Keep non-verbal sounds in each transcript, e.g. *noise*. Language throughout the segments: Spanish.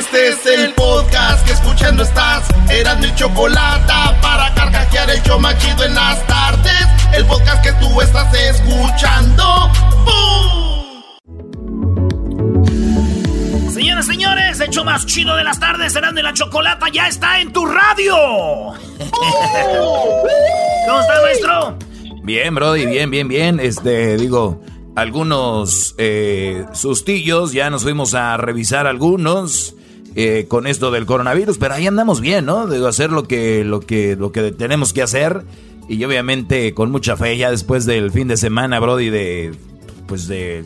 Este es el podcast que escuchando estás. Eran mi chocolate para carcajear el yo machido en las tardes. El podcast que tú estás escuchando. Señoras, señores, hecho más chido de las tardes, serán de la chocolata, ya está en tu radio. *laughs* ¿Cómo está, maestro? Bien, Brody, bien, bien, bien. Este, digo, algunos eh, sustillos, ya nos fuimos a revisar algunos. Eh, con esto del coronavirus, pero ahí andamos bien, ¿no? De hacer lo que, lo que, lo que tenemos que hacer. Y obviamente con mucha fe, ya después del fin de semana, Brody, de pues de,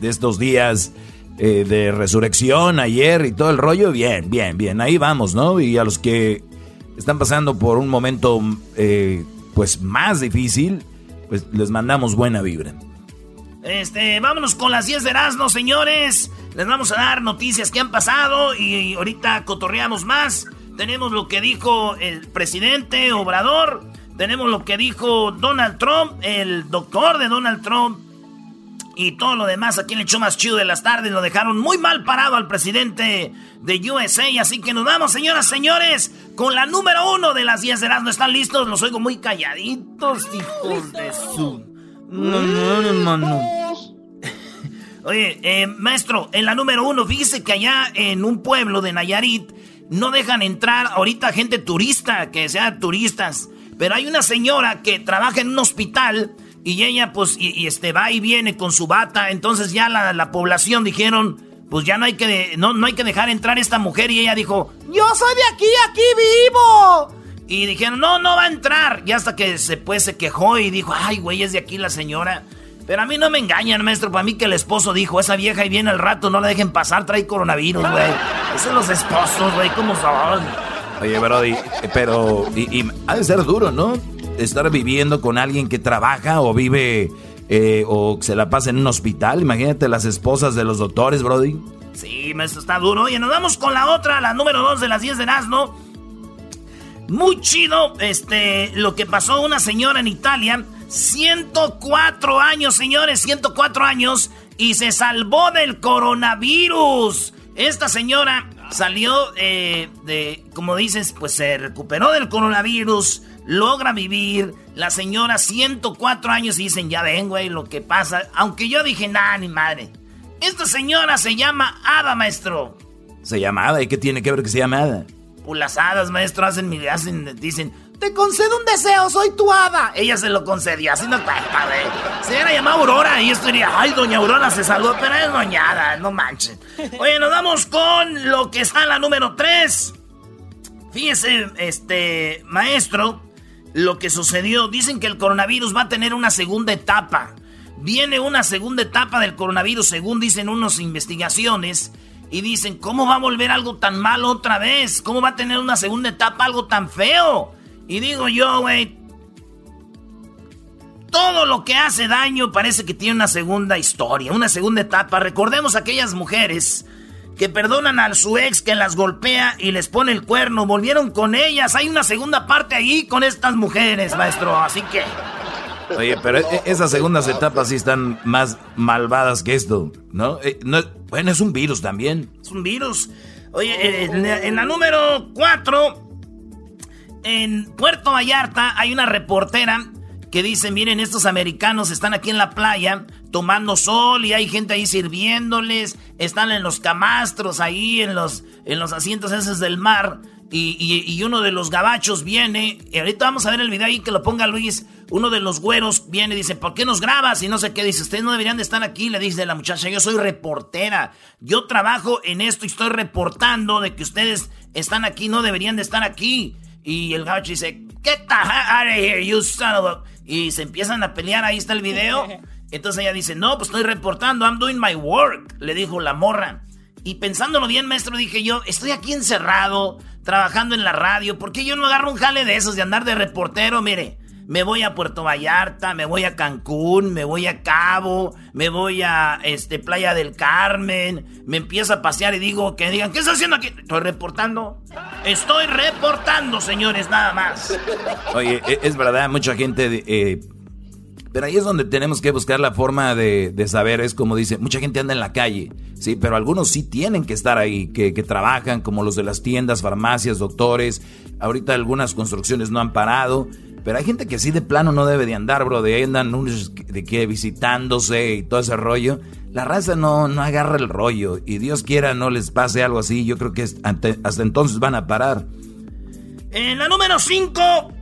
de estos días eh, de resurrección ayer y todo el rollo, bien, bien, bien, ahí vamos, ¿no? Y a los que están pasando por un momento pues más difícil, pues les mandamos buena vibra. Este, vámonos con las 10 de Erasmo, señores. Les vamos a dar noticias que han pasado y ahorita cotorreamos más. Tenemos lo que dijo el presidente Obrador. Tenemos lo que dijo Donald Trump, el doctor de Donald Trump. Y todo lo demás aquí en el show más chido de las tardes. Lo dejaron muy mal parado al presidente de USA. Así que nos vamos, señoras, señores, con la número uno de las 10 de Erasmo. ¿Están listos? Los oigo muy calladitos, hijos de su... No, no, hermano. *laughs* Oye, eh, maestro, en la número uno, fíjese que allá en un pueblo de Nayarit no dejan entrar ahorita gente turista, que sea turistas. Pero hay una señora que trabaja en un hospital y ella, pues, y, este va y viene con su bata. Entonces ya la, la población dijeron, pues ya no hay que no, no hay que dejar entrar esta mujer. Y ella dijo, yo soy de aquí, aquí vivo. Y dijeron, no, no va a entrar. Y hasta que se, pues, se quejó y dijo, ay, güey, es de aquí la señora. Pero a mí no me engañan, maestro. Para mí que el esposo dijo, esa vieja y viene al rato, no la dejen pasar, trae coronavirus, güey. Esos son los esposos, güey, ¿cómo son? Oye, Brody, pero y, ha de ser duro, ¿no? Estar viviendo con alguien que trabaja o vive eh, o se la pasa en un hospital. Imagínate las esposas de los doctores, Brody. Sí, maestro, está duro. Oye, nos vamos con la otra, la número dos de las 10 de Nazno. Muy chido, este, lo que pasó una señora en Italia, 104 años, señores, 104 años, y se salvó del coronavirus. Esta señora salió eh, de, como dices, pues se recuperó del coronavirus, logra vivir. La señora, 104 años, y dicen, ya ven, güey, lo que pasa. Aunque yo dije, nada, ni madre. Esta señora se llama Ada, maestro. ¿Se llama Ada? ¿Y qué tiene que ver que se llame Ada? Las hadas, maestro, hacen, hacen, dicen, te concedo un deseo, soy tu hada. Ella se lo concedió, así no. Se hubiera llamado Aurora y yo estaría, ay, doña Aurora se salvó, pero es doñada, no manchen. Oye, nos vamos con lo que está en la número 3. Fíjese, este, maestro, lo que sucedió. Dicen que el coronavirus va a tener una segunda etapa. Viene una segunda etapa del coronavirus, según dicen unas investigaciones. Y dicen, ¿cómo va a volver algo tan malo otra vez? ¿Cómo va a tener una segunda etapa algo tan feo? Y digo yo, güey, todo lo que hace daño parece que tiene una segunda historia, una segunda etapa. Recordemos aquellas mujeres que perdonan a su ex que las golpea y les pone el cuerno. Volvieron con ellas. Hay una segunda parte ahí con estas mujeres, maestro. Así que... Oye, pero e, esas segundas etapas sí están más malvadas que esto, ¿no? Eh, bueno, es un virus también. Es un virus. Oye, en, la número 4, en Puerto Vallarta hay una reportera que dice, miren, estos americanos están aquí en la playa tomando sol y hay gente ahí sirviéndoles, están en los camastros ahí, en los, en los asientos esos del mar. Y, uno de los gabachos viene, y ahorita vamos a ver el video ahí que lo ponga Luis, uno de los güeros viene y dice, ¿por qué nos grabas? Y no sé qué, dice, ustedes no deberían de estar aquí, le dice la muchacha, yo soy reportera, yo trabajo en esto y estoy reportando de que ustedes están aquí, no deberían de estar aquí. Y el gabacho dice, ¿qué out here, you son of a... Y se empiezan a pelear, ahí está el video. *laughs* Entonces ella dice, no, pues estoy reportando, I'm doing my work, le dijo la morra. Y pensándolo bien, maestro, dije yo, estoy aquí encerrado, trabajando en la radio, ¿por qué yo no agarro un jale de esos, de andar de reportero? Mire, me voy a Puerto Vallarta, me voy a Cancún, me voy a Cabo, me voy a este, Playa del Carmen, me empiezo a pasear y digo que digan, ¿qué estás haciendo aquí? Estoy reportando. Estoy reportando, señores, nada más. Oye, e, es verdad, mucha gente... Eh, Pero ahí es donde tenemos que buscar la forma de, saber, es como dice, mucha gente anda en la calle, sí, pero algunos sí tienen que estar ahí, que, que trabajan, como los de las tiendas, farmacias, doctores. Ahorita algunas construcciones no han parado. Pero hay gente que sí de plano no debe de andar, bro. De ahí andan unos de que visitándose y todo ese rollo. La raza no, no agarra el rollo. Y Dios quiera no les pase algo así. Yo creo que hasta entonces van a parar. En la número 5.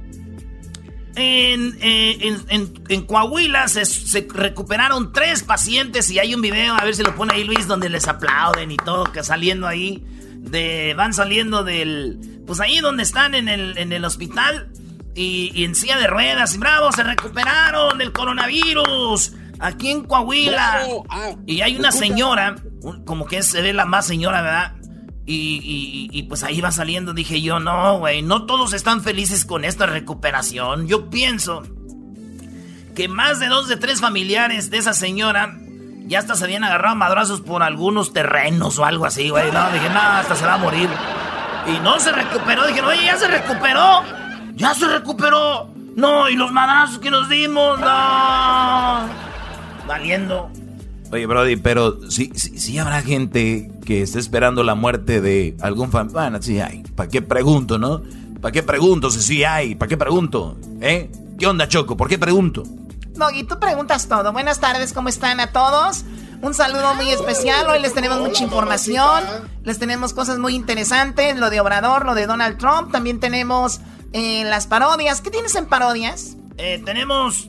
En, en, Coahuila se, se, recuperaron tres pacientes y hay un video, a ver si lo pone ahí Luis, donde les aplauden y todo, que saliendo ahí, de, van saliendo del, pues ahí donde están en el, en el hospital, y, en silla de ruedas. Y bravo, se recuperaron del coronavirus. Aquí en Coahuila. Ah, y hay una señora, como que se ve la más señora, ¿verdad? Y, y, pues ahí va saliendo. Dije yo, no, güey, no todos están felices con esta recuperación. Yo pienso que más de dos de tres familiares de esa señora ya hasta se habían agarrado madrazos por algunos terrenos o algo así, güey. No, dije, no, hasta se va a morir. Y no se recuperó. Dije, oye, ya se recuperó. ¡Ya se recuperó! No, y los madrazos que nos dimos, no. Valiendo. Oye, Brody, pero sí, sí, habrá gente que esté esperando la muerte de algún fan. Bueno, sí hay. ¿Para qué pregunto, no? ¿Para qué pregunto si sí hay? ¿Para qué pregunto? ¿Eh? ¿Qué onda, Choco? ¿Por qué pregunto? Doggy, tú preguntas todo. Buenas tardes, ¿cómo están a todos? Un saludo muy especial. Hoy les tenemos mucha información. Les tenemos cosas muy interesantes. Lo de Obrador, lo de Donald Trump. También tenemos en las parodias. ¿Qué tienes en parodias? Eh, tenemos.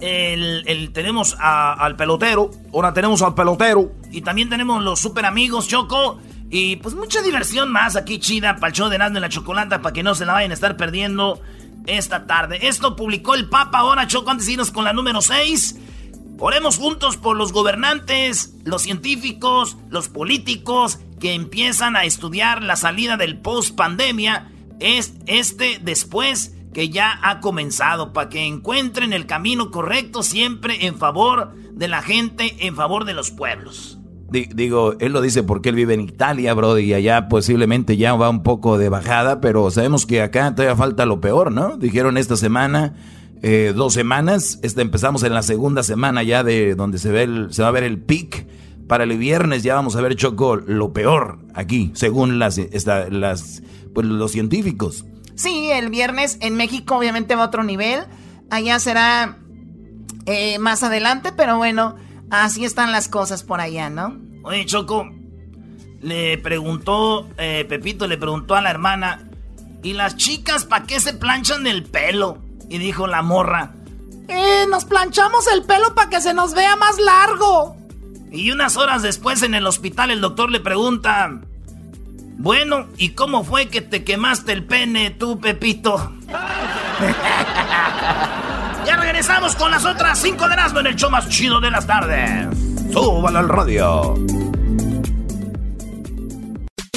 El, tenemos al pelotero. Ahora tenemos al pelotero. Y también tenemos los super amigos, Choco. Y pues mucha diversión más aquí chida para de Nando en la Chocolata para que no se la vayan a estar perdiendo esta tarde. Esto publicó el Papa ahora, Choco, antes de irnos con la número 6. Oremos juntos por los gobernantes, los científicos, los políticos que empiezan a estudiar la salida del post pandemia es este después que ya ha comenzado, para que encuentren el camino correcto siempre en favor de la gente, en favor de los pueblos. Digo, él lo dice porque él vive en Italia, bro, y allá posiblemente ya va un poco de bajada, pero sabemos que acá todavía falta lo peor, ¿no? Dijeron esta semana, eh, dos semanas, este, empezamos en la segunda semana ya de donde se, ve el, se va a ver el pic. Para el viernes ya vamos a ver, Choco, lo peor aquí, según las, las pues los científicos. Sí, el viernes en México obviamente va a otro nivel. Allá será eh, más adelante, pero bueno, así están las cosas por allá, ¿no? Oye, Choco, le preguntó, eh, Pepito le preguntó a la hermana, ¿y las chicas para qué se planchan el pelo? Y dijo la morra, eh, nos planchamos el pelo para que se nos vea más largo. Y unas horas después en el hospital el doctor le pregunta, bueno, ¿y cómo fue que te quemaste el pene tú, Pepito? *laughs* ya regresamos con las otras cinco de Erasmo en el show más chido de las tardes. Súbalo al radio.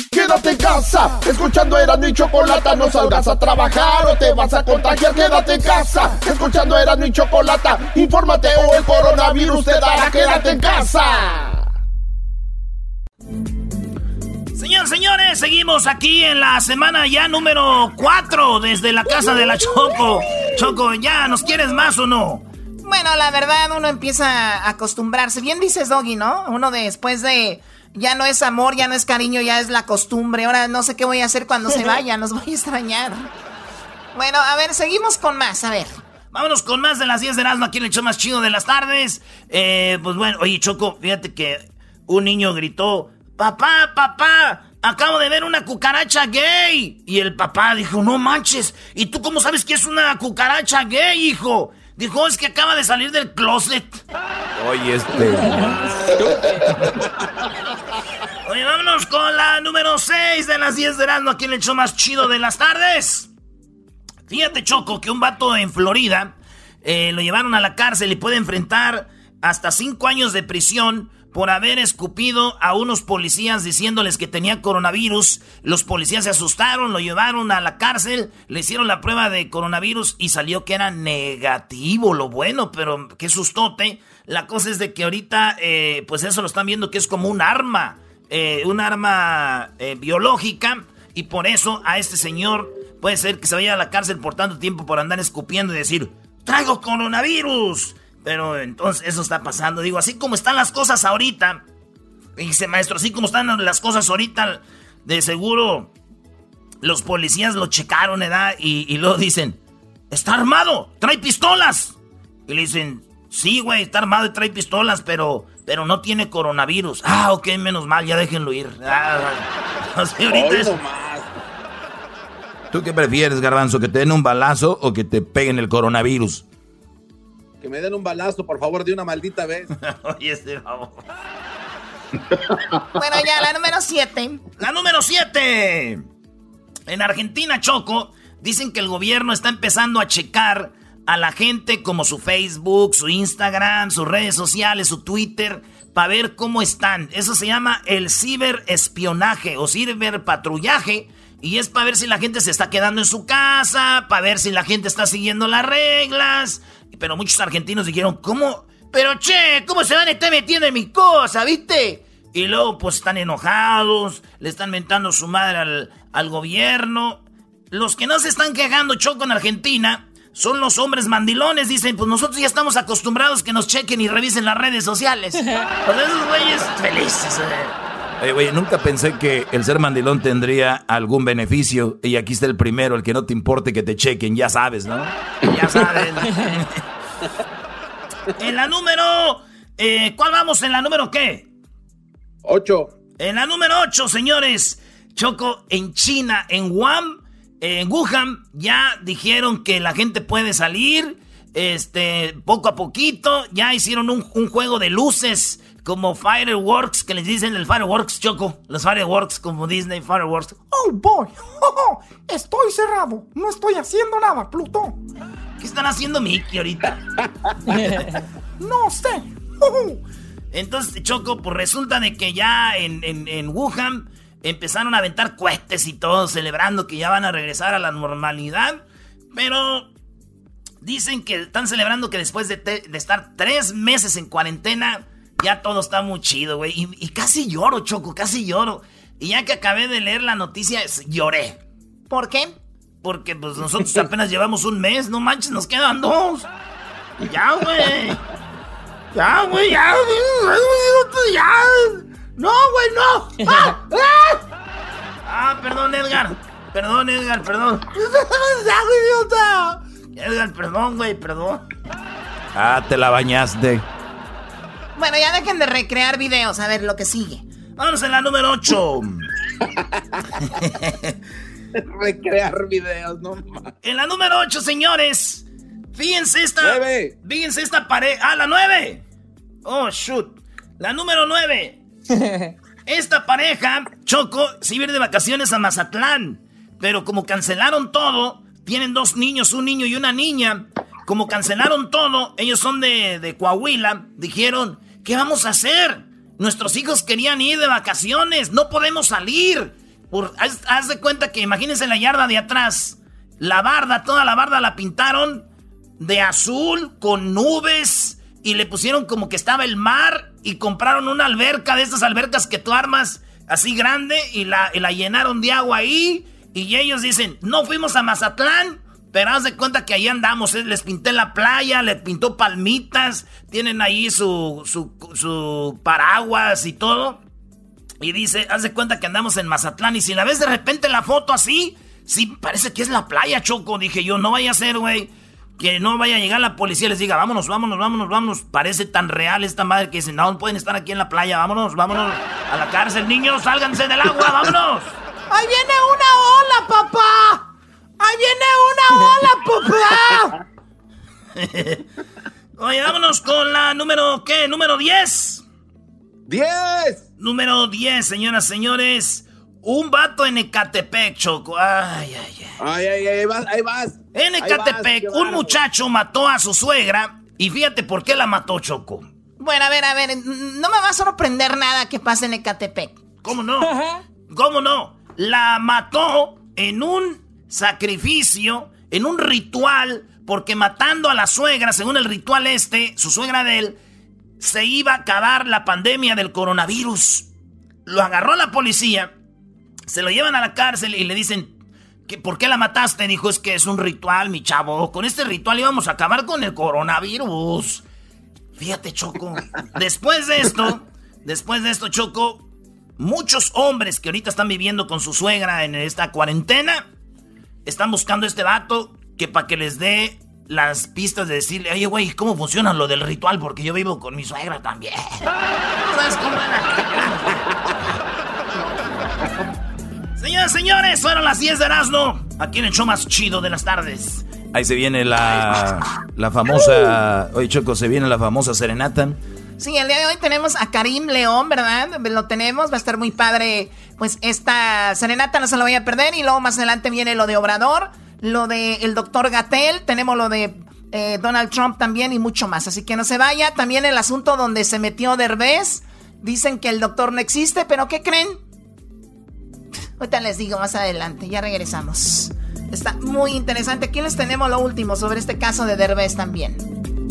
Quédate en casa, escuchando Erasmo y Chocolata, no salgas a trabajar o te vas a contagiar. Quédate en casa, escuchando Erasmo y Chocolata, infórmate o el coronavirus te dará. Quédate en casa. Señores, señores, seguimos aquí en la semana ya número 4 desde la casa de la Choco. Choco, ¿ya nos quieres más o no? Bueno, la verdad, uno empieza a acostumbrarse. Bien dices, Doggy, ¿no? Uno después de. Ya no es amor, ya no es cariño, ya es la costumbre. Ahora no sé qué voy a hacer cuando se vaya, nos voy a extrañar. Bueno, a ver, seguimos con más, a ver. Vámonos con más de las 10 de Erasmo aquí en el show más chido de las tardes. Eh, pues bueno, oye, Choco, fíjate que un niño gritó: papá, papá, acabo de ver una cucaracha gay. Y el papá dijo, no manches, ¿y tú cómo sabes que es una cucaracha gay, hijo? Dijo, es que acaba de salir del closet. Oye, este... Oye, vámonos con la número 6 de las 10 de Erasmo, aquí en el show más chido de las tardes. Fíjate, Choco, que un vato en Florida eh, lo llevaron a la cárcel y puede enfrentar hasta 5 años de prisión por haber escupido a unos policías diciéndoles que tenía coronavirus. Los policías se asustaron, lo llevaron a la cárcel, le hicieron la prueba de coronavirus y salió que era negativo, lo bueno, pero qué sustote. La cosa es de que ahorita, eh, pues eso lo están viendo que es como un arma, eh, un arma eh, biológica y por eso a este señor puede ser que se vaya a la cárcel por tanto tiempo por andar escupiendo y decir, traigo coronavirus. Pero entonces eso está pasando. Digo, así como están las cosas ahorita, dice maestro, así como están las cosas ahorita, de seguro los policías lo checaron, ¿verdad? Y, y luego dicen, está armado, trae pistolas. Y le dicen, sí, güey, está armado y trae pistolas, pero, pero no tiene coronavirus. Ah, ok, menos mal, ya déjenlo ir. Ah, *laughs* ahorita ¿Tú qué prefieres, Garbanzo, que te den un balazo o que te peguen el coronavirus? Que me den un balazo, por favor, de una maldita vez. *laughs* Oye, este Bueno, ya, la número 7. La número 7. En Argentina, Choco, dicen que el gobierno está empezando a checar a la gente como su Facebook, su Instagram, sus redes sociales, su Twitter, para ver cómo están. Eso se llama el ciberespionaje o ciberpatrullaje. Y es para ver si la gente se está quedando en su casa, para ver si la gente está siguiendo las reglas. Pero muchos argentinos dijeron, ¿cómo? Pero che, ¿cómo se van a estar metiendo en mi cosa, viste? Y luego pues están enojados, le están mentando su madre al, al gobierno. Los que no se están quejando, Choco, en Argentina, son los hombres mandilones. Dicen, pues nosotros ya estamos acostumbrados que nos chequen y revisen las redes sociales. *laughs* pues esos güeyes felices. Oye, güey, nunca pensé que el ser mandilón tendría algún beneficio. Y aquí está el primero, el que no te importe que te chequen, ya sabes, ¿no? Ya saben. *laughs* en la número... Eh, ¿Cuál vamos? ¿En la número qué? Ocho. En la número ocho, señores. Choco, en China, en Wuhan, en Wuhan, ya dijeron que la gente puede salir, este, poco a poquito, ya hicieron un, juego de luces como Fireworks, que les dicen el Fireworks, Choco, los Fireworks como Disney Fireworks. Oh, boy, *laughs* estoy cerrado, no estoy haciendo nada, Plutón. ¿Qué están haciendo Mickey ahorita? *laughs* no sé. *laughs* Entonces, Choco, pues resulta de que ya en, en, en Wuhan empezaron a aventar cohetes y todo, celebrando que ya van a regresar a la normalidad. Pero dicen que están celebrando que después de, estar tres meses en cuarentena, ya todo está muy chido, güey. Y, casi lloro, Choco, casi lloro. Y ya que acabé de leer la noticia, lloré. ¿Por qué? Porque pues nosotros apenas llevamos un mes, no manches, nos quedan dos. Ya, güey. Ya, güey, ya. Ya. ¡No, güey, no! ¡Ah! ¡Ah! ¡Ah! perdón, Edgar. Perdón, Edgar, perdón. *laughs* idiota! Edgar, perdón, güey, perdón. Ah, te la bañaste. Bueno, ya dejen de recrear videos. A ver lo que sigue. Vamos en la número 8. *laughs* recrear videos, no En la número 8, señores. Fíjense esta. 9. Fíjense esta pared. Ah, la 9. Oh, shoot. La número 9. *laughs* Esta pareja, Choco, se iba de vacaciones a Mazatlán. Pero como cancelaron todo, tienen dos niños, un niño y una niña. Como cancelaron todo, ellos son de, Coahuila, dijeron, ¿qué vamos a hacer? Nuestros hijos querían ir de vacaciones, no podemos salir. Por, haz, de cuenta que imagínense la yarda de atrás. La barda, toda la barda la pintaron de azul con nubes y le pusieron como que estaba el mar y compraron una alberca de estas albercas que tú armas así grande y la, la llenaron de agua ahí. Y ellos dicen, no fuimos a Mazatlán, pero haz de cuenta que ahí andamos. ¿eh? Les pinté la playa, les pintó palmitas, tienen ahí su, su, su paraguas y todo. Y dice, haz de cuenta que andamos en Mazatlán. Y si la ves de repente la foto así, sí, parece que es la playa, Choco. Dije yo, no vaya a ser, güey que no vaya a llegar la policía y les diga, vámonos, vámonos, vámonos, vámonos. Parece tan real esta madre que dicen, no, pueden estar aquí en la playa, vámonos, vámonos a la cárcel, niños, sálganse del agua, vámonos. *laughs* ¡Ahí viene una ola, papá! ¡Ahí viene una ola, papá! *laughs* Oye, vámonos con la número, ¿qué? ¿Número 10? ¡10! Número 10, señoras, señores. Un vato en Ecatepec, Choco. Ay, ay, ay. Ay, ay, ay, ahí vas, ahí vas. En Ecatepec, un muchacho mató a su suegra. Y fíjate por qué la mató, Choco. Bueno, a ver, a ver. No me va a sorprender nada que pase en Ecatepec. ¿Cómo no? ¿Cómo no? La mató en un sacrificio, en un ritual, porque matando a la suegra, según el ritual este, su suegra de él, se iba a acabar la pandemia del coronavirus. Lo agarró la policía se lo llevan a la cárcel y le dicen, ¿Por qué la mataste? Dijo, es que es un ritual, mi chavo. Con este ritual íbamos a acabar con el coronavirus. Fíjate, Choco. Después de esto, después de esto, Choco, muchos hombres que ahorita están viviendo con su suegra en esta cuarentena, están buscando este vato que para que les dé las pistas de decirle, oye, güey, ¿cómo funciona lo del ritual? Porque yo vivo con mi suegra también. *laughs* ¿Sabes cómo *laughs* Señoras, señores, fueron las 10 de Erasmo. Aquí en el show más chido de las tardes. Ahí se viene la, la famosa. Oye, Choco, se viene la famosa serenata. Sí, el día de hoy tenemos a Karim León, ¿verdad? Lo tenemos, va a estar muy padre. Pues esta serenata no se la voy a perder. Y luego más adelante viene lo de Obrador, lo de el doctor Gatel, tenemos lo de eh, Donald Trump también y mucho más. Así que no se vaya. También el asunto donde se metió Derbez. Dicen que el doctor no existe, pero ¿qué creen? Ahorita les digo más adelante, ya regresamos. Está muy interesante. Aquí les tenemos lo último sobre este caso de Derbez también.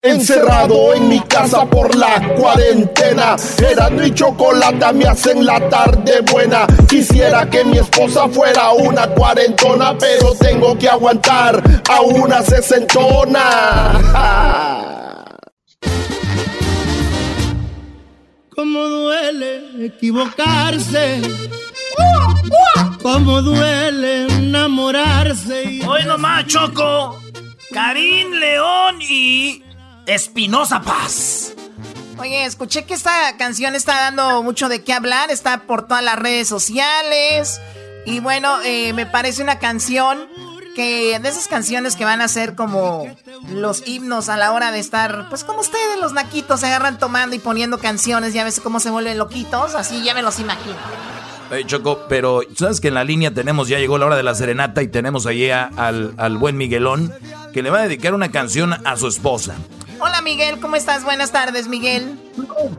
Encerrado en mi casa por la cuarentena. Era y chocolate me hacen la tarde buena. Quisiera que mi esposa fuera una cuarentona, pero tengo que aguantar a una sesentona. *laughs* Cómo duele equivocarse. Cómo duele enamorarse. Hoy nomás, Choco. Karim León y Espinosa Paz. Oye, escuché que esta canción está dando mucho de qué hablar, está por todas las redes sociales. Y bueno, eh, me parece una canción que de esas canciones que van a ser como los himnos a la hora de estar, pues como ustedes, los naquitos, se agarran tomando y poniendo canciones, ya ves cómo se vuelven loquitos, así ya me los imagino. Hey, Choco, pero sabes que en la línea tenemos, ya llegó la hora de la serenata y tenemos allí al, al buen Miguelón que le va a dedicar una canción a su esposa. Hola Miguel, ¿cómo estás? Buenas tardes, Miguel.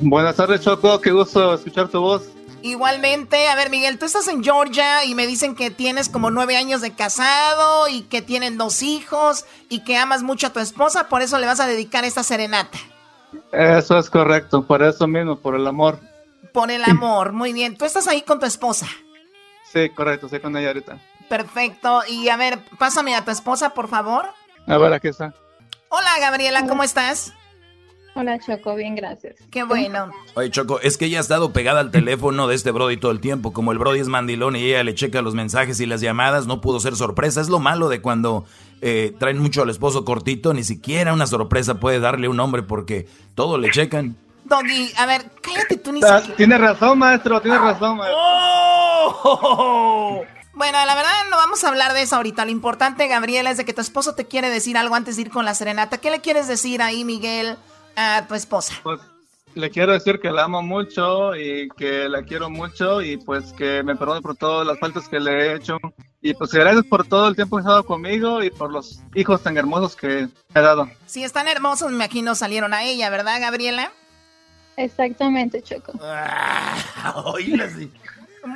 Buenas tardes, Choco, qué gusto escuchar tu voz. Igualmente, a ver Miguel, tú estás en Georgia y me dicen que tienes como nueve años de casado y que tienen dos hijos y que amas mucho a tu esposa, por eso le vas a dedicar esta serenata. Eso es correcto, por eso mismo, por el amor. Por el amor, muy bien. ¿Tú estás ahí con tu esposa? Sí, correcto, estoy con ella ahorita. Perfecto, y a ver, pásame a tu esposa, por favor. A ver, aquí está. Hola Gabriela, ¿cómo estás? Hola Choco, bien, gracias. Qué bueno. Oye Choco, es que ella ha estado pegada al teléfono de este Brody todo el tiempo. Como el Brody es mandilón y ella le checa los mensajes y las llamadas, no pudo ser sorpresa. Es lo malo de cuando eh, traen mucho al esposo cortito, ni siquiera una sorpresa puede darle un hombre porque todo le checan. Doggy, a ver, cállate tú ni ah, Tiene razón, maestro, tiene razón, maestro. ¡Oh! Bueno, la verdad no vamos a hablar de eso ahorita. Lo importante, Gabriela, es de que tu esposo te quiere decir algo antes de ir con la serenata. ¿Qué le quieres decir ahí, Miguel? a tu esposa? Pues le quiero decir que la amo mucho y que la quiero mucho y pues que me perdone por todas las faltas que le he hecho. Y pues gracias por todo el tiempo que ha estado conmigo y por los hijos tan hermosos que he dado. Sí, están hermosos, me imagino salieron a ella, ¿verdad, Gabriela? Exactamente, Choco. Ah, *laughs*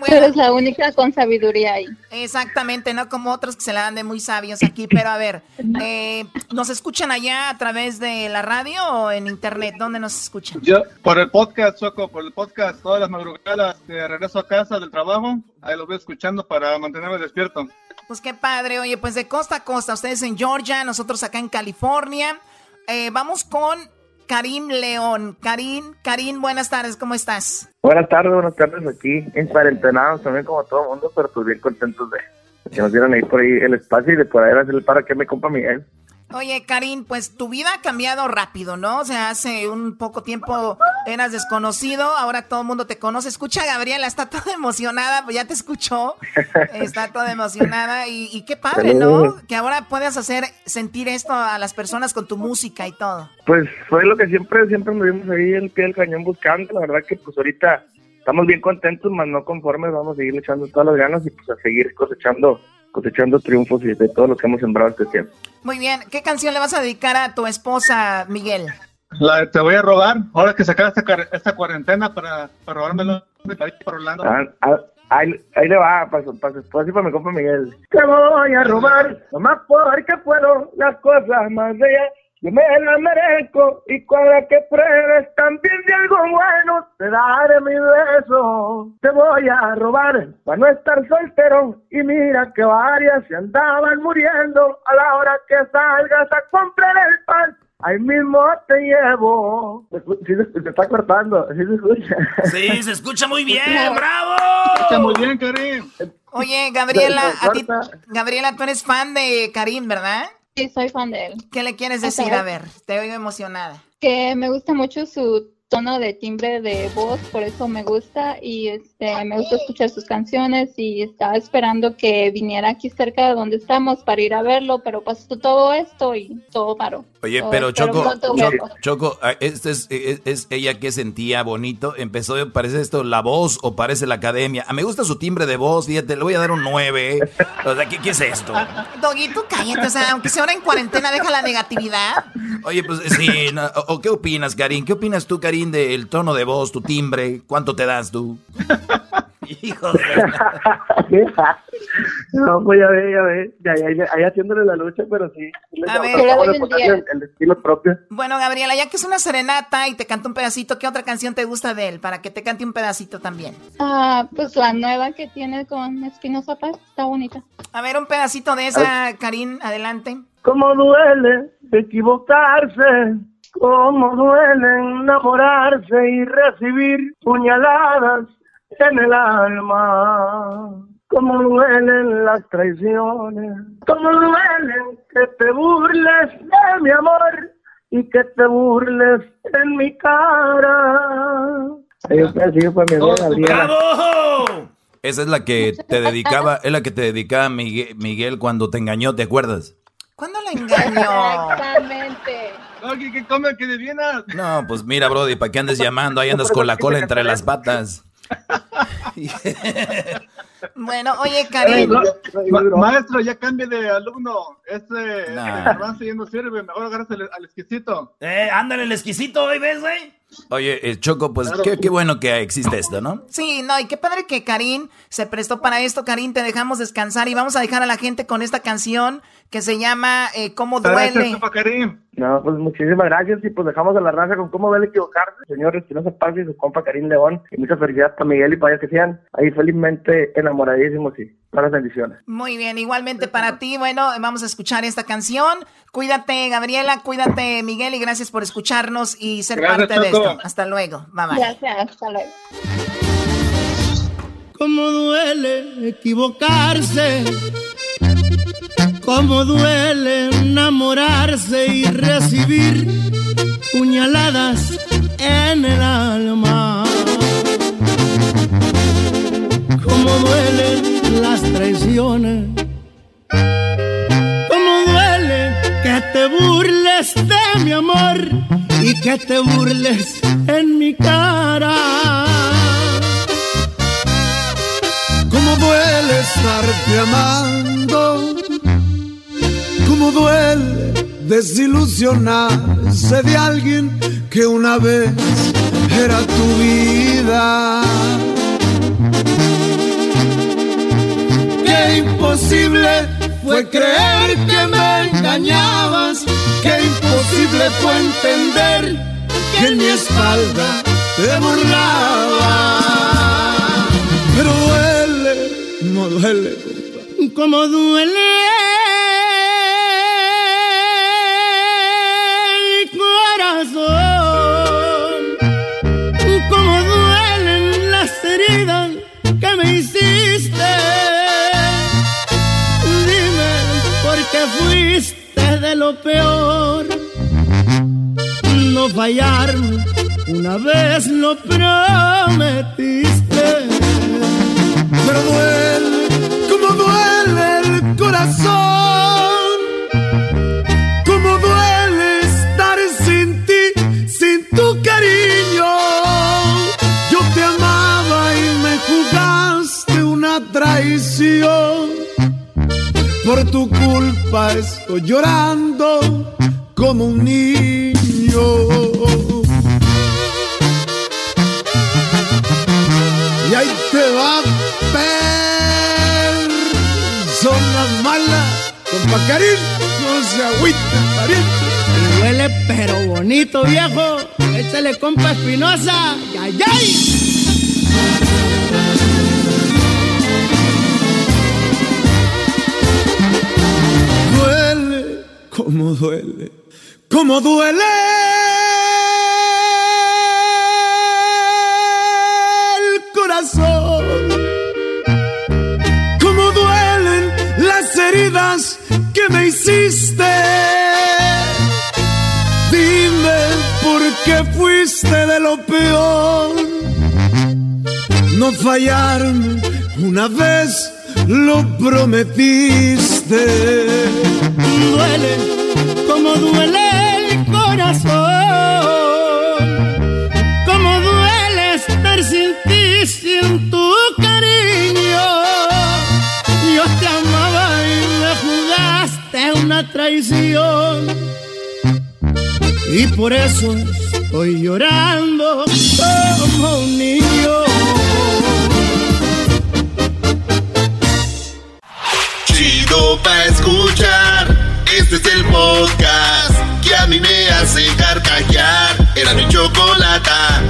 eres la única con sabiduría ahí. Exactamente, no como otros que se la dan de muy sabios aquí. Pero a ver, eh, ¿nos escuchan allá a través de la radio o en internet? ¿Dónde nos escuchan? Yo, por el podcast, Choco, por el podcast, todas las madrugadas de regreso a casa del trabajo, ahí lo voy escuchando para mantenerme despierto. Pues qué padre, oye, pues de costa a costa, ustedes en Georgia, nosotros acá en California. Eh, vamos con Karim León. Karim, Karim, buenas tardes, ¿cómo estás? Buenas tardes, buenas tardes aquí, en cuarentenados también como todo el mundo, pero pues bien contentos de que nos dieran ahí por ahí el espacio y de poder hacer el para que me compa Miguel. Oye, Karim, pues tu vida ha cambiado rápido, ¿no? O sea, hace un poco tiempo eras desconocido, ahora todo el mundo te conoce. Escucha, Gabriela, está toda emocionada, pues ya te escuchó. Está toda emocionada y, qué padre, ¿no? Que ahora puedas hacer sentir esto a las personas con tu música y todo. Pues fue lo que siempre, siempre nos vimos ahí el pie del cañón buscando. La verdad que pues ahorita estamos bien contentos, más no conformes. Vamos a seguir echando todas las ganas y pues a seguir cosechando cosechando triunfos y de todo lo que hemos sembrado este tiempo. Muy bien, ¿qué canción le vas a dedicar a tu esposa, Miguel? La Te voy a robar, ahora que se acaba esta, esta cuarentena para, para robármelo de Orlando. Ah, ah, ahí, ahí, le va, para para su esposa y para mi compa Miguel. Te voy a robar, nomás porque puedo, las cosas más bellas yo me la merezco y con la que pruebes también de algo bueno te daré mi beso, te voy a robar para no estar soltero. Y mira que varias se andaban muriendo a la hora que salgas a comprar el pan. Ahí mismo te llevo. Sí, se, está cortando, sí se escucha. Sí, se escucha muy *laughs* bien, bravo. Se escucha muy bien, Karim. Oye, Gabriela, Gabriela, tú eres fan de Karim, ¿verdad? Sí, soy fan de él. ¿Qué le quieres decir? A ver, te oigo emocionada. Que me gusta mucho su tono de timbre de voz, por eso me gusta y este me gusta escuchar sus canciones y estaba esperando que viniera aquí cerca de donde estamos para ir a verlo, pero pasó todo esto y todo paró. Oye, pero Choco, Choco, ah, ¿este es, es, ella que sentía bonito? Empezó, ¿parece esto la voz o parece la academia? Ah, me gusta su timbre de voz, fíjate, le voy a dar un 9. O sea, ¿qué, es esto? *laughs* Doguito, cállate, o sea, aunque sea ahora en cuarentena, deja la negatividad. Oye, pues sí, o, ¿qué opinas, Karim? ¿Qué opinas tú, Karim, del tono de voz, tu timbre? ¿Cuánto te das tú? Hijo *laughs* No, pues ya ve, ya ve. Ya, ahí haciéndole la lucha, pero sí. A ver, el, estilo propio. Bueno, Gabriela, ya que es una serenata y te canta un pedacito, ¿qué otra canción te gusta de él? Para que te cante un pedacito también. Ah, pues la nueva que tiene con Espinosa Paz, está bonita. A ver, un pedacito de esa, Karim, adelante. ¿Cómo duele equivocarse? ¿Cómo duele enamorarse y recibir puñaladas en el alma. Como duelen las traiciones, como duelen que te burles de mi amor y que te burles en mi cara. Esa es la que te dedicaba, es la que te dedicaba Miguel, Miguel cuando te engañó, ¿te acuerdas? ¿Cuándo la engañó? Exactamente. No, ¿qué, come? ¿Qué de No, pues mira, Brody, ¿para qué andes llamando? Ahí andas con la cola entre las patas. Bueno, oye, Karim. maestro, ya cambie de alumno. Este, nah. este no sirve. Mejor agarras al exquisito. Eh, ándale, el exquisito, hoy ves, güey? Oye, eh, Choco, pues qué, qué, bueno que existe esto, ¿no? Sí, no, y qué padre que Karim se prestó para esto. Karim, te dejamos descansar y vamos a dejar a la gente con esta canción que se llama eh, ¿Cómo duele? Karim. No, pues muchísimas gracias y pues dejamos a la raza con cómo duele equivocarse. Señores, que no se pase su compa Karim León y mucha felicidad para Miguel y para ellos que sean ahí felizmente enamoradísimos y todas las bendiciones. Muy bien, igualmente para ti. Bueno, vamos a escuchar esta canción. Cuídate, Gabriela, cuídate, Miguel, y gracias por escucharnos y ser parte de esto. Hasta luego. Bye bye. Gracias, hasta luego. Cómo duele equivocarse. Cómo duele enamorarse y recibir puñaladas en el alma. Cómo duelen las traiciones. Cómo duele que te burles de mi amor y que te burles en mi cara. Cómo duele estarte amando. Cómo duele desilusionarse de alguien que una vez era tu vida. Imposible fue creer que me engañabas, qué imposible fue entender que en mi espalda te burlaba. Pero duele, no duele, como duele lo peor. No fallarme, una vez lo prometiste. Pero duele, como duele el corazón. Como duele estar sin ti, sin tu cariño. Yo te amaba y me jugaste una traición. Por tu culpa estoy llorando como un niño. Y ahí te va persona mala, compa Karim, no se agüita, pariente. Duele pero bonito, viejo. Échale compa espinosa. ¡Ay, ay! Duele, como duele. El corazón, como duelen las heridas que me hiciste que fuiste de lo peor. No fallarme, una vez lo prometiste. Duele como duele el corazón, como duele estar sin ti, sin tu cariño. Yo te amaba y me jugaste una traición. Y por eso Estoy llorando como un niño. Chido pa' escuchar. El podcast que a mí me hace carcajear. Era mi chocolata.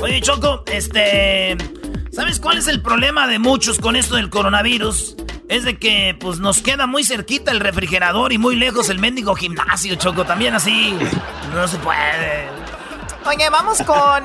Oye, Choco, este. ¿Sabes cuál es el problema de muchos con esto del coronavirus? es de que pues nos queda muy cerquita el refrigerador y muy lejos el mendigo gimnasio, Choco. También así no se puede. Oye, vamos con,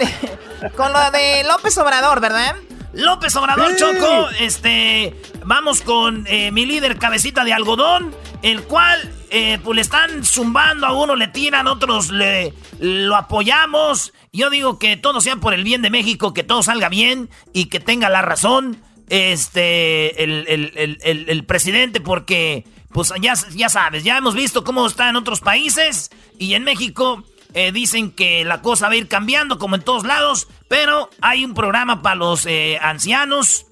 con lo de López Obrador, ¿verdad? López Obrador, Choco. Este, vamos con eh, mi líder cabecita de algodón, el cual eh, pues le están zumbando a uno, le tiran, otros le lo apoyamos. Yo digo que todo sea por el bien de México, que todo salga bien y que tenga la razón este, el, presidente, porque, pues ya, ya sabes, ya hemos visto cómo está en otros países y en México eh, dicen que la cosa va a ir cambiando como en todos lados, pero hay un programa para los eh, ancianos.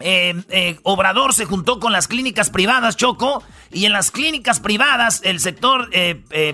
Eh, Obrador se juntó con las clínicas privadas, Choco, y en las clínicas privadas, el sector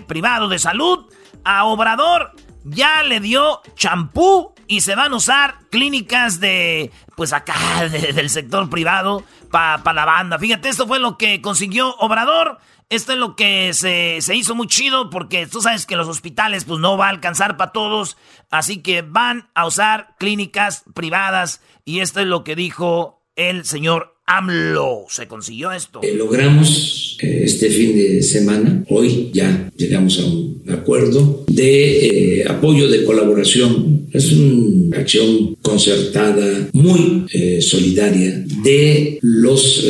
privado de salud, a Obrador ya le dio champú y se van a usar clínicas de, pues acá, *laughs* del sector privado para la banda. Fíjate, esto fue lo que consiguió Obrador. Esto es lo que se, se, hizo muy chido porque tú sabes que los hospitales pues no va a alcanzar para todos. Así que van a usar clínicas privadas y esto es lo que dijo el señor AMLO. Se consiguió esto. Eh, logramos eh, este fin de semana, hoy ya llegamos a un acuerdo de eh, apoyo, de colaboración. Es una acción concertada, muy solidaria de los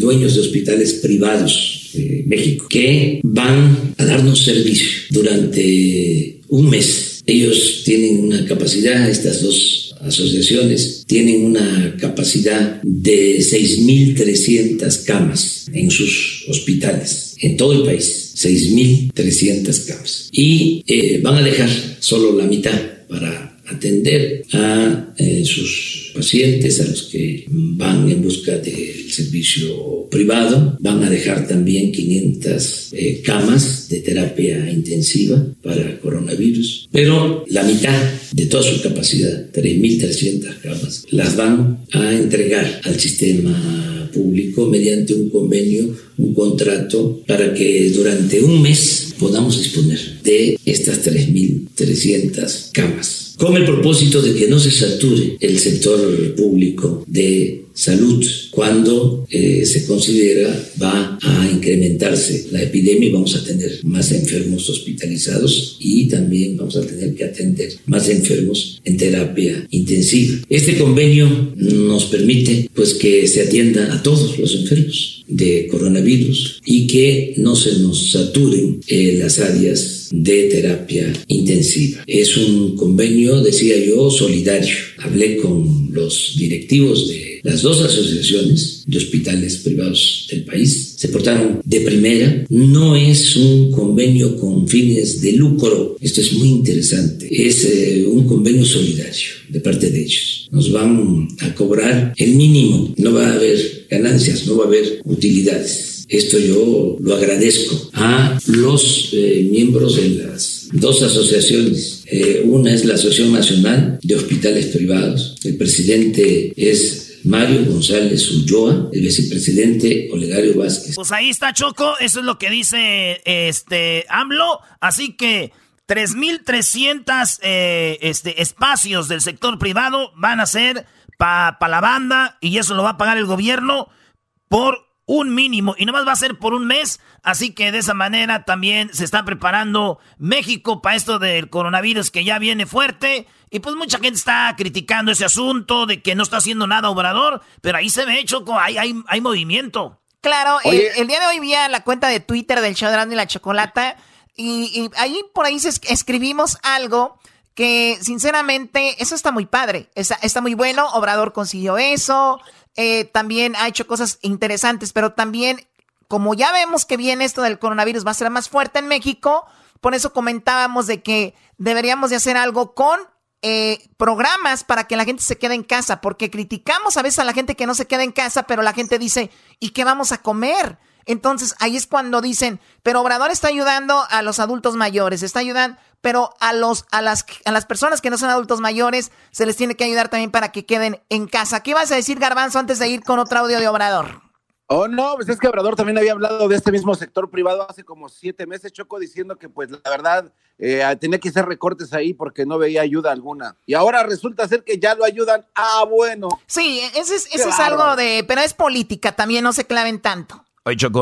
dueños de hospitales privados México, que van a darnos servicio durante un mes. Ellos tienen una capacidad, estas dos asociaciones tienen una capacidad de 6.300 camas en sus hospitales, en todo el país, 6.300 camas. Y eh, van a dejar solo la mitad para atender a eh, sus pacientes, a los que van en busca del servicio privado. Van a dejar también 500 eh, camas de terapia intensiva para coronavirus, pero la mitad de toda su capacidad, 3.300 camas, las van a entregar al sistema público mediante un convenio, un contrato, para que durante un mes podamos disponer de estas 3.300 camas con el propósito de que no se sature el sector público de salud cuando eh, se considera va a incrementarse la epidemia y vamos a tener más enfermos hospitalizados y también vamos a tener que atender más enfermos en terapia intensiva. Este convenio nos permite pues que se atienda a todos los enfermos de coronavirus y que no se nos saturen eh, las áreas de terapia intensiva. Es un convenio, decía yo, solidario. Hablé con los directivos de las dos asociaciones de hospitales privados del país se portaron de primera. No es un convenio con fines de lucro. Esto es muy interesante. Es eh, un convenio solidario de parte de ellos. Nos van a cobrar el mínimo. No va a haber ganancias, no va a haber utilidades. Esto yo lo agradezco a los eh, miembros de las dos asociaciones. Eh, una es la Asociación Nacional de Hospitales Privados. El presidente es Mario González Ulloa, el vicepresidente Olegario Vázquez. Pues ahí está Choco, eso es lo que dice este AMLO, así que 3.300 eh, este, espacios del sector privado van a ser para pa la banda y eso lo va a pagar el gobierno por un mínimo y nomás va a ser por un mes, así que de esa manera también se está preparando México para esto del coronavirus que ya viene fuerte. Y pues mucha gente está criticando ese asunto de que no está haciendo nada Obrador, pero ahí se ve Choco, hay, hay, hay movimiento. Claro, el, día de hoy vi a la cuenta de Twitter del show de y la Chocolata y, ahí por ahí escribimos algo que sinceramente eso está muy padre, está, está muy bueno, Obrador consiguió eso, eh, también ha hecho cosas interesantes, pero también, como ya vemos que viene esto del coronavirus, va a ser más fuerte en México, por eso comentábamos de que deberíamos de hacer algo con eh, programas para que la gente se quede en casa, porque criticamos a veces a la gente que no se queda en casa, pero la gente dice, ¿y qué vamos a comer? Entonces ahí es cuando dicen, pero Obrador está ayudando a los adultos mayores, está ayudando, pero a los a las a las personas que no son adultos mayores se les tiene que ayudar también para que queden en casa. ¿Qué vas a decir Garbanzo antes de ir con otro audio de Obrador? Oh, no, pues es que Obrador también había hablado de este mismo sector privado hace como siete meses, Choco, diciendo que pues la verdad eh, tenía que hacer recortes ahí porque no veía ayuda alguna. Y ahora resulta ser que ya lo ayudan. Ah, bueno. Sí, ese es, eso es algo de, pero es política también, no se claven tanto.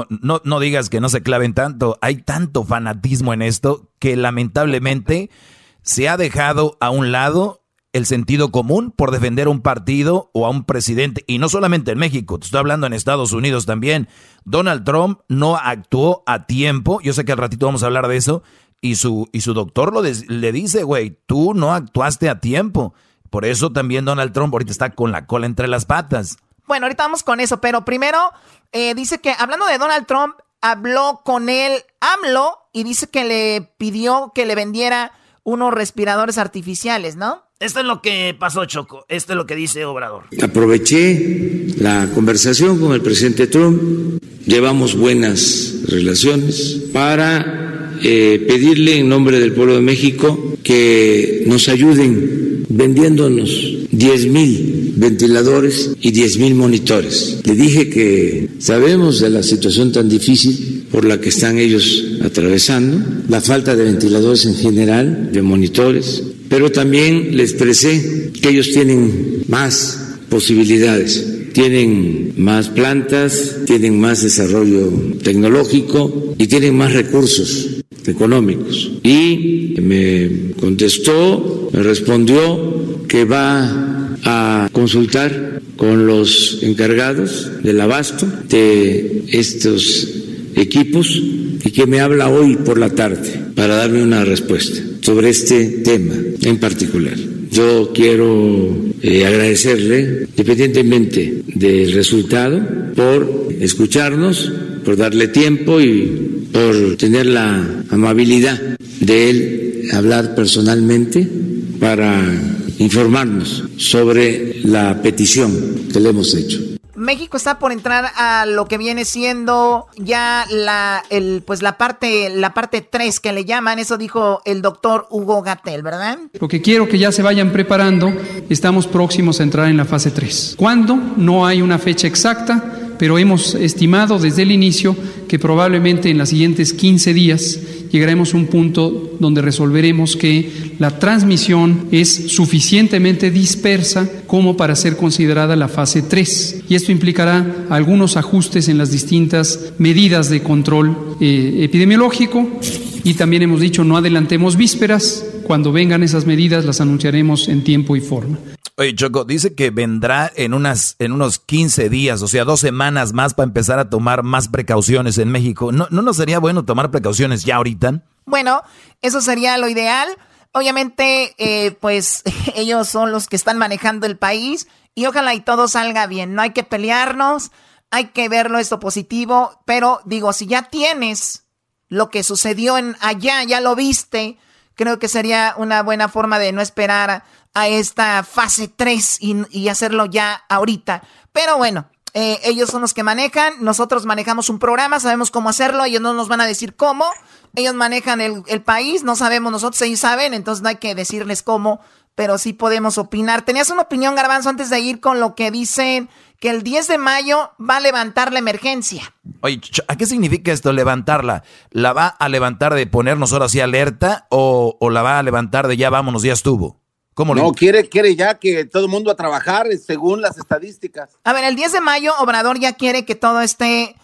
No, no digas que no se claven tanto. Hay tanto fanatismo en esto que lamentablemente *laughs* se ha dejado a un lado el sentido común por defender a un partido o a un presidente. Y no solamente en México, te estoy hablando en Estados Unidos también. Donald Trump no actuó a tiempo. Yo sé que al ratito vamos a hablar de eso. Y su, y su doctor lo le dice, güey, tú no actuaste a tiempo. Por eso también Donald Trump ahorita está con la cola entre las patas. Bueno, ahorita vamos con eso, pero primero eh, dice que, hablando de Donald Trump, habló con él AMLO y dice que le pidió que le vendiera unos respiradores artificiales, ¿no? Esto es lo que pasó, Choco. Esto es lo que dice Obrador. Aproveché la conversación con el presidente Trump. Llevamos buenas relaciones para eh, pedirle en nombre del pueblo de México que nos ayuden vendiéndonos 10 mil ventiladores y 10.000 monitores. Le dije que sabemos de la situación tan difícil por la que están ellos atravesando, la falta de ventiladores en general, de monitores, pero también le expresé que ellos tienen más posibilidades tienen más plantas, tienen más desarrollo tecnológico y tienen más recursos económicos. Y me contestó, me respondió que va a consultar con los encargados del abasto de estos equipos y que me habla hoy por la tarde para darme una respuesta sobre este tema en particular. Yo quiero eh, agradecerle, independientemente del resultado, por escucharnos, por darle tiempo y por tener la amabilidad de él hablar personalmente para informarnos sobre la petición que le hemos hecho. México está por entrar a lo que viene siendo ya la el pues la parte la parte 3 que le llaman, eso dijo el doctor Hugo Gatel, ¿verdad? Lo que quiero que ya se vayan preparando, estamos próximos a entrar en la fase 3. ¿Cuándo? No hay una fecha exacta pero hemos estimado desde el inicio que probablemente en los siguientes 15 días llegaremos a un punto donde resolveremos que la transmisión es suficientemente dispersa como para ser considerada la fase 3. Y esto implicará algunos ajustes en las distintas medidas de control eh, epidemiológico. Y también hemos dicho no adelantemos vísperas. Cuando vengan esas medidas las anunciaremos en tiempo y forma. Oye, Choco, dice que vendrá en, unas, en unos 15 días, o sea, dos semanas más para empezar a tomar más precauciones en México. ¿No, no nos sería bueno tomar precauciones ya ahorita? Bueno, eso sería lo ideal. Obviamente, eh, pues *laughs* ellos son los que están manejando el país y ojalá y todo salga bien. No hay que pelearnos, hay que verlo esto positivo, pero digo, si ya tienes lo que sucedió en allá, ya lo viste, creo que sería una buena forma de no esperar a esta fase 3 y, hacerlo ya ahorita. Pero bueno, eh, ellos son los que manejan, nosotros manejamos un programa, sabemos cómo hacerlo, ellos no nos van a decir cómo, ellos manejan el, país, no sabemos nosotros, ellos saben, entonces no hay que decirles cómo, pero sí podemos opinar. ¿Tenías una opinión, Garbanzo, antes de ir con lo que dicen que el 10 de mayo va a levantar la emergencia? Oye, ¿a qué significa esto, levantarla? ¿La va a levantar de ponernos ahora así alerta o, la va a levantar de ya vámonos, ya estuvo? ¿Cómo no, quiere, quiere ya que todo el mundo a trabajar según las estadísticas. A ver, el 10 de mayo Obrador ya quiere que todo esté...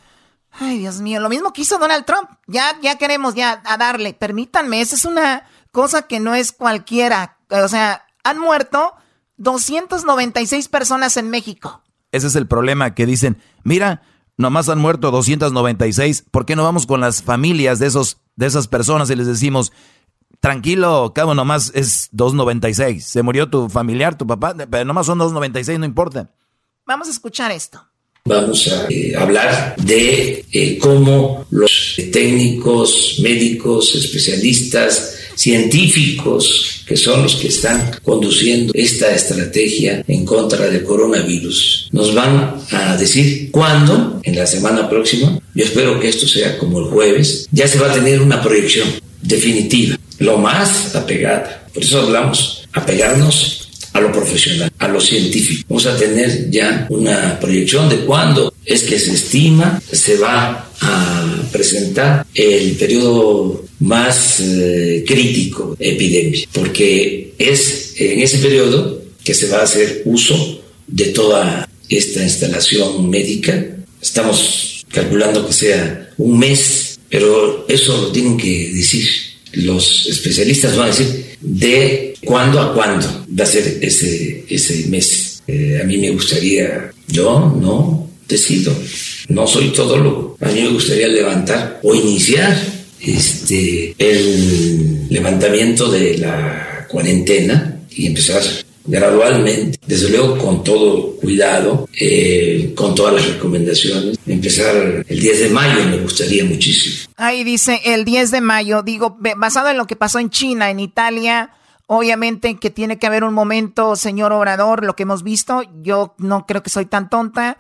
Ay, Dios mío, lo mismo que hizo Donald Trump. Ya, ya queremos ya a darle. Permítanme, esa es una cosa que no es cualquiera. O sea, han muerto 296 personas en México. Ese es el problema que dicen, mira, nomás han muerto 296, ¿por qué no vamos con las familias de, esos, de esas personas y les decimos, tranquilo, cabo, nomás es 296, se murió tu familiar, tu papá, pero nomás son 296, no importa. Vamos a escuchar esto. Vamos a eh, hablar de eh, cómo los técnicos, médicos, especialistas, científicos, que son los que están conduciendo esta estrategia en contra del coronavirus, nos van a decir cuándo, en la semana próxima, yo espero que esto sea como el jueves, ya se va a tener una proyección definitiva, lo más apegada. Por eso hablamos, apegarnos a lo profesional, a lo científico. Vamos a tener ya una proyección de cuándo es que se estima se va a presentar el periodo más eh, crítico de epidemia, porque es en ese periodo que se va a hacer uso de toda esta instalación médica. Estamos calculando que sea un mes, pero eso lo tienen que decir los especialistas, van a decir de cuándo a cuándo va a ser ese, ese mes. Eh, a mí me gustaría, yo no decido, no soy todólogo, a mí me gustaría levantar o iniciar este, el levantamiento de la cuarentena y empezar gradualmente, desde luego con todo cuidado, eh, con todas las recomendaciones. Empezar el 10 de mayo me gustaría muchísimo. Ahí dice el 10 de mayo, digo, basado en lo que pasó en China, en Italia, obviamente que tiene que haber un momento, señor Obrador, lo que hemos visto, yo no creo que soy tan tonta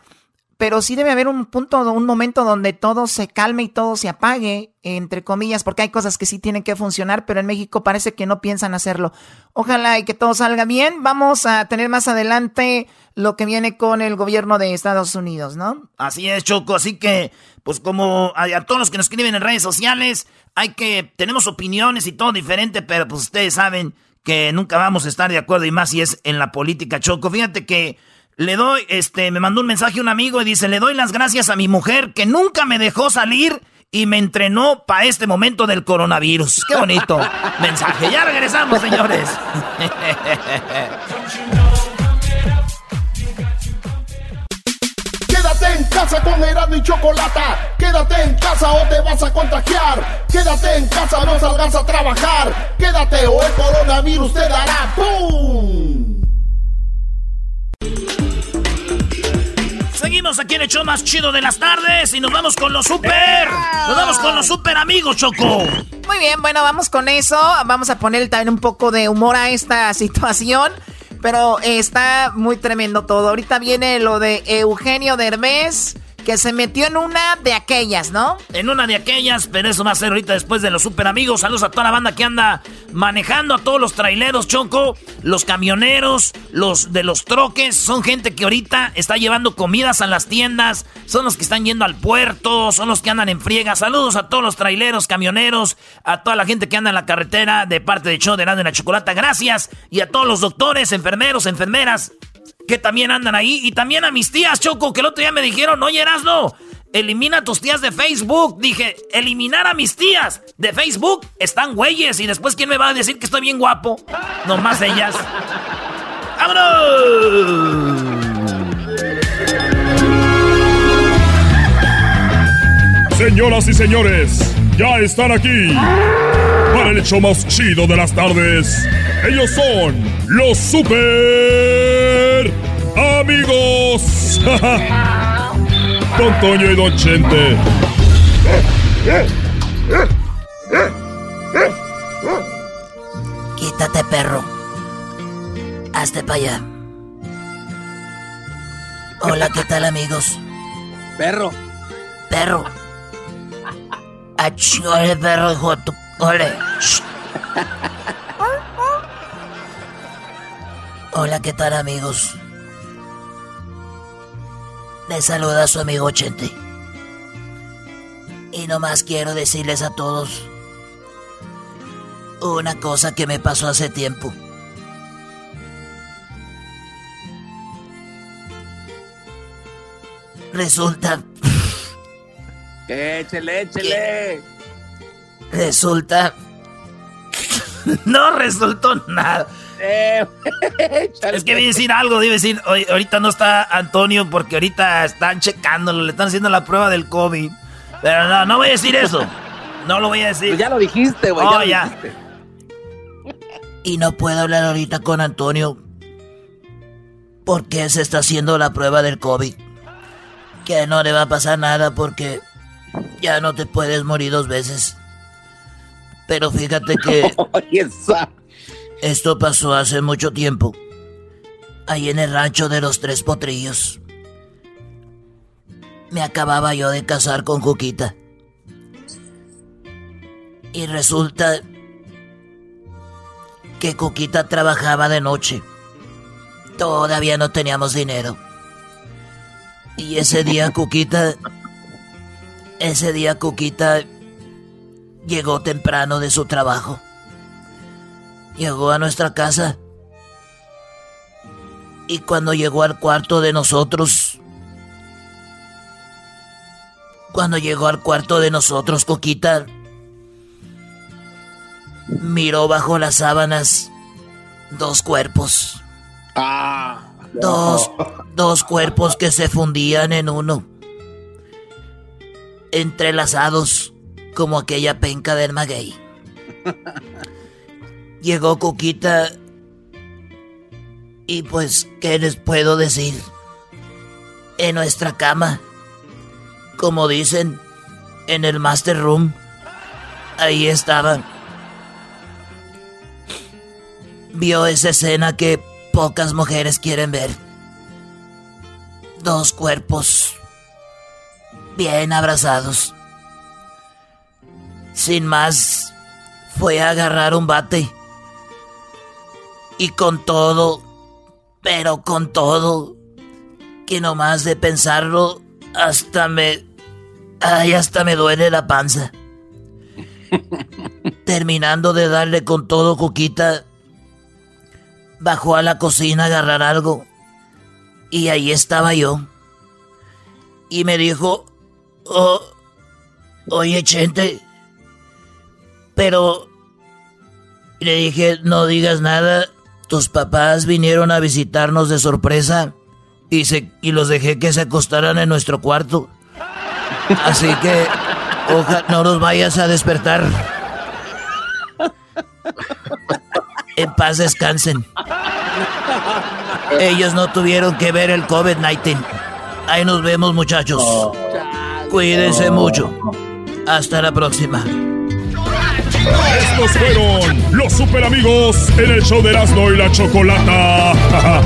pero sí debe haber un punto, un momento donde todo se calme y todo se apague, entre comillas, porque hay cosas que sí tienen que funcionar, pero en México parece que no piensan hacerlo. Ojalá y que todo salga bien. Vamos a tener más adelante lo que viene con el gobierno de Estados Unidos, ¿no? Así es, Choco. Así que, pues como a, a todos los que nos escriben en redes sociales, hay que, tenemos opiniones y todo diferente, pero pues ustedes saben que nunca vamos a estar de acuerdo y más si es en la política, Choco. Fíjate que le doy, este, me mandó un mensaje un amigo y dice, le doy las gracias a mi mujer que nunca me dejó salir y me entrenó para este momento del coronavirus. Qué bonito *laughs* mensaje. Ya regresamos, señores. Quédate en casa con Erasmo y Chocolata. Quédate en casa o te vas a contagiar. Quédate en casa, no salgas a trabajar. Quédate o el coronavirus te dará ¡pum! Seguimos aquí en el show más chido de las tardes y nos vamos con los super. Nos vamos con los super amigos, Choco. Muy bien, bueno, vamos con eso. Vamos a poner también un poco de humor a esta *laughs* situación. Pero está muy tremendo todo. Ahorita viene lo de Eugenio Derbez que se metió en una de aquellas, ¿no? En una de aquellas, pero eso va a ser ahorita después de los super amigos. Saludos a toda la banda que anda manejando, a todos los traileros, Choco, los camioneros, los de los troques. Son gente que ahorita está llevando comidas a las tiendas, son los que están yendo al puerto, son los que andan en friega. Saludos a todos los traileros, camioneros, a toda la gente que anda en la carretera de parte de Show de la Chocolata. Gracias. Y a todos los doctores, enfermeros, enfermeras que también andan ahí. Y también a mis tías, Choco, que el otro día me dijeron, oye, Erasno, elimina a tus tías de Facebook. Dije, eliminar a mis tías de Facebook. Están güeyes. Y después, ¿quién me va a decir que estoy bien guapo? Nomás ellas. *laughs* ¡Vámonos! Señoras y señores, ya están aquí para el hecho más chido de las tardes. Ellos son los super amigos. *laughs* Don Toño y Don Chente. Quítate, perro. Hazte para allá. Hola, ¿qué tal, amigos? Perro. Perro. Hola, ¿qué tal amigos? Les saluda su amigo Chente. Y nomás quiero decirles a todos una cosa que me pasó hace tiempo. Resulta... Échele, échele. Resulta... *laughs* no resultó nada. Eh, *laughs* es que voy a decir algo, debe decir, ahorita no está Antonio porque ahorita están checándolo, le están haciendo la prueba del COVID. Pero no, no voy a decir eso. No lo voy a decir. Pues ya lo dijiste, güey. Oh, ya. Y no puedo hablar ahorita con Antonio porque se está haciendo la prueba del COVID. Que no le va a pasar nada porque ya no te puedes morir dos veces. Pero fíjate que *laughs* esto pasó hace mucho tiempo. Ahí en el rancho de los tres potrillos. Me acababa yo de casar con Cuquita. Y resulta que Cuquita trabajaba de noche. Todavía no teníamos dinero. Y ese día Cuquita... Ese día Cuquita llegó temprano de su trabajo. Llegó a nuestra casa. Y cuando llegó al cuarto de nosotros... Cuando llegó al cuarto de nosotros, Coquita miró bajo las sábanas dos cuerpos. Ah. Dos, *laughs* dos cuerpos que se fundían en uno. Entrelazados como aquella penca del maguey. Llegó Coquita y pues, ¿qué les puedo decir? En nuestra cama, como dicen, en el Master Room, ahí estaban vio esa escena que pocas mujeres quieren ver. Dos cuerpos bien abrazados. Sin más, fue a agarrar un bate. Y con todo, pero con todo, que nomás de pensarlo, hasta me... Ay, hasta me duele la panza. *laughs* Terminando de darle con todo, Cuquita, bajó a la cocina a agarrar algo. Y ahí estaba yo. Y me dijo, oh, oye, Chente, pero... le dije, no digas nada, tus papás vinieron a visitarnos de sorpresa y, se, y los dejé que se acostaran en nuestro cuarto. Así que, ojalá no los vayas a despertar. En paz descansen. Ellos no tuvieron que ver el COVID-19. Ahí nos vemos, muchachos. Cuídense mucho. Hasta la próxima. Estos fueron los super amigos en el show de Erasmo y la Chocolata. *laughs*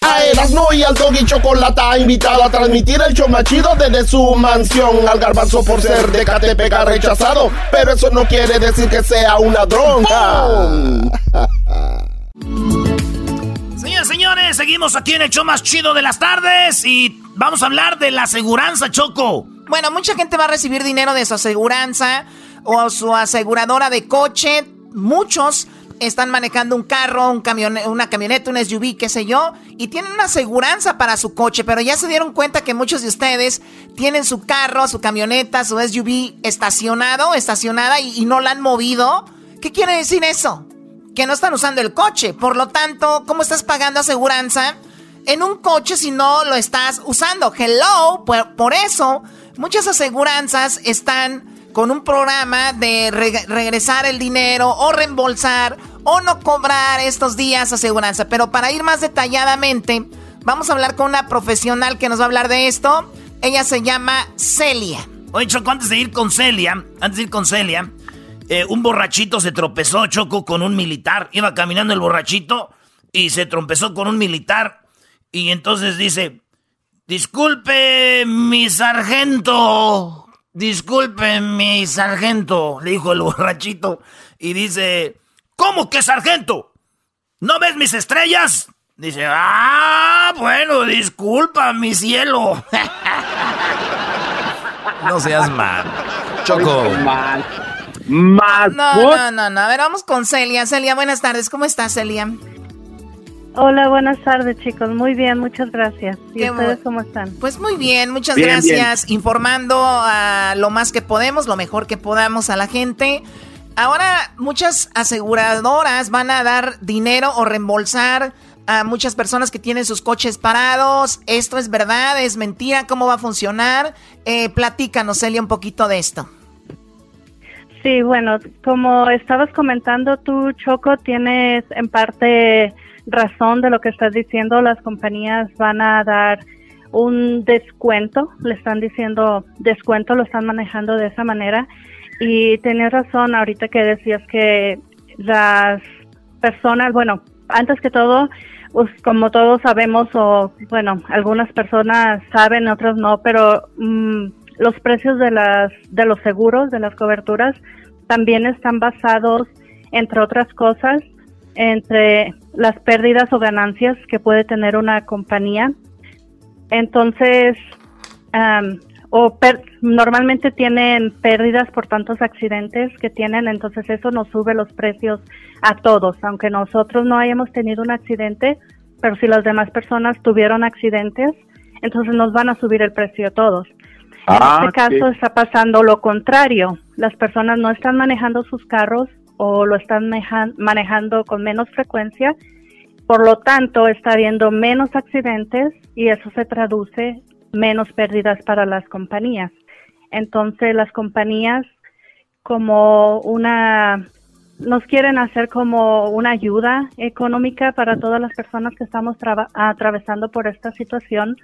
A Erasmo y al Doggy Chocolata invitado a transmitir el show machido desde su mansión. Al garbanzo por ser de Catepec ha rechazado, pero eso no quiere decir que sea una dronca. *laughs* Señores, seguimos aquí en el show más chido de las tardes y vamos a hablar de la aseguranza, Choco. Bueno, mucha gente va a recibir dinero de su aseguranza o su aseguradora de coche. Muchos están manejando un carro, un una camioneta, un SUV, qué sé yo, y tienen una aseguranza para su coche, pero ya se dieron cuenta que muchos de ustedes tienen su carro, su camioneta, su SUV estacionado, estacionada y no la han movido. ¿Qué quiere decir eso? Que no están usando el coche. Por lo tanto, ¿cómo estás pagando aseguranza en un coche si no lo estás usando? Hello, por, por eso muchas aseguranzas están con un programa de re- regresar el dinero o reembolsar o no cobrar estos días aseguranza. Pero para ir más detalladamente, vamos a hablar con una profesional que nos va a hablar de esto. Ella se llama Celia. Oye, Choco, antes de ir con Celia, antes de ir con Celia, eh, un borrachito se tropezó, Choco, con un militar. Iba caminando el borrachito y se tropezó con un militar. Y entonces dice, disculpe, mi sargento. Disculpe, mi sargento, le dijo el borrachito. Y dice, ¿cómo que sargento? ¿no ves mis estrellas? Dice, ah, bueno, disculpa, mi cielo. *laughs* no seas mal. Choco. Mal. Mal. No, no, no, no. A ver, vamos con Celia. Celia, buenas tardes. ¿Cómo estás, Celia? Hola, buenas tardes, chicos. Muy bien, muchas gracias. ¿Y ustedes cómo están? Pues muy bien, muchas gracias. Informando a lo más que podemos, lo mejor que podamos a la gente. Ahora, muchas aseguradoras van a dar dinero o reembolsar a muchas personas que tienen sus coches parados. ¿Esto es verdad? ¿Es mentira? ¿Cómo va a funcionar? Eh, platícanos, Celia, un poquito de esto. Sí, bueno, como estabas comentando tú, Choco, tienes en parte razón de lo que estás diciendo. Las compañías van a dar un descuento, le están diciendo descuento, lo están manejando de esa manera. Y tenías razón ahorita que decías que las personas, bueno, antes que todo, pues, como todos sabemos, o bueno, algunas personas saben, otras no, pero mm, los precios de, las, de los seguros, de las coberturas, también están basados, entre otras cosas, entre las pérdidas o ganancias que puede tener una compañía. Entonces, o normalmente tienen pérdidas por tantos accidentes que tienen, entonces eso nos sube los precios a todos, aunque nosotros no hayamos tenido un accidente, pero si las demás personas tuvieron accidentes, entonces nos van a subir el precio a todos. En Ah, este caso está pasando lo contrario, las personas no están manejando sus carros o lo están manejando con menos frecuencia, por lo tanto está habiendo menos accidentes y eso se traduce menos pérdidas para las compañías. Entonces las compañías como una nos quieren hacer como una ayuda económica para todas las personas que estamos atravesando por esta situación.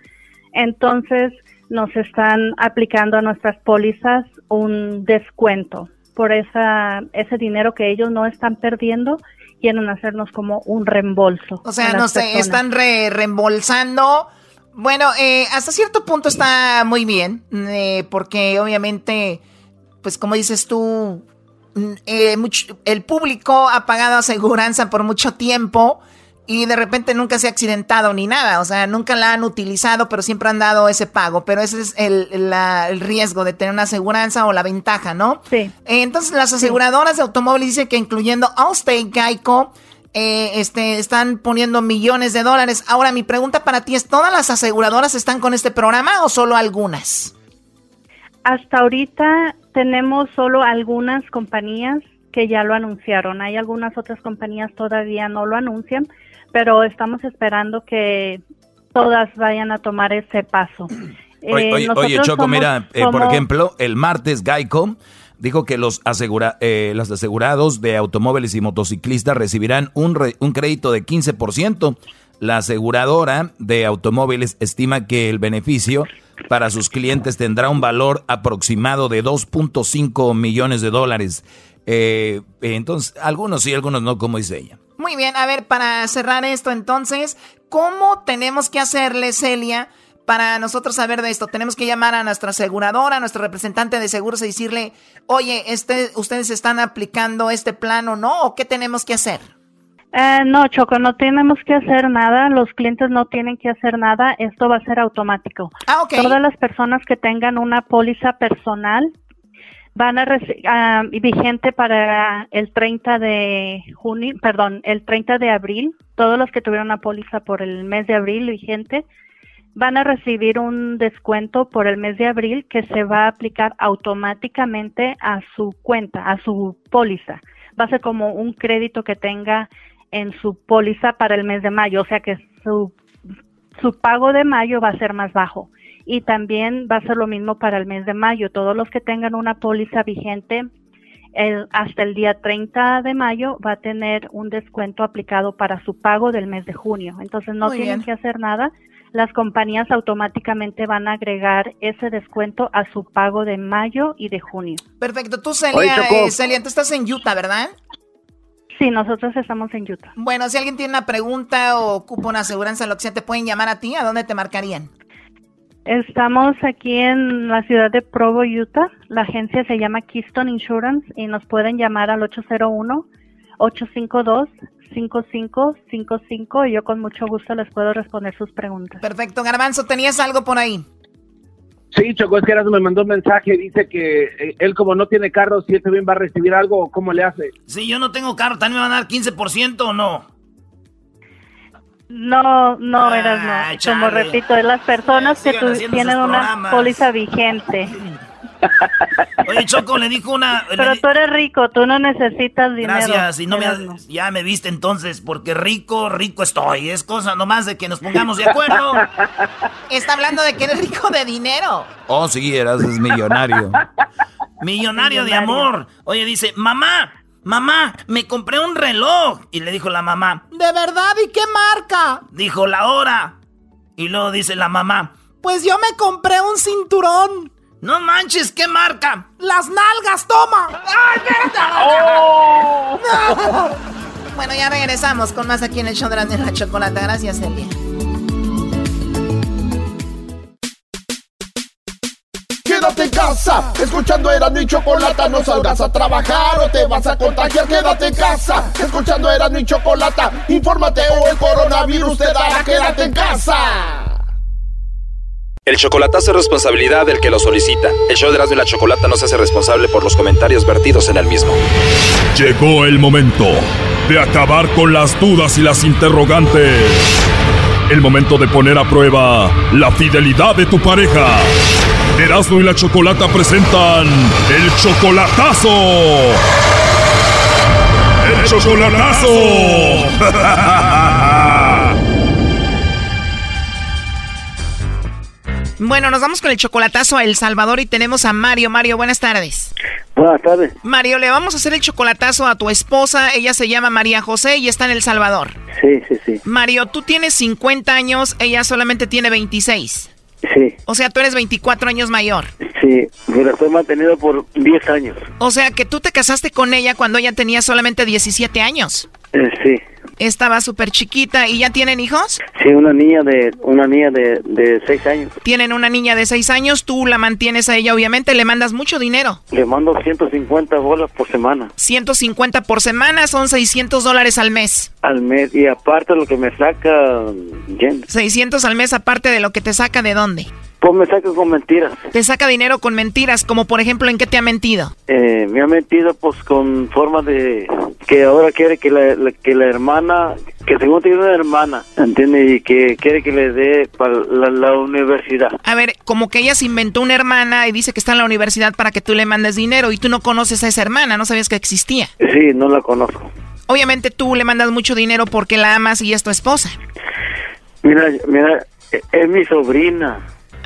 Entonces nos están aplicando a nuestras pólizas un descuento por esa, ese dinero que ellos no están perdiendo, quieren hacernos como un reembolso. O sea, no sé, están reembolsando. Bueno, eh, hasta cierto punto está muy bien, eh, porque obviamente, pues como dices tú, mm, eh, el público ha pagado aseguranza por mucho tiempo y de repente nunca se ha accidentado ni nada, o sea, nunca la han utilizado, pero siempre han dado ese pago, pero ese es el, el riesgo de tener una aseguranza o la ventaja, ¿no? Sí. entonces las aseguradoras de automóviles dicen que incluyendo Allstate, Geico, eh, este, están poniendo millones de dólares. Ahora mi pregunta para ti es, ¿todas las aseguradoras están con este programa o solo algunas? Hasta ahorita tenemos solo algunas compañías que ya lo anunciaron. Hay algunas otras compañías todavía no lo anuncian pero estamos esperando que todas vayan a tomar ese paso. Oye, eh, Choco, mira, eh, por ejemplo, el martes Geico dijo que los, asegura, eh, los asegurados de automóviles y motociclistas recibirán un, un crédito de 15%. La aseguradora de automóviles estima que el beneficio para sus clientes tendrá un valor aproximado de 2.5 millones de dólares. Entonces, algunos sí, algunos no, como dice ella. Muy bien, a ver, para cerrar esto entonces, ¿cómo tenemos que hacerle, Celia, para nosotros saber de esto? Tenemos que llamar a nuestra aseguradora, a nuestro representante de seguros y decirle, oye, este, ¿ustedes están aplicando este plan o no? ¿O qué tenemos que hacer? Eh, no, Choco, no tenemos que hacer nada, los clientes no tienen que hacer nada, esto va a ser automático. Ah, ok. Todas las personas que tengan una póliza personal van a uh, vigente para el 30 de junio, perdón, el 30 de abril. Todos los que tuvieron una póliza por el mes de abril vigente van a recibir un descuento por el mes de abril que se va a aplicar automáticamente a su cuenta, a su póliza. Va a ser como un crédito que tenga en su póliza para el mes de mayo, o sea que su, su pago de mayo va a ser más bajo y también va a ser lo mismo para el mes de mayo. Todos los que tengan una póliza vigente hasta el día 30 de mayo va a tener un descuento aplicado para su pago del mes de junio. Entonces no tienen que hacer nada. Las compañías automáticamente van a agregar ese descuento a su pago de mayo y de junio. Perfecto. Tú, Celia, eh, Celia, tú estás en Utah, ¿verdad? Sí, nosotros estamos en Utah. Bueno, si alguien tiene una pregunta o ocupa una aseguranza, lo que sea, te pueden llamar a ti. ¿A dónde te marcarían? Estamos aquí en la ciudad de Provo, Utah. La agencia se llama Keystone Insurance y nos pueden llamar al 852-5555 y yo con mucho gusto les puedo responder sus preguntas. Perfecto, Garbanzo, ¿tenías algo por ahí? Sí, Choco, es que Erasmo me mandó un mensaje, dice que eh, él como no tiene carro, si este bien va a recibir algo, ¿cómo le hace? Si yo no tengo carro, ¿también me van a dar 15% o no? No, no, ah, Erasmo. Como repito, es las personas que tienen una póliza vigente. *laughs* Oye, Choco, le dijo una... Pero tú eres rico, tú no necesitas dinero. Gracias, y no me, ya me viste entonces, porque rico, rico estoy. Es cosa nomás de que nos pongamos de acuerdo. *laughs* Está hablando de que eres rico de dinero. Oh, sí, eras es millonario. millonario. de amor. Oye, dice, mamá, mamá, me compré un reloj. Y le dijo la mamá, ¿de verdad? ¿Y qué marca? Dijo la hora. Y luego dice la mamá, pues yo me compré un cinturón. No manches, ¿qué marca? Las nalgas, toma. ¡Ay, *laughs* oh. bueno, ya regresamos con más aquí en el show de la, la chocolate. Gracias, Elia. Quédate en casa, escuchando era y Chocolata, no salgas a trabajar o te vas a contagiar. Quédate en casa, escuchando era y Chocolata, infórmate o el coronavirus te dará. Quédate en casa. El chocolatazo es responsabilidad del que lo solicita. El show de Erasmo y la Chocolata no se hace responsable por los comentarios vertidos en el mismo. Llegó el momento de acabar con las dudas y las interrogantes. El momento de poner a prueba la fidelidad de tu pareja. Erasmo y la Chocolata presentan el chocolatazo. ¡El chocolatazo! *laughs* Bueno, nos vamos con el chocolatazo a El Salvador y tenemos a Mario. Mario, buenas tardes. Buenas tardes. Mario, le vamos a hacer el chocolatazo a tu esposa. Ella se llama María José y está en El Salvador. Sí, sí, sí. Mario, tú tienes 50 años, ella solamente tiene 26. Sí. O sea, tú eres 24 años mayor. Sí, me la estoy manteniendo por 10 años. O sea, que tú te casaste con ella cuando ella tenía solamente 17 años. Eh, sí. Estaba súper chiquita. ¿Y ya tienen hijos? Sí, una niña de una niña de, de seis años. Tienen una niña de seis años. Tú la mantienes a ella, obviamente. Le mandas mucho dinero. Le mando 150 bolas por semana. 150 por semana son 600 dólares al mes. Al mes. Y aparte lo que me saca... 600 al mes aparte de lo que te saca de dónde? Pues me saca con mentiras. Te saca dinero con mentiras, como por ejemplo, ¿en qué te ha mentido? Eh, me ha mentido pues con forma de que ahora quiere que la, que la hermana, que según tiene una hermana, ¿entiendes? Y que quiere que le dé para la, universidad. A ver, como que ella se inventó una hermana y dice que está en la universidad para que tú le mandes dinero y tú no conoces a esa hermana, no sabías que existía. Sí, no la conozco. Obviamente tú le mandas mucho dinero porque la amas y es tu esposa. Mira, mira, es mi sobrina.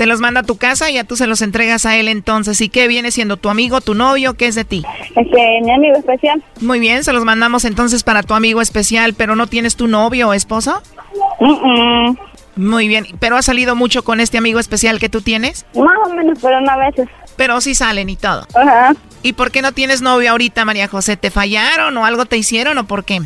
Te los manda a tu casa y ya tú se los entregas a él entonces. ¿Y qué viene siendo tu amigo, tu novio? ¿Qué es de ti? Este, mi amigo especial. Muy bien, se los mandamos entonces para tu amigo especial, pero ¿no tienes tu novio o esposo? Muy bien, ¿pero has salido mucho con este amigo especial que tú tienes? Más o menos, pero no a veces. Pero sí salen y todo. Ajá. ¿Y por qué no tienes novio ahorita, María José? ¿Te fallaron o algo te hicieron o por qué?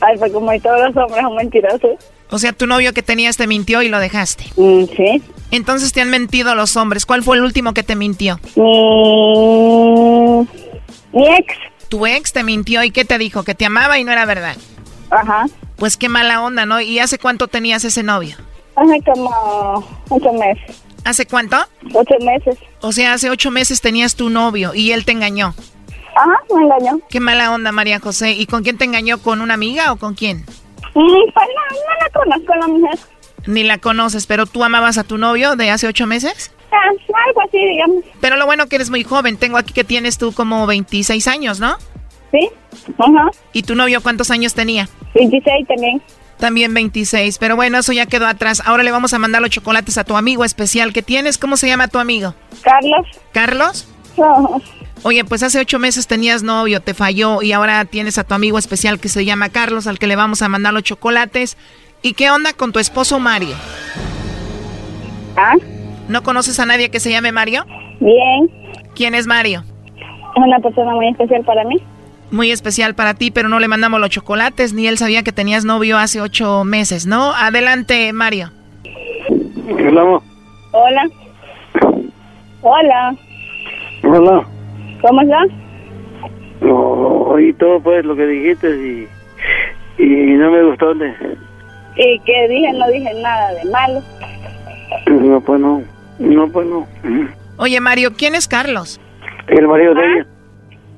Ay, pues como todos los hombres son mentirosos. O sea, tu novio que tenías te mintió y lo dejaste. Mm, sí. Entonces te han mentido los hombres. ¿Cuál fue el último que te mintió? Mi, mi ex. Tu ex te mintió y qué te dijo? Que te amaba y no era verdad. Ajá. Pues qué mala onda, ¿no? ¿Y hace cuánto tenías ese novio? Hace como ocho meses. ¿Hace cuánto? Ocho meses. O sea, hace ocho meses tenías tu novio y él te engañó. Ajá, me engañó. Qué mala onda, María José. ¿Y con quién te engañó? ¿Con una amiga o con quién? Pues no, no la conozco la mujer. Ni la conoces, pero tú amabas a tu novio de hace ocho meses. Ah, algo así, digamos. Pero lo bueno que eres muy joven. Tengo aquí que tienes tú como 26 años, ¿no? Sí. Ajá. ¿Y tu novio cuántos años tenía? 26 también. También 26. Pero bueno, eso ya quedó atrás. Ahora le vamos a mandar los chocolates a tu amigo especial que tienes. ¿Cómo se llama tu amigo? Carlos. ¿Carlos? No. Oye, pues hace ocho meses tenías novio, te falló y ahora tienes a tu amigo especial que se llama Carlos, al que le vamos a mandar los chocolates. ¿Y qué onda con tu esposo Mario? ¿Ah? ¿No conoces a nadie que se llame Mario? Bien. ¿Quién es Mario? Es una persona muy especial para mí. Muy especial para ti, pero no le mandamos los chocolates, ni él sabía que tenías novio hace ocho meses, ¿no? Adelante, Mario. Hola. Hola. Hola. Hola. ¿Cómo estás? No, oí todo pues lo que dijiste y, y no me gustó. ¿Y qué dije? No dije nada de malo. no, pues no. No, pues no. Oye, Mario, ¿quién es Carlos? El marido de ella.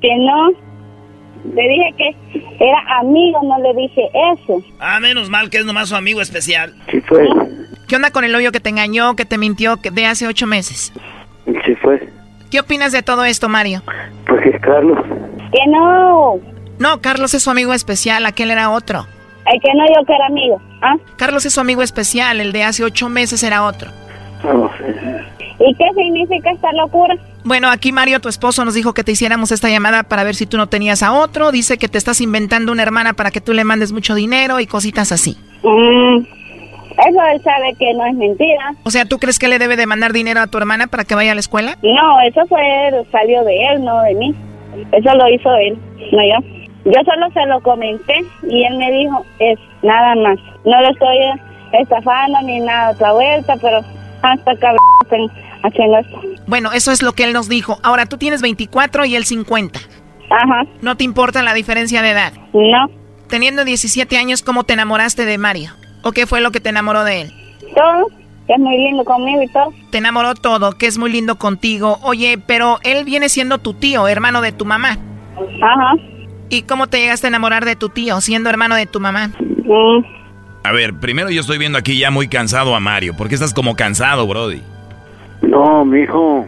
Que no. Le dije que era amigo, no le dije eso. Ah, menos mal que es nomás su amigo especial. Sí fue. ¿Qué onda con el novio que te engañó, que te mintió que de hace ocho meses? Sí fue. ¿Qué opinas de todo esto, Mario? Pues es Carlos. Que no. No, Carlos es su amigo especial, aquel era otro. El que no yo que era amigo. ¿Ah? Carlos es su amigo especial, el de hace ocho meses era otro. No sé. ¿Y qué significa esta locura? Bueno, aquí Mario, tu esposo, nos dijo que te hiciéramos esta llamada para ver si tú no tenías a otro. Dice que te estás inventando una hermana para que tú le mandes mucho dinero y cositas así. Mm, eso él sabe que no es mentira. O sea, ¿tú crees que le debe de mandar dinero a tu hermana para que vaya a la escuela? No, eso fue salió de él, no de mí. Eso lo hizo él, no yo. Yo solo se lo comenté y él me dijo, es nada más. No lo estoy estafando ni nada otra vuelta, pero hasta cabrón haciendo esto. Bueno, eso es lo que él nos dijo. Ahora, tú tienes 24 y él 50. Ajá. ¿No te importa la diferencia de edad? No. Teniendo 17 años, ¿cómo te enamoraste de Mario? ¿O qué fue lo que te enamoró de él? Todo, que es muy lindo conmigo y todo. Te enamoró todo, que es muy lindo contigo. Oye, pero él viene siendo tu tío, hermano de tu mamá. Ajá. ¿Y cómo te llegaste a enamorar de tu tío, siendo hermano de tu mamá? Mm. A ver, primero yo estoy viendo aquí ya muy cansado a Mario. ¿Por qué estás como cansado, Brody? No, mijo.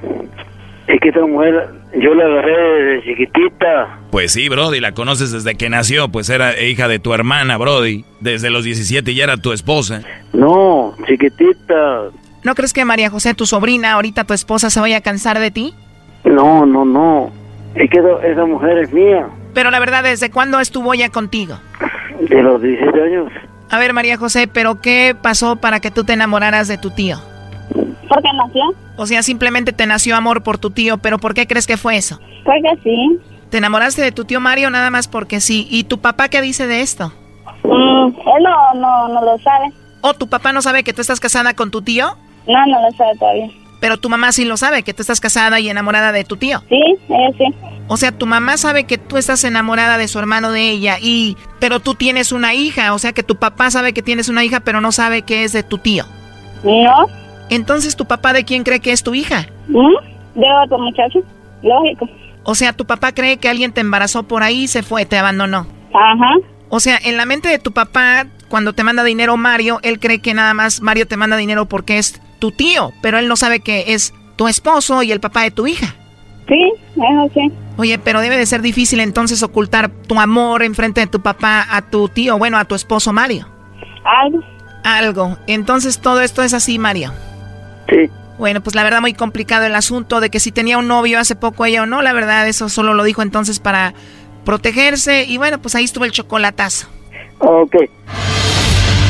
Es que esta mujer, yo la agarré desde chiquitita. Pues sí, Brody, la conoces desde que nació, pues era hija de tu hermana, Brody. Desde los 17 ya era tu esposa. No, chiquitita. ¿No crees que María José, tu sobrina, ahorita tu esposa, se vaya a cansar de ti? No, no, no. Es que esa, esa mujer es mía. Pero la verdad, ¿desde cuándo estuvo ella contigo? De los 17 años. A ver, María José, ¿pero qué pasó para que tú te enamoraras de tu tío? ¿Por qué nació? O sea, simplemente te nació amor por tu tío, pero ¿por qué crees que fue eso? Porque sí. ¿Te enamoraste de tu tío Mario nada más porque sí? ¿Y tu papá qué dice de esto? Mm, él no, no, no lo sabe. ¿O tu papá no sabe que tú estás casada con tu tío? No, no lo sabe todavía. Pero tu mamá sí lo sabe, que tú estás casada y enamorada de tu tío. Sí, ella sí. O sea, tu mamá sabe que tú estás enamorada de su hermano de ella y pero tú tienes una hija, o sea que tu papá sabe que tienes una hija, pero no sabe que es de tu tío. No. Entonces, ¿tu papá de quién cree que es tu hija? De otro muchacho. Lógico. O sea, tu papá cree que alguien te embarazó por ahí y se fue, te abandonó. Ajá. O sea, en la mente de tu papá, cuando te manda dinero Mario, él cree que nada más Mario te manda dinero porque es tu tío, pero él no sabe que es tu esposo y el papá de tu hija. Sí, eso sí. Oye, pero debe de ser difícil entonces ocultar tu amor en frente de tu papá a tu tío, bueno, a tu esposo Mario. Algo. Algo. Entonces todo esto es así, Mario. Sí. Bueno, pues la verdad muy complicado el asunto de que si tenía un novio hace poco ella o no, la verdad eso solo lo dijo entonces para protegerse y bueno, pues ahí estuvo el chocolatazo. Ok.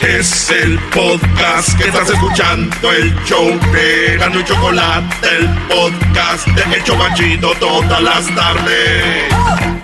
Es el podcast que estás escuchando, el show de Gano y Chocolate, el podcast de El Chocachito todas las tardes.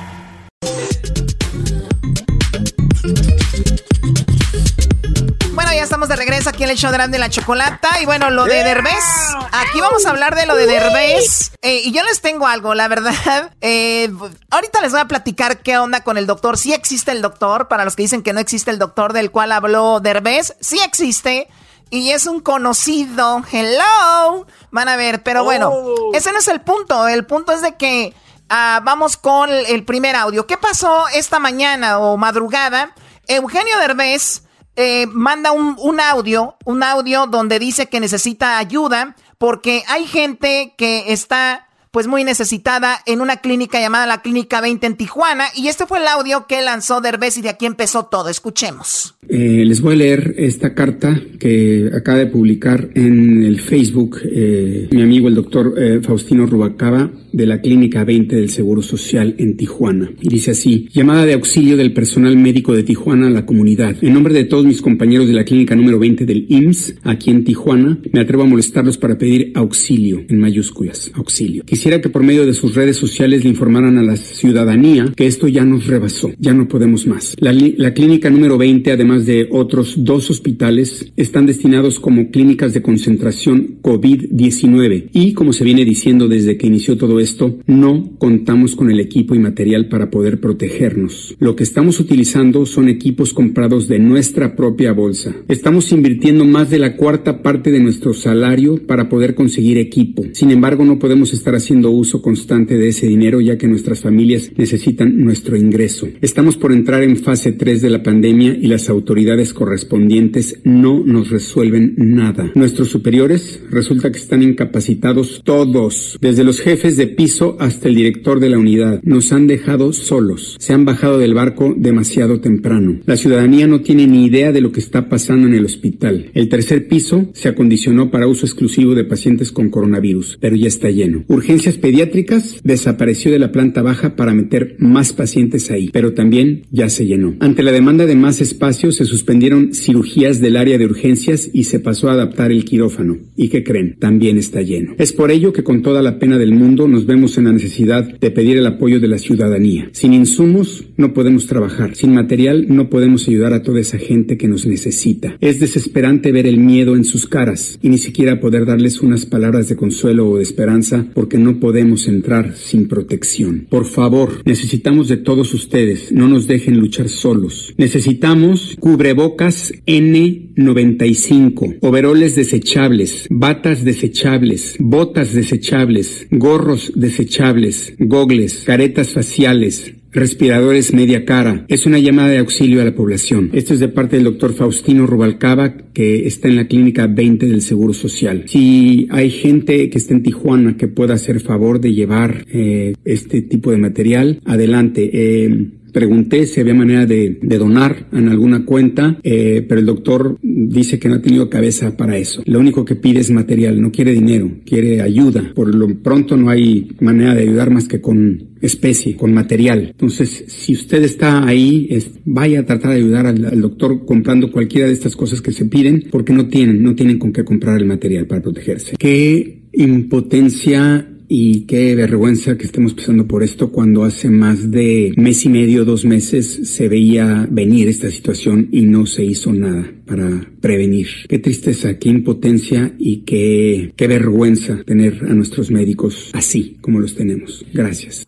Ya estamos de regreso aquí en el show de de la chocolata. Y bueno, lo de Derbez. Aquí vamos a hablar de lo de Derbez. Eh, y yo les tengo algo, la verdad. *laughs* Eh, ahorita les voy a platicar qué onda con el doctor. Sí existe el doctor. Para los que dicen que no existe el doctor del cual habló Derbez, sí existe. Y es un conocido. Hello. Van a ver, pero bueno, ese no es el punto. El punto es de que ah, vamos con el primer audio. ¿Qué pasó esta mañana o madrugada? Eugenio Derbez eh, manda un, un audio, un audio donde dice que necesita ayuda porque hay gente que está pues muy necesitada en una clínica llamada la Clínica 20 en Tijuana. Y este fue el audio que lanzó Derbez y de aquí empezó todo. Escuchemos. Eh, les voy a leer esta carta que acaba de publicar en el Facebook eh, mi amigo el doctor eh, Faustino Rubacaba de la Clínica 20 del Seguro Social en Tijuana. Y dice así, llamada de auxilio del personal médico de Tijuana a la comunidad. En nombre de todos mis compañeros de la Clínica número 20 del IMSS, aquí en Tijuana, me atrevo a molestarlos para pedir auxilio, en mayúsculas, auxilio. Que por medio de sus redes sociales le informaran a la ciudadanía que esto ya nos rebasó, ya no podemos más. La, la Clínica número 20, además de otros dos hospitales, están destinados como clínicas de concentración COVID-19 y, como se viene diciendo desde que inició todo esto, no contamos con el equipo y material para poder protegernos. Lo que estamos utilizando son equipos comprados de nuestra propia bolsa. Estamos invirtiendo más de la cuarta parte de nuestro salario para poder conseguir equipo. Sin embargo, no podemos estar haciendo uso constante de ese dinero ya que nuestras familias necesitan nuestro ingreso. Estamos por entrar en fase 3 de la pandemia y las autoridades correspondientes no nos resuelven nada. Nuestros superiores resulta que están incapacitados todos, desde los jefes de piso hasta el director de la unidad. Nos han dejado solos. Se han bajado del barco demasiado temprano. La ciudadanía no tiene ni idea de lo que está pasando en el hospital. El tercer piso se acondicionó para uso exclusivo de pacientes con coronavirus, pero ya está lleno. Urgencias pediátricas desapareció de la planta baja para meter más pacientes ahí, pero también ya se llenó. Ante la demanda de más espacio se suspendieron cirugías del área de urgencias y se pasó a adaptar el quirófano. ¿Y qué creen? También está lleno. Es por ello que con toda la pena del mundo nos vemos en la necesidad de pedir el apoyo de la ciudadanía. Sin insumos no podemos trabajar, sin material no podemos ayudar a toda esa gente que nos necesita. Es desesperante ver el miedo en sus caras y ni siquiera poder darles unas palabras de consuelo o de esperanza porque no podemos entrar sin protección. Por favor, necesitamos de todos ustedes, no nos dejen luchar solos. Necesitamos cubrebocas N95, overoles desechables, batas desechables, botas desechables, gorros desechables, gogles, caretas faciales, respiradores media cara. Es una llamada de auxilio a la población. Esto es de parte del doctor Faustino Rubalcaba, que está en la clínica 20 del Seguro Social. Si hay gente que está en Tijuana que pueda hacer favor de llevar eh, este tipo de material, adelante. Eh, Pregunté si había manera de, de donar en alguna cuenta, eh, pero el doctor dice que no ha tenido cabeza para eso. Lo único que pide es material, no quiere dinero, quiere ayuda. Por lo pronto no hay manera de ayudar más que con especie, con material. Entonces, si usted está ahí, vaya a tratar de ayudar al, doctor comprando cualquiera de estas cosas que se piden, porque no tienen, no tienen con qué comprar el material para protegerse. ¿Qué impotencia y qué vergüenza que estemos pasando por esto cuando hace más de mes y medio, dos meses se veía venir esta situación y no se hizo nada para prevenir. Qué tristeza, qué impotencia y qué, qué vergüenza tener a nuestros médicos así como los tenemos. Gracias.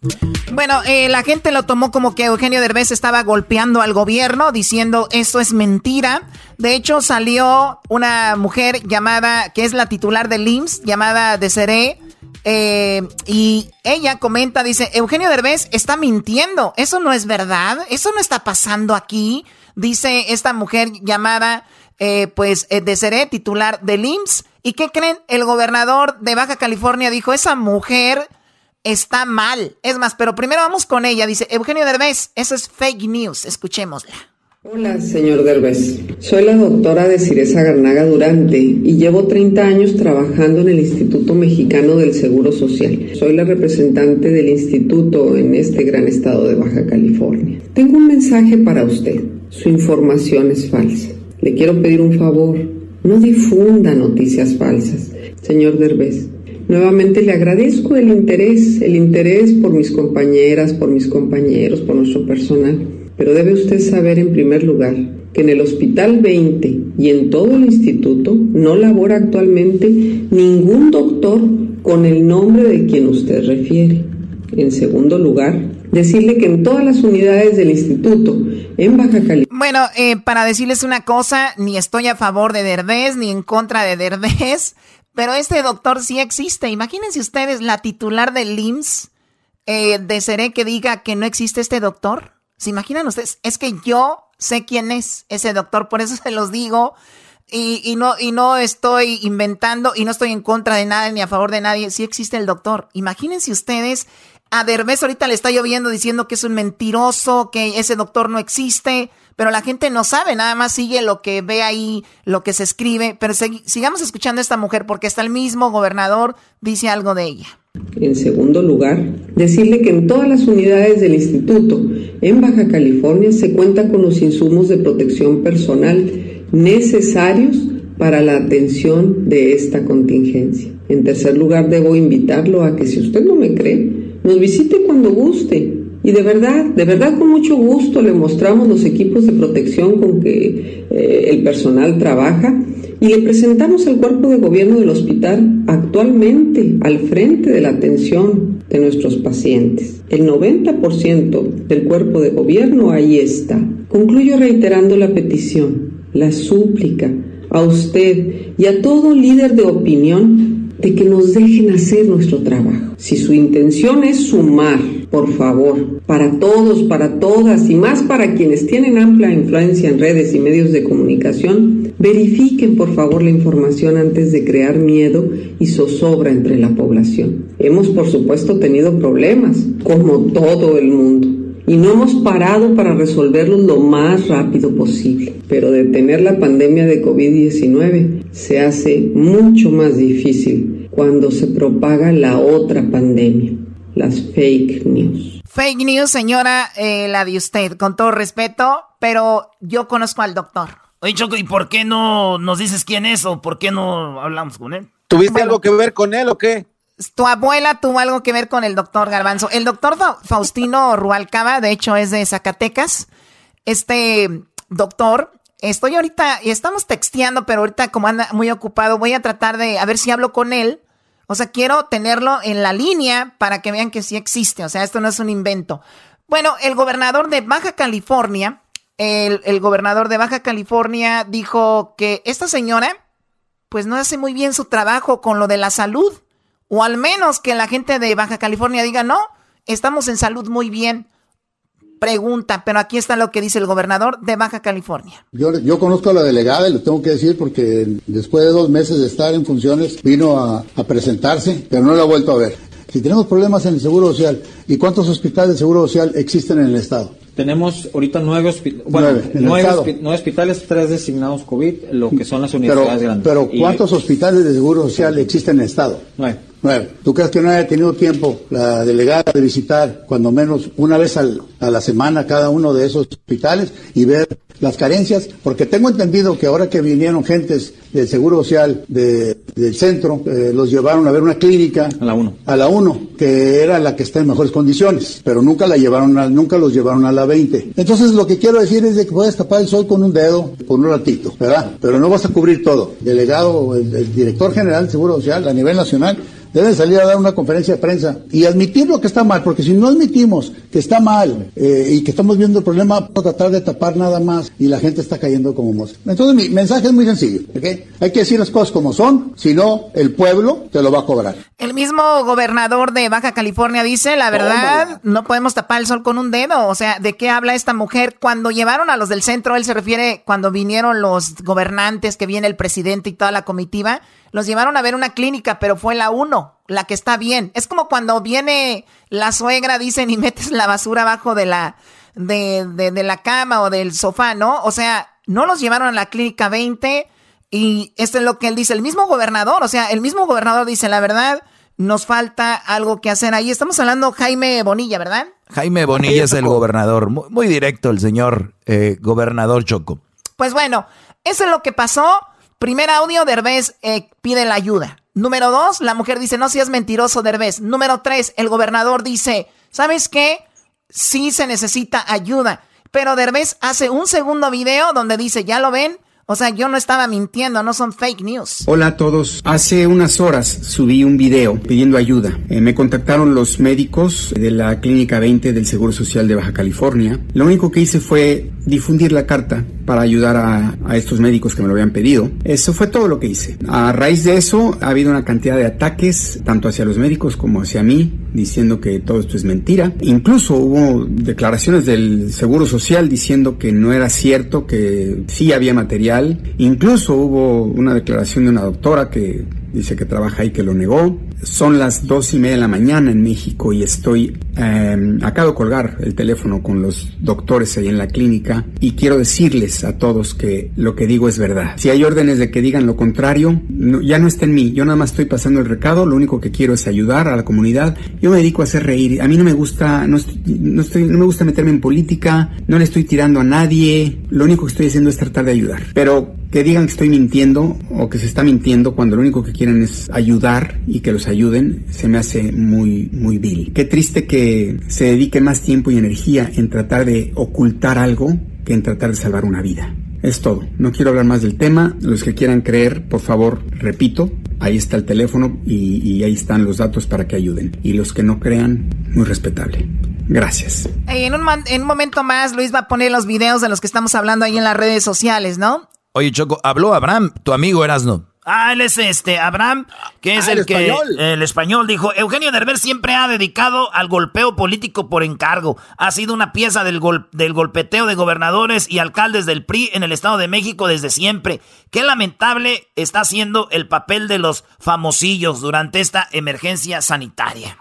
Bueno, eh, la gente lo tomó como que Eugenio Derbez estaba golpeando al gobierno diciendo esto es mentira. De hecho, salió una mujer llamada, que es la titular del IMSS, llamada Desiree, eh, y ella comenta, dice, Eugenio Derbez está mintiendo, eso no es verdad, eso no está pasando aquí, dice esta mujer llamada, eh, pues, eh, de titular del IMSS. ¿Y qué creen? El gobernador de Baja California dijo, esa mujer está mal. Es más, pero primero vamos con ella, dice, Eugenio Derbez, eso es fake news, escuchémosla. Hola, señor Derbez. Soy la doctora de Ciresa Garnaga Durante y llevo 30 años trabajando en el Instituto Mexicano del Seguro Social. Soy la representante del instituto en este gran estado de Baja California. Tengo un mensaje para usted. Su información es falsa. Le quiero pedir un favor. No difunda noticias falsas. Señor Derbez, Nuevamente le agradezco el interés, el interés por mis compañeras, por mis compañeros, por nuestro personal. Pero debe usted saber en primer lugar que en el Hospital 20 y en todo el instituto no labora actualmente ningún doctor con el nombre de quien usted refiere. En segundo lugar, decirle que en todas las unidades del instituto en Baja California. Bueno, eh, para decirles una cosa, ni estoy a favor de Derbez ni en contra de Derbez, *laughs* pero este doctor sí existe. Imagínense ustedes la titular del IMSS eh, de Seré que diga que no existe este doctor. ¿Se imaginan ustedes? Es que yo sé quién es ese doctor, por eso *laughs* se los digo. Y, no, y no estoy inventando y no estoy en contra de nadie ni a favor de nadie. Sí existe el doctor. Imagínense ustedes, a Derbez ahorita le está lloviendo diciendo que es un mentiroso, que ese doctor no existe, pero la gente no sabe, nada más sigue lo que ve ahí, lo que se escribe. Pero sigamos escuchando a esta mujer porque hasta el mismo gobernador dice algo de ella. En segundo lugar, decirle que en todas las unidades del instituto en Baja California se cuenta con los insumos de protección personal necesarios para la atención de esta contingencia. En tercer lugar, debo invitarlo a que si usted no me cree, nos visite cuando guste. Y de verdad, de verdad con mucho gusto le mostramos los equipos de protección con que eh, el personal trabaja y le presentamos al cuerpo de gobierno del hospital actualmente al frente de la atención de nuestros pacientes. El 90% del cuerpo de gobierno ahí está. Concluyo reiterando la petición, la súplica a usted y a todo líder de opinión de que nos dejen hacer nuestro trabajo. Si su intención es sumar, por favor, para todos, para todas y más para quienes tienen amplia influencia en redes y medios de comunicación, verifiquen por favor la información antes de crear miedo y zozobra entre la población. Hemos por supuesto tenido problemas, como todo el mundo y no hemos parado para resolverlos lo más rápido posible. Pero detener la pandemia de COVID-19 se hace mucho más difícil cuando se propaga la otra pandemia, las fake news. Fake news, señora, eh, la de usted, con todo respeto, pero yo conozco al doctor. Oye, Choco, ¿y por qué no nos dices quién es o por qué no hablamos con él? ¿Tuviste algo que ver con él o qué? Tu abuela tuvo algo que ver con el doctor Garbanzo. El doctor Faustino Rualcaba, de hecho, es de Zacatecas. Este doctor, estoy ahorita, y estamos texteando, pero ahorita como anda muy ocupado, voy a tratar de, a ver si hablo con él. O sea, quiero tenerlo en la línea para que vean que sí existe. O sea, esto no es un invento. Bueno, el gobernador de Baja California, el, el gobernador de Baja California dijo que esta señora, pues no hace muy bien su trabajo con lo de la salud. O al menos que la gente de Baja California diga, no, estamos en salud muy bien. Pregunta, pero aquí está lo que dice el gobernador de Baja California. Yo, yo conozco a la delegada y lo tengo que decir porque después de dos meses de estar en funciones vino a, a presentarse, pero no la he vuelto a ver. Si tenemos problemas en el Seguro Social, ¿y cuántos hospitales de Seguro Social existen en el Estado? Tenemos ahorita nueve, bueno, nueve, hospitales, tres designados COVID, lo que son las universidades pero, grandes. Pero ¿cuántos hospitales de Seguro Social existen en el Estado? Nueve. Nueve. ¿Tú crees que no haya tenido tiempo la delegada de visitar cuando menos una vez al, a la semana cada uno de esos hospitales y ver las carencias? Porque tengo entendido que ahora que vinieron gentes del Seguro Social de, del centro, eh, los llevaron a ver una clínica. A la 1. A la 1, que era la que está en mejores condiciones, pero nunca la llevaron a, nunca los llevaron a la 20. Entonces lo que quiero decir es de que puedes tapar el sol con un dedo por un ratito, ¿verdad? Pero no vas a cubrir todo. Delegado, el, el director general del Seguro Social a nivel nacional deben salir a dar una conferencia de prensa y admitir lo que está mal, porque si no admitimos que está mal eh, y que estamos viendo el problema, a tratar de tapar nada más y la gente está cayendo como mosca. Entonces mi mensaje es muy sencillo, ¿okay? Hay que decir las cosas como son, si no, el pueblo te lo va a cobrar. El mismo gobernador de Baja California dice, la verdad, no podemos tapar el sol con un dedo. O sea, ¿de qué habla esta mujer? Cuando llevaron a los del centro, él se refiere cuando vinieron los gobernantes, que viene el presidente y toda la comitiva, los llevaron a ver una clínica, pero fue la uno, la que está bien. Es como cuando viene la suegra, dicen, y metes la basura abajo de la, de, de, de la cama o del sofá, ¿no? O sea, no los llevaron a la clínica 20 y esto es lo que él dice, el mismo gobernador, o sea, el mismo gobernador dice, la verdad, nos falta algo que hacer ahí. Estamos hablando Jaime Bonilla, ¿verdad? Jaime Bonilla es el gobernador, muy, muy directo el señor eh, gobernador Choco. Pues bueno, eso es lo que pasó. Primer audio, Derbez eh, pide la ayuda. Número dos, la mujer dice, no seas mentiroso, Derbez. Número tres, el gobernador dice, ¿sabes qué? Sí se necesita ayuda. Pero Derbez hace un segundo video donde dice, ¿ya lo ven? O sea, yo no estaba mintiendo, no son fake news. Hola a todos. Hace unas horas subí un video pidiendo ayuda. Eh, me contactaron los médicos de la Clínica 20 del Seguro Social de Baja California. Lo único que hice fue difundir la carta para ayudar a, a, estos médicos que me lo habían pedido. Eso fue todo lo que hice. A raíz de eso ha habido una cantidad de ataques, tanto hacia los médicos como hacia mí, diciendo que todo esto es mentira. Incluso hubo declaraciones del Seguro Social diciendo que no era cierto, que sí había material. Incluso hubo una declaración de una doctora que dice que trabaja ahí que lo negó. Son las dos y media de la mañana en México y estoy, eh, acabo de colgar el teléfono con los doctores ahí en la clínica y quiero decirles a todos que lo que digo es verdad. Si hay órdenes de que digan lo contrario, ya no está en mí. Yo nada más estoy pasando el recado, lo único que quiero es ayudar a la comunidad. Yo me dedico a hacer reír. A mí no me gusta, no, estoy, no, estoy, no me gusta meterme en política, no le estoy tirando a nadie. Lo único que estoy haciendo es tratar de ayudar. Pero que digan que estoy mintiendo o que se está mintiendo cuando lo único que quieren es ayudar y que los ayuden, se me hace muy, muy vil. Qué triste que se dedique más tiempo y energía en tratar de ocultar algo que en tratar de salvar una vida. Es todo. No quiero hablar más del tema. Los que quieran creer, por favor, repito, ahí está el teléfono y, y ahí están los datos para que ayuden. Y los que no crean, muy respetable. Gracias. En un, en un momento más, Luis va a poner los videos de los que estamos hablando ahí en las redes sociales, ¿no? Oye, Choco, habló Abraham, tu amigo Erasno. Ah, él es este, Abraham, que es Ah, el, el que. español. El español dijo: Eugenio Derbez siempre ha dedicado al golpeo político por encargo. Ha sido una pieza del, gol- del golpeteo de gobernadores y alcaldes del PRI en el Estado de México desde siempre. Qué lamentable está siendo el papel de los famosillos durante esta emergencia sanitaria.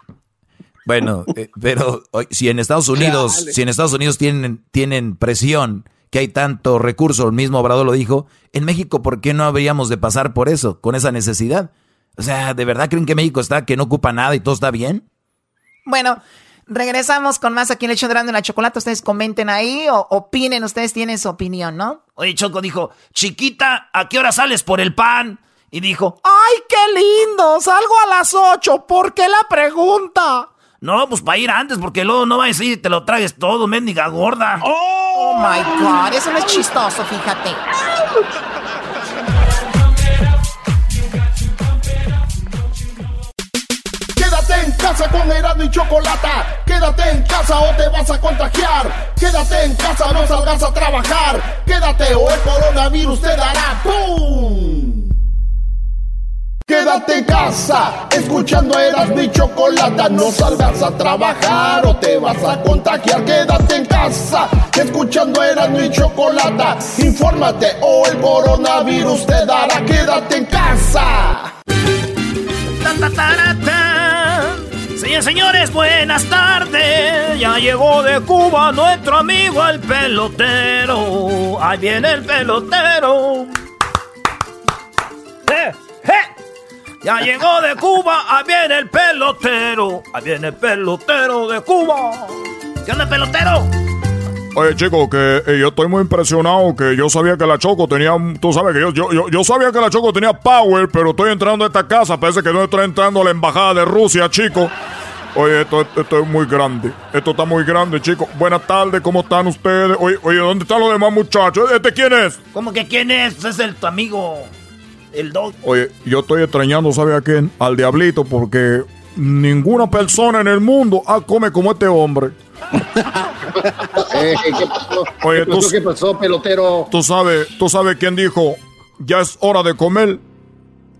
Bueno, eh, pero si en Estados Unidos, si en Estados Unidos tienen, tienen presión, que hay tanto recurso, el mismo Obrador lo dijo, en México, ¿por qué no habríamos de pasar por eso, con esa necesidad? O sea, ¿de verdad creen que México está, que no ocupa nada y todo está bien? Bueno, regresamos con más aquí en el hecho de la Chocolata. Ustedes comenten ahí o opinen, ustedes tienen su opinión, ¿no? Oye, Choco dijo: Chiquita, ¿a qué hora sales por el pan? Y dijo: ¡Ay, qué lindo! Salgo a las 8. ¿Por qué la pregunta? No, pues para ir antes, porque luego no va a decir y te lo tragues todo, mendiga gorda. Oh my God, eso no es chistoso, fíjate. Quédate en casa con Erasmo y Chocolata. Quédate en casa o te vas a contagiar. Quédate en casa, no salgas a trabajar. Quédate o el coronavirus te dará ¡pum! Quédate en casa, escuchando Erasmo y Chocolata. No salgas a trabajar o te vas a contagiar. Quédate en casa, escuchando Erasmo y Chocolata. Infórmate o el coronavirus te dará. Quédate en casa. Señores, señores, buenas tardes. Ya llegó de Cuba nuestro amigo el pelotero. Ahí viene el pelotero. ¡Eh! ¡Eh! Ya llegó de Cuba, ahí viene el pelotero. Ahí viene el pelotero de Cuba. ¿Qué onda, pelotero? Oye, chico, que eh, yo estoy muy impresionado, que yo sabía que la Choco tenía, tú sabes que yo, yo, yo, sabía que la Choco tenía power, pero estoy entrando a esta casa, parece que no estoy entrando a la embajada de Rusia, chico. Oye, esto, esto, es muy grande, esto está muy grande, chico. Buenas tardes, ¿cómo están ustedes? Oye, oye, ¿dónde están los demás muchachos? ¿Este quién es? ¿Cómo que quién es? Es el tu amigo. El dog. Oye, yo estoy extrañando, ¿sabe a quién? Al diablito, porque ninguna persona en el mundo ah, come como este hombre. *laughs* Eh, ¿Qué pasó? Oye, ¿Qué pasó, pelotero? Tú sabes, tú sabes quién dijo, ya es hora de comer.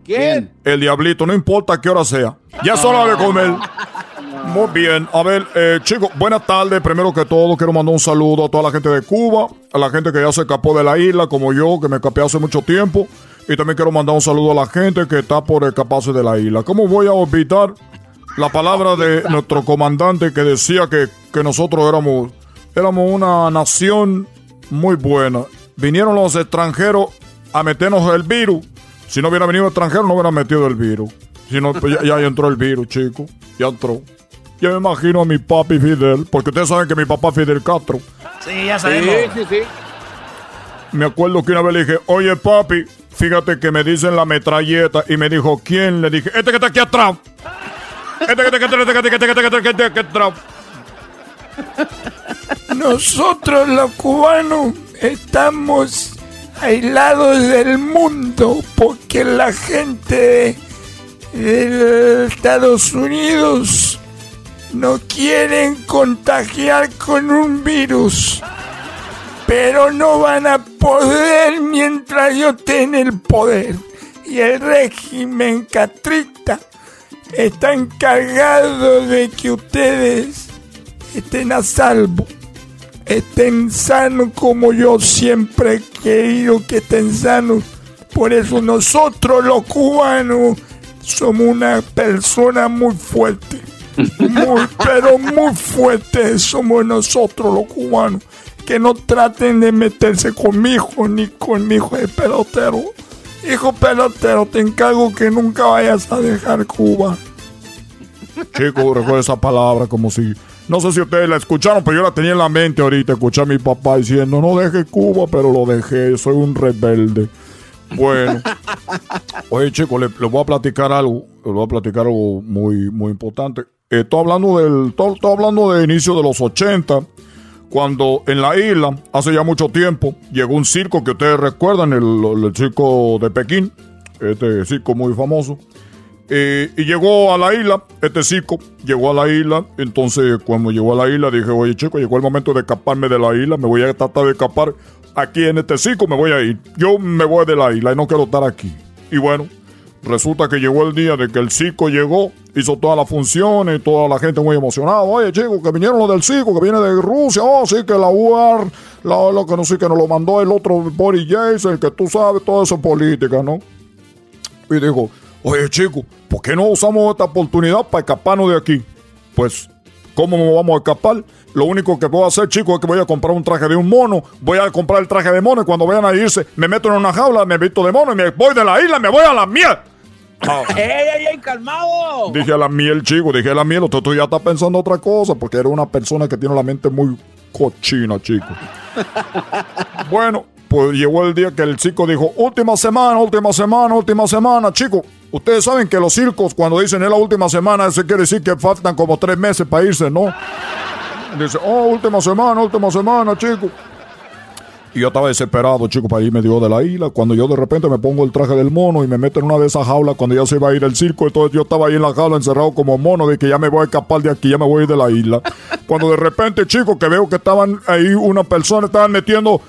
¿Quién? El diablito, no importa qué hora sea. Ya es hora de comer. Muy bien, a ver, eh, chicos, buenas tardes. Primero que todo, quiero mandar un saludo a toda la gente de Cuba, a la gente que ya se escapó de la isla, como yo, que me escapé hace mucho tiempo. Y también quiero mandar un saludo a la gente que está por escaparse de la isla. ¿Cómo voy a olvidar la palabra de nuestro comandante que decía que, nosotros éramos, éramos una nación muy buena? Vinieron los extranjeros a meternos el virus. Si no hubiera venido extranjero, no hubiera metido el virus. Si no, pues ya, ya entró el virus, chico. Ya entró. Ya me imagino a mi papi Fidel, porque ustedes saben que mi papá es Fidel Castro. Sí, ya sabemos. Sí, sí, sí. Me acuerdo que una vez le dije, oye papi, Fíjate que me dicen la metralleta y me dijo, ¿quién? Le dije, este que está aquí atrás. Este que está aquí atrás. Nosotros los cubanos estamos aislados del mundo porque la gente de Estados Unidos no quieren contagiar con un virus pero no van a poder mientras yo tenga el poder. Y el régimen catrista está encargado de que ustedes estén a salvo, estén sanos como yo siempre he querido que estén sanos. Por eso nosotros los cubanos somos una persona muy fuerte. *laughs* Muy, pero muy fuerte somos nosotros los cubanos que no traten de meterse con mi hijo ni con mi hijo de pelotero. Hijo pelotero, te encargo que nunca vayas a dejar Cuba. Chico, recuerdo esa palabra como si... No sé si ustedes la escucharon, pero yo la tenía en la mente ahorita. Escuché a mi papá diciendo, no deje Cuba, pero lo dejé. Soy un rebelde. Bueno. Oye, chicos, les, voy a platicar algo. Les voy a platicar algo muy, muy importante. estoy hablando del... Estoy, hablando de inicio de los 80 cuando en la isla, hace ya mucho tiempo, llegó un circo que ustedes recuerdan, el, circo de Pekín, este circo muy famoso. Eh, y llegó a la isla, este circo llegó a la isla. Entonces, cuando llegó a la isla, dije, oye, chico, llegó el momento de escaparme de la isla. Me voy a tratar de escapar aquí en este circo, me voy a ir. Yo me voy de la isla y no quiero estar aquí. Y bueno, Resulta que llegó el día de que el circo llegó, hizo todas las funciones, toda la gente muy emocionada. Oye, chicos, que vinieron los del circo, que viene de Rusia. Oh, sí, que la UAR, lo que no sé, que nos lo mandó el otro Boris Jason, que tú sabes, toda esa política, ¿no? Y dijo, oye, chicos, ¿por qué no usamos esta oportunidad para escaparnos de aquí? Pues, ¿cómo nos vamos a escapar? Lo único que puedo hacer, chicos, es que voy a comprar un traje de un mono. Voy a comprar el traje de mono y cuando vayan a irse, me meto en una jaula, me visto de mono y me voy de la isla, me voy a la mierda. ¡Ey, *laughs* ey, calmado! Dije a la miel, chico, dije a la miel, usted, ya está pensando otra cosa, porque era una persona que tiene la mente muy cochina, chico. *laughs* bueno, pues llegó el día que el chico dijo, última semana, última semana, última semana, chico. Ustedes saben que los circos, cuando dicen es la última semana, eso quiere decir que faltan como tres meses para irse, ¿no? Dice, oh, última semana, última semana, chico. Y yo estaba desesperado, chico, para irme dio de la isla. Cuando yo de repente me pongo el traje del mono y me meto en una de esas jaulas cuando ya se iba a ir el circo, entonces yo estaba ahí en la jaula encerrado como mono de que ya me voy a escapar de aquí, ya me voy a ir de la isla. *laughs* Cuando de repente, chico, que veo que estaban ahí una persona, estaban metiendo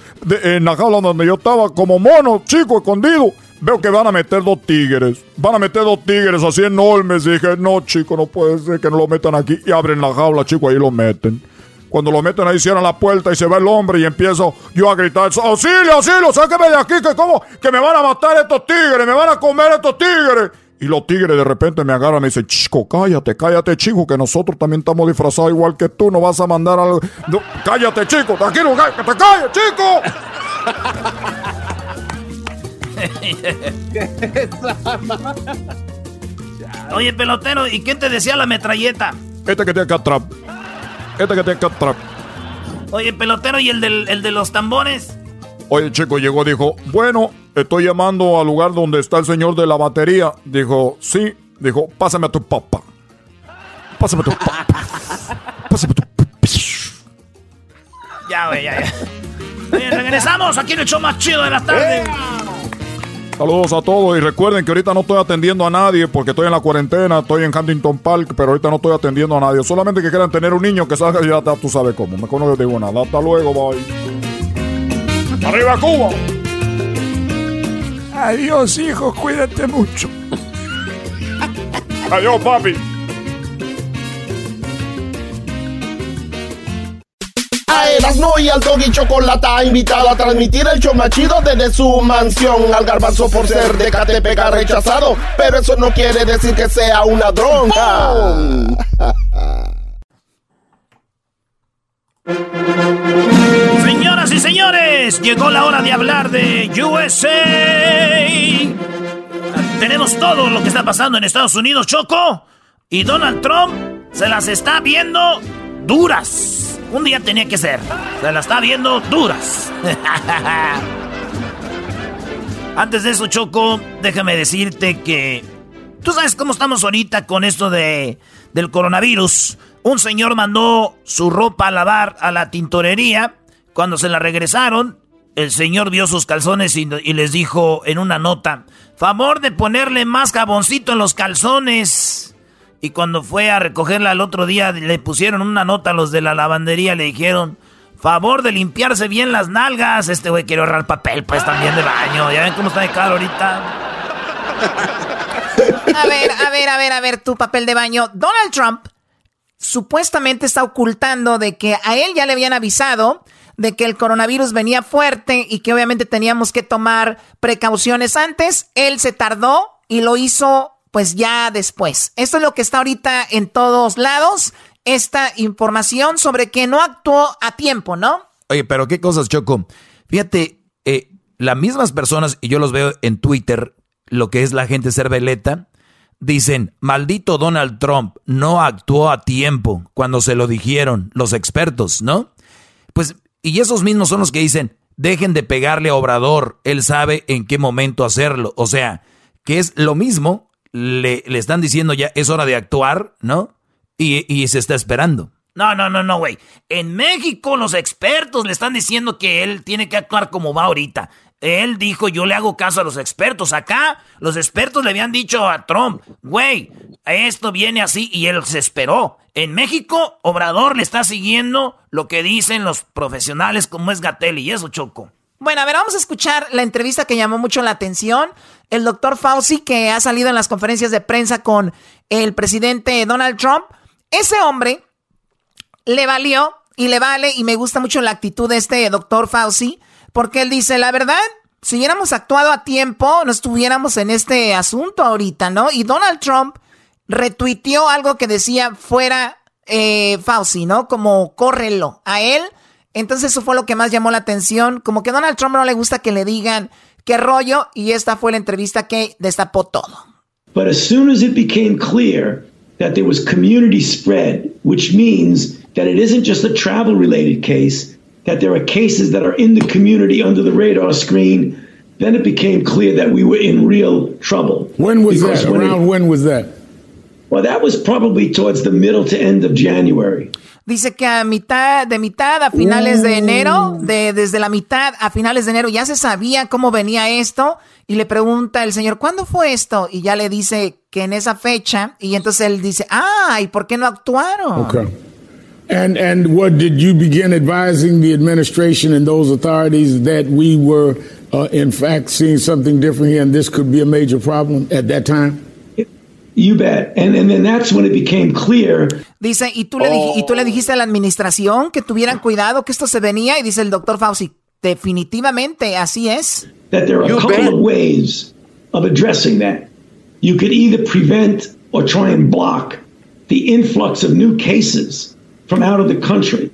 en la jaula donde yo estaba como mono, chico, escondido. Veo que van a meter dos tigres. Van a meter dos tigres así enormes. Y dije, no, chico, no puede ser que no lo metan aquí. Y abren la jaula, chico, ahí lo meten. Cuando lo meten ahí, cierran la puerta y se ve el hombre y empiezo yo a gritar, auxilio, auxilio, sáqueme de aquí, que como, que me van a matar estos tigres, me van a comer estos tigres. Y los tigres de repente me agarran y me dicen, chico, cállate, cállate, chico, que nosotros también estamos disfrazados igual que tú, no vas a mandar algo. cállate, chico, tranquilo, que te calles, chico. Oye, pelotero, ¿y quién te decía la metralleta? Este que tiene acá atrás. Oye, pelotero, ¿y el, del, el de los tambores? Oye, chico, llegó, dijo, bueno, estoy llamando al lugar donde está el señor de la batería. Dijo, sí. Dijo, pásame a tu papá. Pásame a tu papá. Pásame a tu Ya, güey, ya, ya. Oye, regresamos aquí en el show más chido de la tarde. Saludos a todos y recuerden que ahorita no estoy atendiendo a nadie porque estoy en la cuarentena, estoy en Huntington Park, pero ahorita no estoy atendiendo a nadie. Solamente que quieran tener un niño que salga ya tú sabes cómo. Mejor no les digo nada. Hasta luego, bye. ¡Arriba Cuba! Adiós, hijo, cuídate mucho. Adiós, papi. Erasmo y al Doggy Chocolata invitado a transmitir el show machido desde su mansión. Al garbanzo por ser de Catepec rechazado, pero eso no quiere decir que sea una dronca. Señoras y señores, llegó la hora de hablar de USA. Tenemos todo lo que está pasando en Estados Unidos, Choco. Y Donald Trump se las está viendo duras. Un día tenía que ser. Se las está viendo duras. *laughs* Antes de eso, Choco, déjame decirte que tú sabes cómo estamos ahorita con esto de del coronavirus. Un señor mandó su ropa a lavar a la tintorería. Cuando se la regresaron, el señor vio sus calzones y, y, les dijo en una nota, favor de ponerle más jaboncito en los calzones. Y cuando fue a recogerla el otro día, le pusieron una nota a los de la lavandería, le dijeron, favor de limpiarse bien las nalgas. Este güey quiere ahorrar papel, pues también de baño. Ya ven cómo está de caro ahorita. A ver, a ver, a ver, a ver, tu papel de baño. Donald Trump supuestamente está ocultando de que a él ya le habían avisado de que el coronavirus venía fuerte y que obviamente teníamos que tomar precauciones antes. Él se tardó y lo hizo pues ya después. Esto es lo que está ahorita en todos lados, esta información sobre que no actuó a tiempo, ¿no? Oye, pero qué cosas, Choco. Fíjate, eh, las mismas personas, y yo los veo en Twitter, lo que es la gente cerveleta, dicen, maldito Donald Trump, no actuó a tiempo cuando se lo dijeron los expertos, ¿no? Pues, y esos mismos son los que dicen, dejen de pegarle a Obrador, él sabe en qué momento hacerlo. O sea, que es lo mismo, le, le están diciendo ya, es hora de actuar, ¿no? Y, y se está esperando. No, no, no, no, güey. En México los expertos le están diciendo que él tiene que actuar como va ahorita. Él dijo, yo le hago caso a los expertos. Acá, los expertos le habían dicho a Trump, güey, esto viene así y él se esperó. En México, Obrador le está siguiendo lo que dicen los profesionales como es Gatel y eso, Choco. Bueno, a ver, vamos a escuchar la entrevista que llamó mucho la atención. El doctor Fauci, que ha salido en las conferencias de prensa con el presidente Donald Trump. Ese hombre le valió y le vale y me gusta mucho la actitud de este doctor Fauci porque él dice, la verdad, si hubiéramos actuado a tiempo, no estuviéramos en este asunto ahorita, ¿no? Y Donald Trump retuiteó algo que decía fuera eh, Fauci, ¿no? Como córrelo a él. Entonces eso fue lo que más llamó la atención. Como que Donald Trump no le gusta que le digan qué rollo y esta fue la entrevista que destapó todo. But as soon as it became clear that there was community spread, which means that it isn't just a travel related case, that there are cases that are in the community under the radar screen, then it became clear that we were in real trouble. When was because that? When Around it, when was that? Well, that was probably towards the middle to end of January. Dice que a mitad, de mitad a finales de enero, de, desde la mitad a finales de enero, ya se sabía cómo venía esto. Y le pregunta el señor, ¿cuándo fue esto? Y ya le dice que en esa fecha. Y entonces él dice, ah, ¿y por qué no actuaron? Okay. And and what did you begin advising the administration and those authorities that we were uh, in fact seeing something different here and this could be a major problem at that time? You bet. And, and then that's when it became clear. Dice, ¿y tú, le oh. y tú le dijiste a la administración que tuvieran cuidado, que esto se venía? Y dice el doctor Fauci, definitivamente así es. That there are you a couple bet. of ways of addressing that. You could either prevent or try and block the influx of new cases from out of the country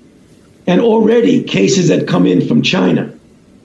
and already cases that come in from China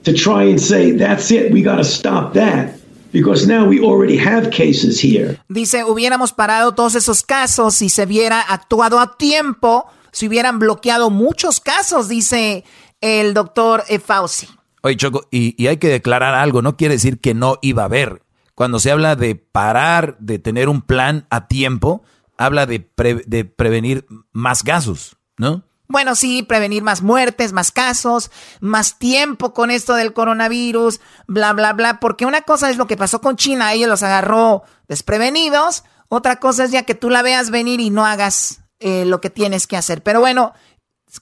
to try and say, that's it, we got to stop that. Because now we already have cases here. Dice, hubiéramos parado todos esos casos si se hubiera actuado a tiempo, si hubieran bloqueado muchos casos, dice el doctor Fauci. Oye, Choco, y, hay que declarar algo, no quiere decir que no iba a haber. Cuando se habla de parar, de tener un plan a tiempo, habla de, de prevenir más casos, ¿no? Bueno, sí, prevenir más muertes, más casos, más tiempo con esto del coronavirus, bla, bla, bla, porque una cosa es lo que pasó con China, ellos los agarró desprevenidos, otra cosa es ya que tú la veas venir y no hagas eh, lo que tienes que hacer. Pero bueno,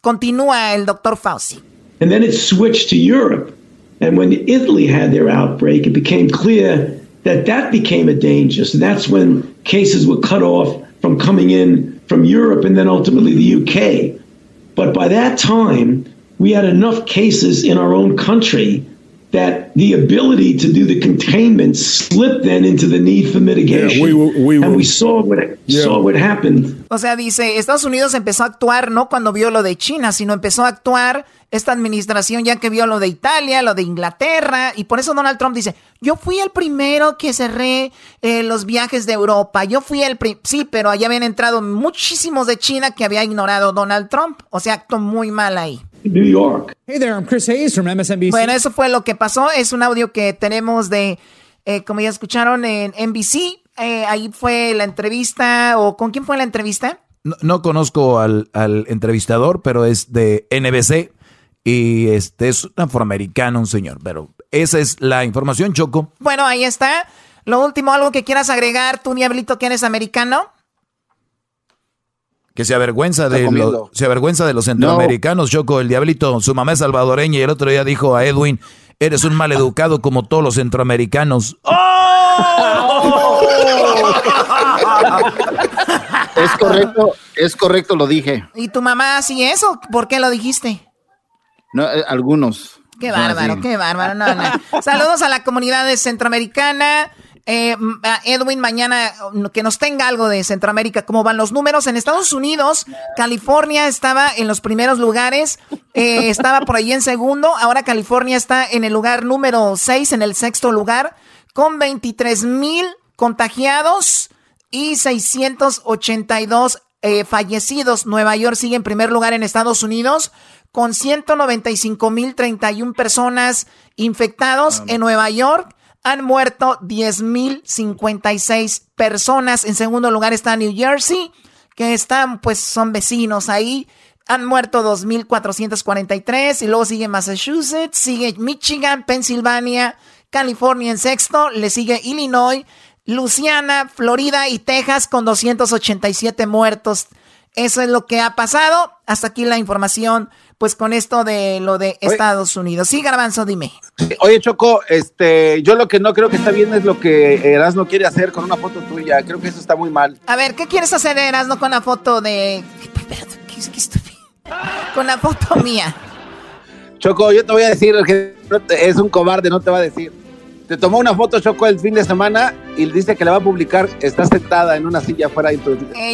continúa el doctor Fauci. And then it switched to Europe. And when Italy had their outbreak, it became clear that that became a danger. So that's when cases were cut off from coming in from Europe and then ultimately the UK. But by that time, we had enough cases in our own country that the ability to do the containment slipped then into the need for mitigation. Yeah, we, we, and we saw what, yeah. saw what happened. O sea, dice, Estados Unidos empezó a actuar no cuando vio lo de China, sino empezó a actuar esta administración ya que vio lo de Italia, lo de Inglaterra, y por eso Donald Trump dice, yo fui el primero que cerré eh, los viajes de Europa, yo fui el... Sí, pero allá habían entrado muchísimos de China que había ignorado Donald Trump, o sea, actuó muy mal ahí. New York. Hey there, I'm Chris Hayes from MSNBC. Bueno, eso fue lo que pasó, es un audio que tenemos de, eh, como ya escucharon, en NBC, eh, ahí fue la entrevista, o ¿con quién fue la entrevista? No, conozco al, al entrevistador, pero es de NBC. Y este es un afroamericano, un señor. Pero esa es la información, Choco. Bueno, ahí está. Lo último, algo que quieras agregar, tú, Diablito, que eres americano. Que se avergüenza, de se avergüenza de los centroamericanos, Choco. El Diablito, su mamá es salvadoreña y el otro día dijo a Edwin, eres un mal educado como todos los centroamericanos. *laughs* ¡Oh! es correcto, es correcto, lo dije. ¿Y tu mamá así eso? ¿Por qué lo dijiste? No, eh, algunos. Qué bárbaro, qué bárbaro. No, no. Saludos a la comunidad de centroamericana. Eh, Edwin, mañana que nos tenga algo de Centroamérica, cómo van los números. En Estados Unidos, California estaba en los primeros lugares, eh, *laughs* estaba por ahí en segundo, ahora California está en el lugar número 6, en el sexto lugar, con 23 mil contagiados y 682 eh, fallecidos. Nueva York sigue en primer lugar en Estados Unidos con 195.031 personas infectados en Nueva York. Han muerto 10.056 personas. En segundo lugar está New Jersey, que están, pues son vecinos ahí. Han muerto 2.443 y luego sigue Massachusetts, sigue Michigan, Pensilvania, California en sexto, le sigue Illinois, Luisiana, Florida y Texas con 287 muertos. Eso es lo que ha pasado. Hasta aquí la información pues con esto de lo de Estados Unidos. Sí, Garbanzo, dime. Oye, Choco, este, yo lo que no creo que está bien es lo que Erasno quiere hacer con una foto tuya. Creo que eso está muy mal. A ver, ¿qué quieres hacer, Erasno, con la foto de... Con la foto mía. Choco, yo te voy a decir que es un cobarde, no te va a decir. Te tomó una foto, Choco, el fin de semana y dice que la va a publicar. Está sentada en una silla afuera. Y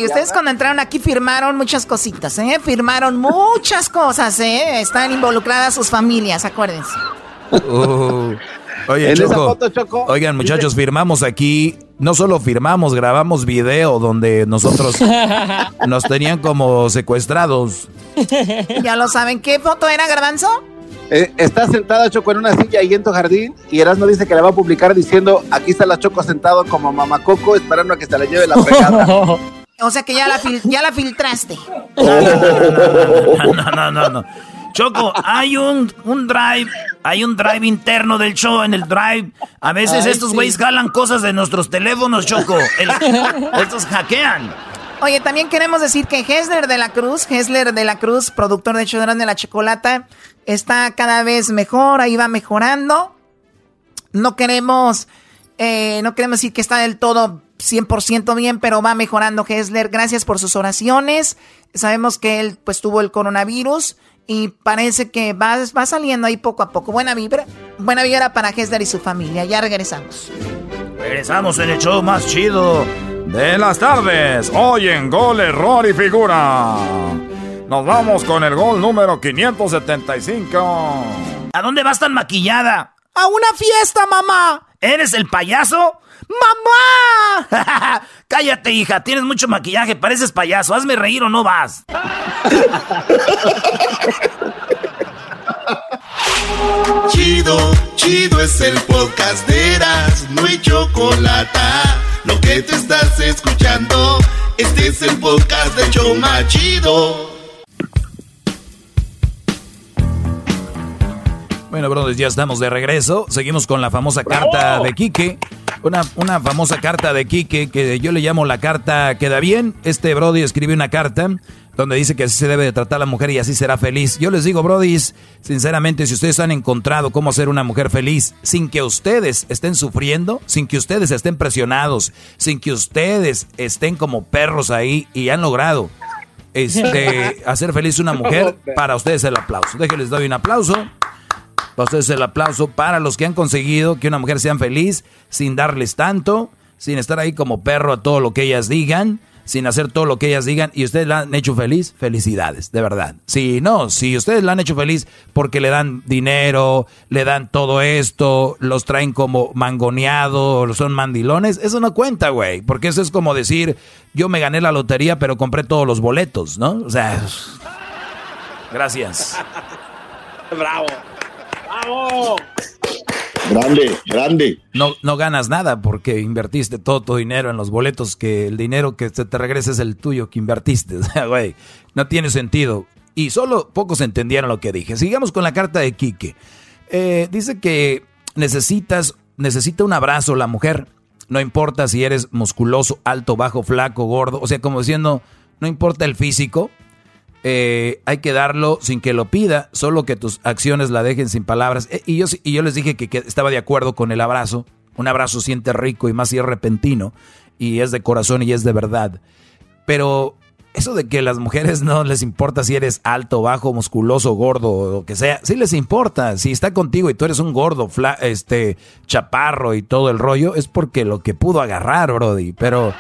ustedes cuando entraron aquí firmaron muchas cositas, ¿eh? Firmaron muchas cosas, ¿eh? Están involucradas sus familias, acuérdense. Uh, oye, Choco, Oigan, muchachos, firmamos aquí. No solo firmamos, grabamos video donde nosotros *laughs* nos tenían como secuestrados. Ya lo saben. ¿Qué foto era, Garbanzo? Eh, está sentada Choco en una silla ahí en tu jardín y Erasmo dice que la va a publicar diciendo aquí está la Choco sentado como mamacoco esperando a que se la lleve la pegada. *laughs* o sea que ya la, ya la filtraste. no, no, no, no, Choco, hay un, un drive, hay un drive interno del show en el drive. A veces estos güeyes jalan cosas de nuestros teléfonos, Choco. *laughs* estos hackean. Oye, también queremos decir que Hesler de la Cruz, Hesler de la Cruz, productor de Chodrán de la Chocolata, está cada vez mejor, ahí va mejorando. No queremos, eh, no queremos decir que está del todo 100% bien, pero va mejorando Hesler. Gracias por sus oraciones. Sabemos que él pues tuvo el coronavirus y parece que va, va saliendo ahí poco a poco. Buena vibra, buena vibra para Hesler y su familia. Ya regresamos. Regresamos en el show más chido de las tardes. Hoy en Gol, Error y Figura. Nos vamos con el gol número 575. ¿A dónde vas tan maquillada? A una fiesta, mamá. ¿Eres el payaso? ¡Mamá! *laughs* Cállate, hija, tienes mucho maquillaje, pareces payaso. Hazme reír o no vas. *laughs* Chido, chido es el podcast de Eras, no hay chocolate. Lo que te estás escuchando, este es el podcast de Choma Chido. Bueno, brothers, ya estamos de regreso. Seguimos con la famosa carta de Quique. Una, una famosa carta de Quique que yo le llamo la carta Queda bien. Este Brody escribe una carta donde dice que así se debe de tratar a la mujer y así será feliz. Yo les digo, Brody, sinceramente, si ustedes han encontrado cómo ser una mujer feliz sin que ustedes estén sufriendo, sin que ustedes estén presionados, sin que ustedes estén como perros ahí y han logrado este, *laughs* hacer feliz una mujer, para ustedes el aplauso. Déjenles doy un aplauso. Para ustedes el aplauso para los que han conseguido que una mujer sea feliz sin darles tanto, sin estar ahí como perro a todo lo que ellas digan, sin hacer todo lo que ellas digan y ustedes la han hecho feliz, felicidades, de verdad. Si no, si ustedes la han hecho feliz porque le dan dinero, le dan todo esto, los traen como mangoneados, son mandilones, eso no cuenta, güey, porque eso es como decir, yo me gané la lotería pero compré todos los boletos, ¿no? O sea, gracias. Bravo. Grande, grande. No, no ganas nada porque invertiste todo tu dinero en los boletos, que el dinero que se te regresa es el tuyo que invertiste. *laughs* O sea, güey, no tiene sentido. Y solo pocos entendieron lo que dije. Sigamos con la carta de Quique. Eh, dice que necesitas, necesita un abrazo la mujer. No importa si eres musculoso, alto, bajo, flaco, gordo. O sea, como diciendo, no importa el físico, eh, hay que darlo sin que lo pida, solo que tus acciones la dejen sin palabras. Eh, y, yo, y yo les dije que, estaba de acuerdo con el abrazo. Un abrazo siente rico y más si es repentino. Y es de corazón y es de verdad. Pero eso de que las mujeres no les importa si eres alto, bajo, musculoso, gordo o lo que sea, sí les importa. Si está contigo y tú eres un gordo, este, chaparro y todo el rollo, es porque lo que pudo agarrar, Brody. Pero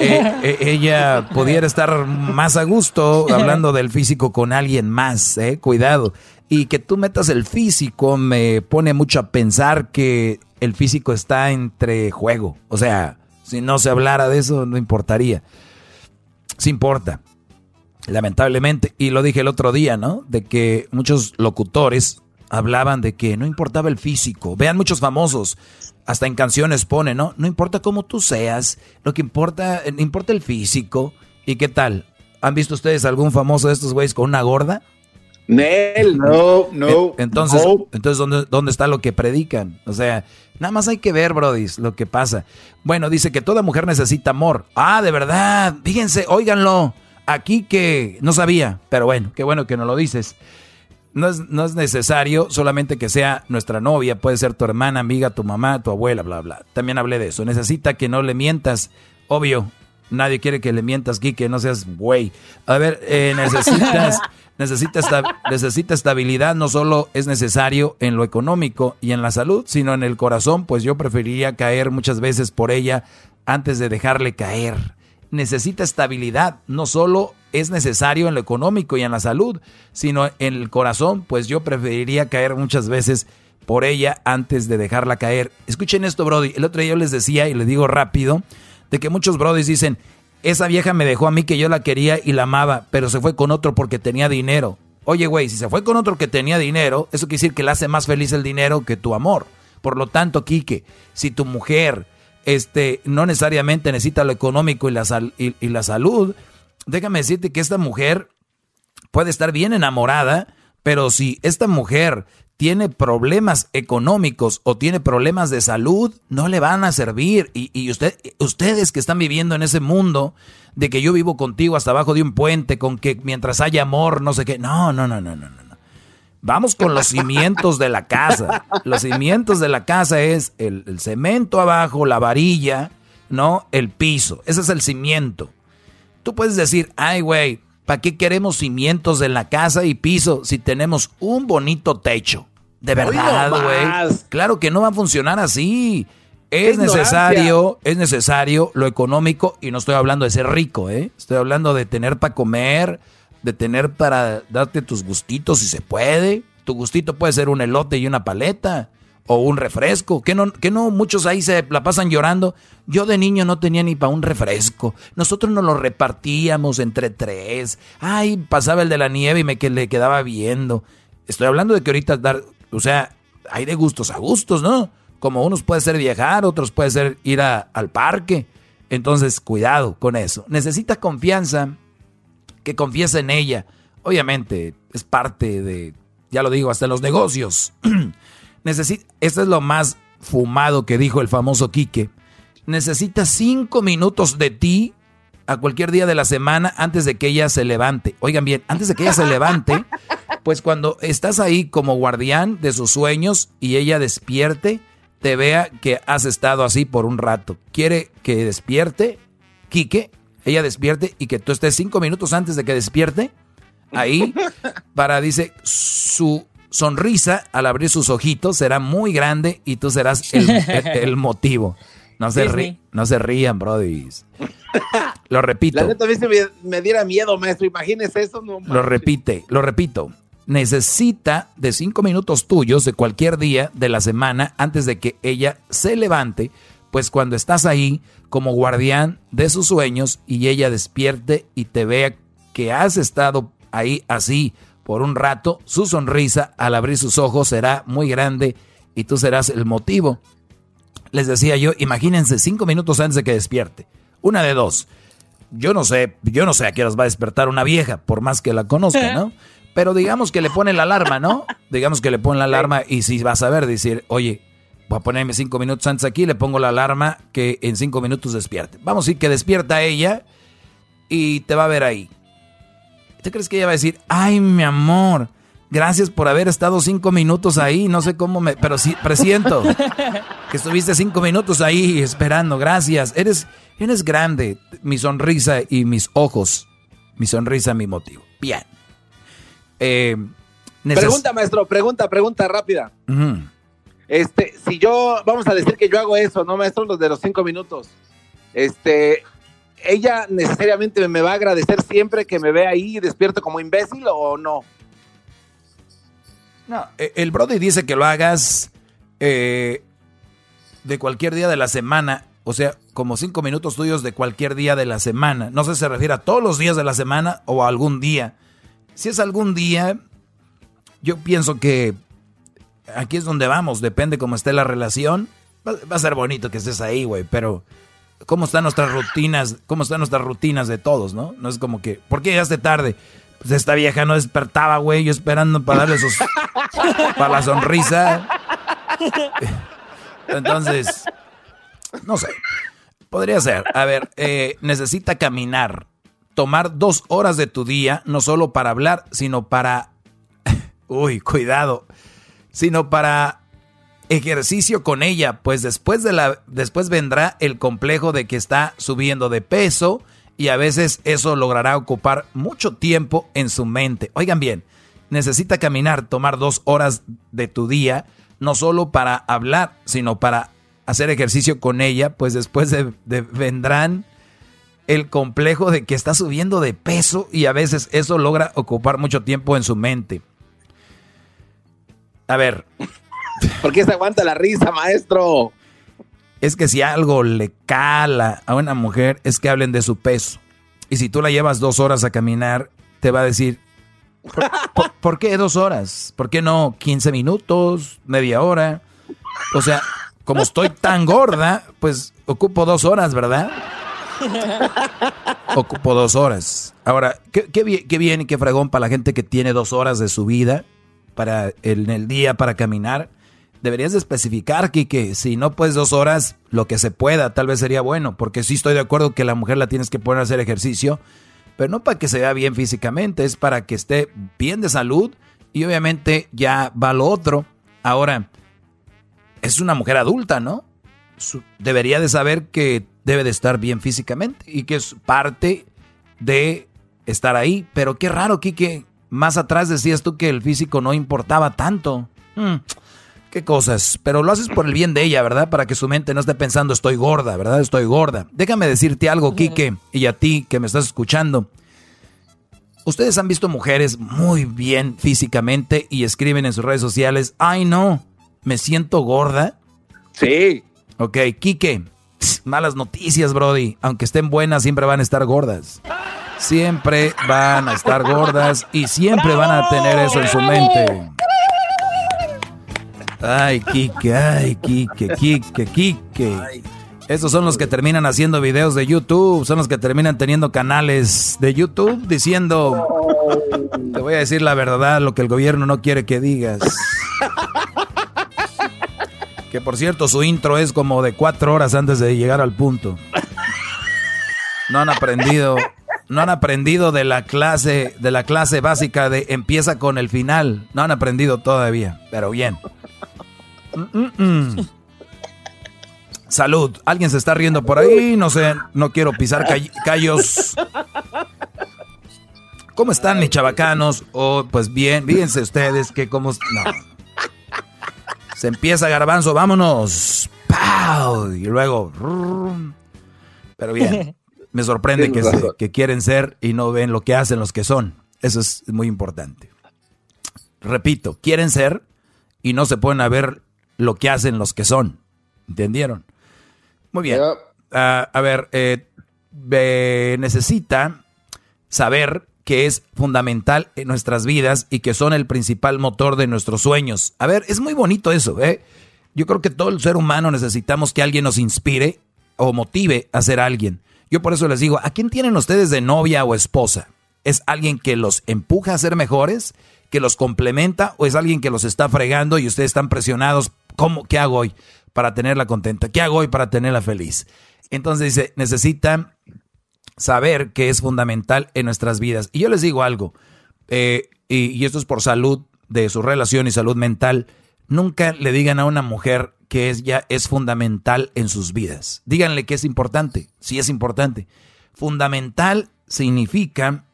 eh, eh, ella pudiera estar más a gusto hablando del físico con alguien más, eh, cuidado. Y que tú metas el físico me pone mucho a pensar que el físico está entre juego. O sea, si no se hablara de eso, no importaría. Sí importa, lamentablemente. Y lo dije el otro día, ¿no? De que muchos locutores hablaban de que no importaba el físico. Vean muchos famosos hasta en canciones pone, ¿no? No importa cómo tú seas, lo que importa, eh, importa el físico. ¿Y qué tal? ¿Han visto ustedes algún famoso de estos güeyes con una gorda? Nel, no, no. Entonces, entonces ¿dónde, ¿dónde está lo que predican? O sea, nada más hay que ver, Brody, lo que pasa. Bueno, dice que toda mujer necesita amor. Ah, de verdad. Fíjense, óiganlo. Aquí que no sabía, pero bueno, qué bueno que no lo dices no es, no es necesario solamente que sea nuestra novia, puede ser tu hermana, amiga, tu mamá, tu abuela, bla, bla. También hablé de eso. Necesita que no le mientas. Obvio, nadie quiere que le mientas, que no seas güey. A ver, eh, necesitas, *laughs* necesita, necesita estabilidad, no solo es necesario en lo económico y en la salud, sino en el corazón, pues yo preferiría caer muchas veces por ella antes de dejarle caer necesita estabilidad. No solo es necesario en lo económico y en la salud, sino en el corazón, pues yo preferiría caer muchas veces por ella antes de dejarla caer. Escuchen esto, Brody. El otro día yo les decía, y les digo rápido, de que muchos Brodys dicen, esa vieja me dejó a mí que yo la quería y la amaba, pero se fue con otro porque tenía dinero. Oye, güey, si se fue con otro que tenía dinero, eso quiere decir que le hace más feliz el dinero que tu amor. Por lo tanto, Quique, si tu mujer este, no necesariamente necesita lo económico y la, y, la salud. Déjame decirte que esta mujer puede estar bien enamorada, pero si esta mujer tiene problemas económicos o tiene problemas de salud, no le van a servir. Y, usted, ustedes que están viviendo en ese mundo de que yo vivo contigo hasta abajo de un puente, con que mientras haya amor, no sé qué. No, no, no, no, no, no. Vamos con los cimientos de la casa. Los cimientos de la casa es el, cemento abajo, la varilla, ¿no? El piso. Ese es el cimiento. Tú puedes decir, ay, güey, ¿para qué queremos cimientos de la casa y piso si tenemos un bonito techo? De verdad, güey. Claro que no va a funcionar así. Es necesario, es necesario lo económico y no estoy hablando de ser rico, ¿eh? Estoy hablando de tener para comer, de tener para darte tus gustitos si se puede. Tu gustito puede ser un elote y una paleta. O un refresco. ¿Qué no, que no muchos ahí se la pasan llorando? Yo de niño no tenía ni para un refresco. Nosotros nos lo repartíamos entre tres. Ay, pasaba el de la nieve y me que le quedaba viendo. Estoy hablando de que ahorita dar, o sea, hay de gustos a gustos, ¿no? Como unos puede ser viajar, otros puede ser ir al parque. Entonces, cuidado con eso. Necesita confianza, que confiese en ella. Obviamente, es parte de, ya lo digo, hasta los negocios. *clears throat* Necesita, esto es lo más fumado que dijo el famoso Quique. Necesita cinco minutos de ti a cualquier día de la semana antes de que ella se levante. Oigan bien, antes de que ella se levante, *laughs* pues cuando estás ahí como guardián de sus sueños y ella despierte, te vea que has estado así por un rato. Quiere que despierte, Quique, ella despierte y que tú estés cinco minutos antes de que despierte ahí *laughs* para, dice, su sonrisa al abrir sus ojitos será muy grande y tú serás el, *laughs* motivo. No se, no se rían, brody. Lo repito. La neta, a mí me, diera miedo, maestro. Imagínese eso. No, lo repite, lo repito. Necesita de cinco minutos tuyos de cualquier día de la semana antes de que ella se levante, pues cuando estás ahí como guardián de sus sueños y ella despierte y te vea que has estado ahí así por un rato, su sonrisa al abrir sus ojos será muy grande y tú serás el motivo. Les decía yo, imagínense cinco minutos antes de que despierte. Una de dos. Yo no sé, yo no sé a qué horas va a despertar una vieja, por más que la conozca, ¿no? *laughs* Pero digamos que le pone la alarma, ¿no? Digamos que le pone la alarma y si vas a ver, decir, oye, voy a ponerme cinco minutos antes aquí, le pongo la alarma que en cinco minutos despierte. Vamos a decir que despierta ella y te va a ver ahí. ¿Tú crees que ella va a decir, ay, mi amor, gracias por haber estado cinco minutos ahí? No sé cómo me... Pero sí, presiento que estuviste cinco minutos ahí esperando. Gracias. Eres, eres grande. Mi sonrisa y mis ojos. Mi sonrisa, mi motivo. Bien. Eh, pregunta, maestro. Pregunta, pregunta rápida. Este, si yo, vamos a decir que yo hago eso, ¿no, maestro? Los de los cinco minutos. Este, ella necesariamente me va a agradecer siempre que me ve ahí despierto como imbécil o no? No, e, el Brody dice que lo hagas eh, de cualquier día de la semana, o sea, como cinco minutos tuyos de cualquier día de la semana. No sé si se refiere a todos los días de la semana o a algún día. Si es algún día, yo pienso que aquí es donde vamos, depende cómo esté la relación. Va, va a ser bonito que estés ahí, güey, pero cómo están nuestras rutinas, cómo están nuestras rutinas de todos, ¿no? No es como que, ¿por qué llegaste tarde? Pues esta vieja no despertaba, güey, yo esperando para darle sus, para la sonrisa. Entonces, no sé, podría ser. A ver, eh, necesita caminar, tomar dos horas de tu día, no solo para hablar, sino para, *laughs* uy, cuidado, sino para ejercicio con ella, pues después de la después vendrá el complejo de que está subiendo de peso y a veces eso logrará ocupar mucho tiempo en su mente. Oigan bien, necesita caminar, tomar dos horas de tu día, no solo para hablar, sino para hacer ejercicio con ella, pues después de, vendrán el complejo de que está subiendo de peso y a veces eso logra ocupar mucho tiempo en su mente. A ver, ¿Por qué se aguanta la risa, maestro? Es que si algo le cala a una mujer es que hablen de su peso. Y si tú la llevas dos horas a caminar, te va a decir, ¿por, qué dos horas? ¿Por qué no 15 minutos, media hora? O sea, como estoy tan gorda, pues ocupo dos horas, ¿verdad? Ocupo dos horas. Ahora, qué, qué, qué bien y qué fragón para la gente que tiene dos horas de su vida para en el día para caminar deberías de especificar, que si no puedes dos horas, lo que se pueda, tal vez sería bueno, porque sí estoy de acuerdo que la mujer la tienes que poner a hacer ejercicio, pero no para que se vea bien físicamente, es para que esté bien de salud y obviamente ya va lo otro. Ahora, es una mujer adulta, ¿no? Debería de saber que debe de estar bien físicamente y que es parte de estar ahí, pero qué raro, Kike, más atrás decías tú que el físico no importaba tanto. Hmm qué cosas, pero lo haces por el bien de ella, ¿verdad? Para que su mente no esté pensando estoy gorda, ¿verdad? Estoy gorda. Déjame decirte algo, Quique, y a ti que me estás escuchando. Ustedes han visto mujeres muy bien físicamente y escriben en sus redes sociales, ay no, ¿Me siento gorda? Sí. Ok, Quique, malas noticias, Brody. Aunque estén buenas, siempre van a estar gordas. Siempre van a estar gordas y siempre van a tener eso en su mente. Ay, Kike, ay, Kike, Kike, Kike. Esos son los que terminan haciendo videos de YouTube, son los que terminan teniendo canales de YouTube diciendo, te voy a decir la verdad, lo que el gobierno no quiere que digas. Que por cierto, su intro es como de cuatro horas antes de llegar al punto. No han aprendido, no han aprendido de la clase, de la clase básica de empieza con el final. No han aprendido todavía, pero bien. Salud. Alguien se está riendo por ahí. No sé, no quiero pisar callos. ¿Cómo están mis chavacanos? Oh, pues bien, fíjense ustedes que como... No. Se empieza garbanzo, vámonos. ¡Pau! Y luego... Pero bien, me sorprende que, que quieren ser y no ven lo que hacen los que son. Eso es muy importante. Repito, quieren ser y no se pueden a ver lo que hacen los que son. ¿Entendieron? Muy bien. Ah, a ver, eh, necesita saber que es fundamental en nuestras vidas y que son el principal motor de nuestros sueños. A ver, es muy bonito eso, ¿eh? Yo creo que todo el ser humano necesitamos que alguien nos inspire o motive a ser alguien. Yo por eso les digo, ¿a quién tienen ustedes de novia o esposa? ¿Es alguien que los empuja a ser mejores? ¿Que los complementa? ¿O es alguien que los está fregando y ustedes están presionados? ¿Cómo? ¿Qué hago hoy para tenerla contenta? ¿Qué hago hoy para tenerla feliz? Entonces dice, necesitan saber que es fundamental en nuestras vidas. Y yo les digo algo, eh, y, esto es por salud de su relación y salud mental, nunca le digan a una mujer que es, ya es fundamental en sus vidas. Díganle que es importante, si es importante. Fundamental significa,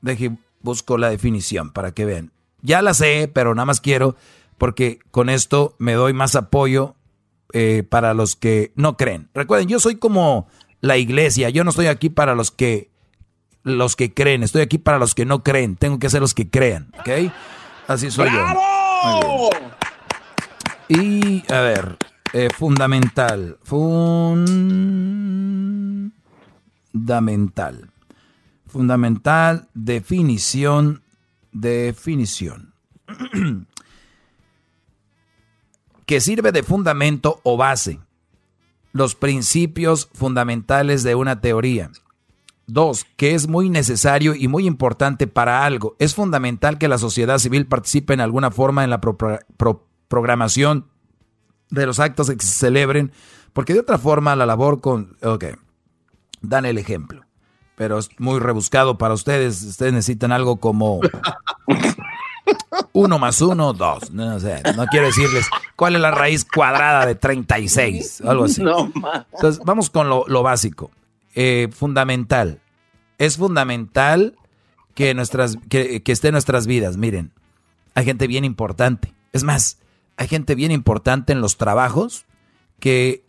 deje, busco la definición para que vean. Ya la sé, pero nada más quiero, porque con esto me doy más apoyo eh, para los que no creen. Recuerden, yo soy como la iglesia. Yo no estoy aquí para los que los que creen, estoy aquí para los que no creen. Tengo que ser los que crean, ¿ok? Así soy yo. Y a ver, eh, fundamental, fundamental, fundamental, definición, definición. *clears throat* que sirve de fundamento o base los principios fundamentales de una teoría. Dos, que es muy necesario y muy importante para algo. Es fundamental que la sociedad civil participe en alguna forma en la programación de los actos que se celebren, porque de otra forma la labor con... Ok, dan el ejemplo, pero es muy rebuscado para ustedes. Ustedes necesitan algo como *laughs* uno más uno, dos. No, sé, no quiero decirles cuál es la raíz cuadrada de 36, algo así. Entonces, vamos con lo, básico. Eh, fundamental. Es fundamental que, nuestras, que, que esté en nuestras vidas. Miren, hay gente bien importante. Es más, hay gente bien importante en los trabajos que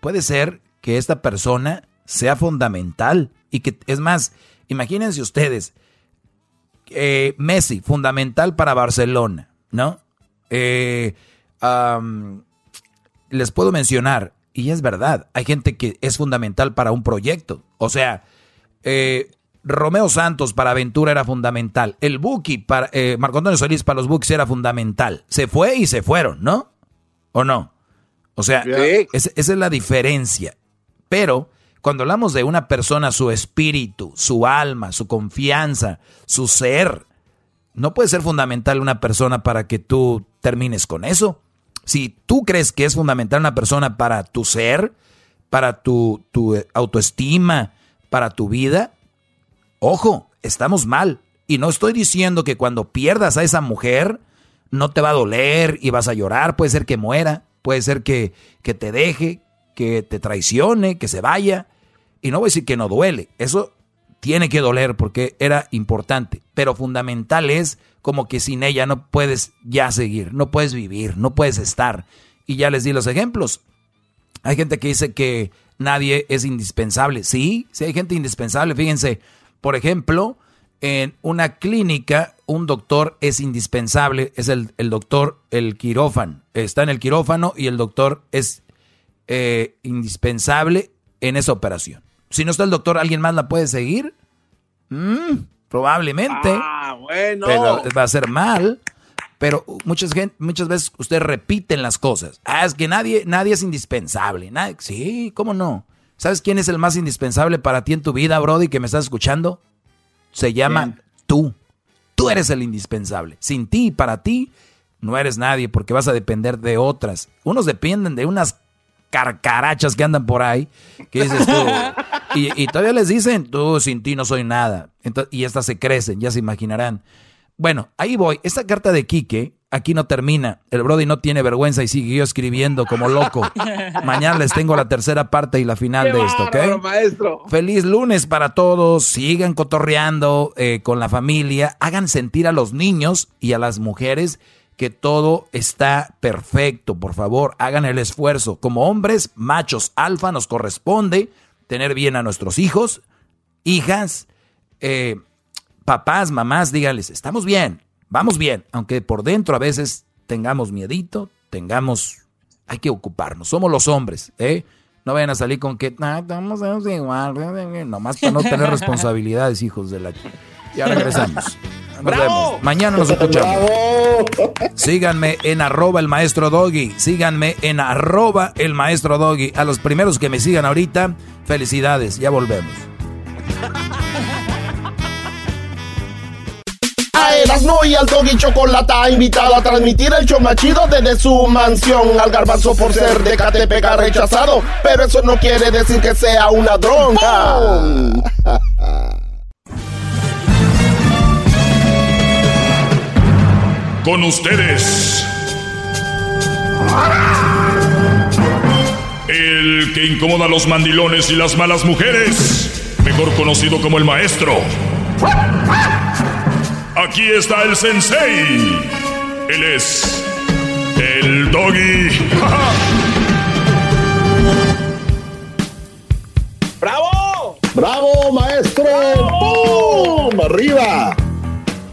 puede ser que esta persona sea fundamental. Y que, es más, imagínense ustedes, eh, Messi, fundamental para Barcelona, ¿no? Eh, les puedo mencionar, y es verdad, hay gente que es fundamental para un proyecto. O sea, eh, Romeo Santos para Aventura era fundamental. El Buki para Marco Antonio Solís para los Bukis era fundamental. Se fue y se fueron, ¿no? ¿O no? O sea, esa es la diferencia. Pero cuando hablamos de una persona, su espíritu, su alma, su confianza, su ser, no puede ser fundamental una persona para que tú termines con eso. Si tú crees que es fundamental una persona para tu ser, para tu, tu autoestima, para tu vida, ojo, estamos mal. Y no estoy diciendo que cuando pierdas a esa mujer, no te va a doler y vas a llorar. Puede ser que muera, puede ser que, que te deje, que te traicione, que se vaya. Y no voy a decir que no duele, eso tiene que doler porque era importante, pero fundamental es como que sin ella no puedes ya seguir, no puedes vivir, no puedes estar. Y ya les di los ejemplos. Hay gente que dice que nadie es indispensable. Sí, sí hay gente indispensable. Fíjense, por ejemplo, En una clínica, un doctor es indispensable, es el, doctor, el quirófano. Está en el quirófano y el doctor es eh, indispensable en esa operación. Si no está el doctor, ¿alguien más la puede seguir? Mm, probablemente. Ah, bueno. va a ser mal. Pero muchas, gente, muchas veces ustedes repiten las cosas. Ah, es que nadie, nadie es indispensable. sí, ¿cómo no? ¿Sabes quién es el más indispensable para ti en tu vida, Brody, que me estás escuchando? Se llama tú. Tú eres el indispensable. Sin ti, para ti, no eres nadie porque vas a depender de otras. Unos dependen de unas carcarachas que andan por ahí, que dices tú, *laughs* y, todavía les dicen, tú sin ti no soy nada. y estas se crecen, ya se imaginarán. Bueno, ahí voy. Esta carta de Quique aquí no termina. El Brody no tiene vergüenza y siguió escribiendo como loco. *laughs* Mañana les tengo la tercera parte y la final de esto, ¿ok? maestro. Feliz lunes para todos. Sigan cotorreando eh, con la familia. Hagan sentir a los niños y a las mujeres que todo está perfecto. Por favor, hagan el esfuerzo. Como hombres, machos alfa, nos corresponde tener bien a nuestros hijos, hijas, eh, papás, mamás, díganles, estamos bien, vamos bien, aunque por dentro a veces tengamos miedito, tengamos, hay que ocuparnos, somos los hombres, ¿eh? No vayan a salir con que, ah, estamos igual, nomás para no tener *laughs* responsabilidades, hijos de la... Ya regresamos. Nos vemos. Mañana nos escuchamos. Síganme en arroba el maestro Doggy. Síganme en arroba el maestro Doggy. A los primeros que me sigan ahorita, felicidades. Ya volvemos. Erasmo y al Doggy Chocolata invitado a transmitir el show machido desde su mansión. Al garbanzo por ser de Catepec rechazado, pero eso no quiere decir que sea una dronca. *laughs* Con ustedes. El que incomoda a los mandilones y las malas mujeres, mejor conocido como el maestro. Aquí está el sensei. Él es el doggy. *laughs* ¡Bravo! ¡Bravo, maestro! ¡Bum! ¡Arriba!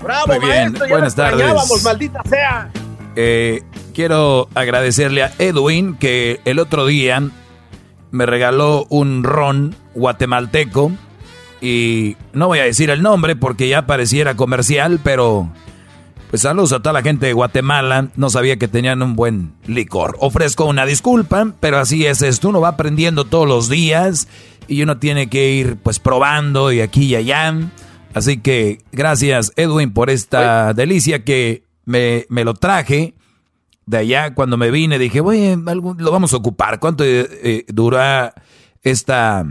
¡Bravo, Muy bien, maestro! buenas tardes. maldita sea! Eh, quiero agradecerle a Edwin que el otro día me regaló un ron guatemalteco y no voy a decir el nombre porque ya pareciera comercial, pero pues saludos a toda la gente de Guatemala. No sabía que tenían un buen licor. Ofrezco una disculpa, pero así es esto. Uno va aprendiendo todos los días y uno tiene que ir pues probando de aquí y allá. Así que gracias Edwin por esta delicia que me, me, lo traje. De allá cuando me vine dije, bueno, lo vamos a ocupar. ¿Cuánto eh, dura esta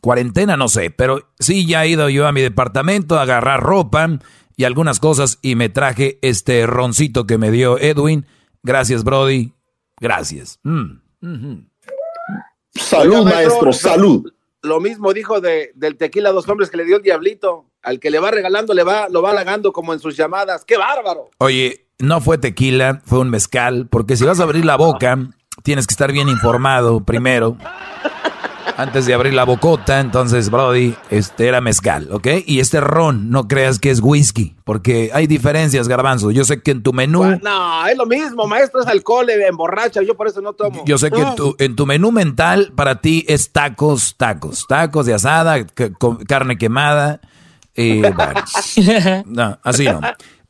Cuarentena, no sé, pero sí ya he ido yo a mi departamento a agarrar ropa y algunas cosas y me traje este roncito que me dio Edwin. Gracias, Brody. Gracias. Mm, salud, maestro, salud. Lo mismo dijo de, del tequila a dos hombres que le dio el diablito. Al que le va regalando, le va, lo va halagando como en sus llamadas. ¡Qué bárbaro! Oye, no fue tequila, fue un mezcal, porque si vas a abrir la boca, tienes que estar bien informado primero antes de abrir la bocota, entonces, Brody, este era mezcal, ¿ok? Y este ron, no creas que es whisky, porque hay diferencias, garbanzo. Yo sé que en tu menú... No, es lo mismo, maestro, es alcohol, eh, emborracha, yo por eso no tomo. Yo sé que en, tu, en tu menú mental, para ti es tacos, tacos, tacos de asada, carne quemada, *laughs* y no, así no.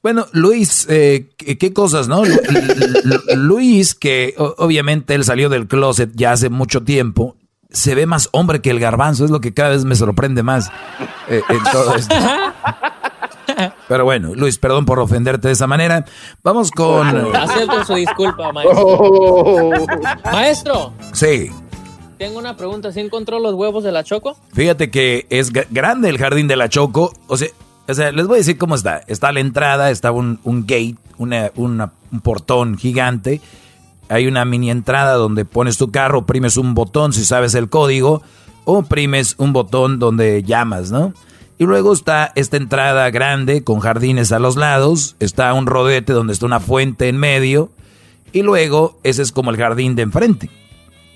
Bueno, Luis, eh, ¿qué cosas, no? Luis, que obviamente él salió del closet ya hace mucho tiempo se ve más hombre que el garbanzo, es lo que cada vez me sorprende más eh, en *laughs* todo esto. Pero bueno, Luis, perdón por ofenderte de esa manera. Vamos con. Acepto su disculpa, *laughs* maestro. Oh. Maestro. Sí. Tengo una pregunta. ¿Sí encontró los huevos de la Choco? Fíjate que es grande el jardín de la Choco. O sea, o sea les voy a decir cómo está. Está a la entrada, está un, gate, un portón gigante hay una mini entrada donde pones tu carro, oprimes un botón si sabes el código, o oprimes un botón donde llamas, ¿no? Y luego está esta entrada grande con jardines a los lados, está un rodete donde está una fuente en medio, y luego ese es como el jardín de enfrente.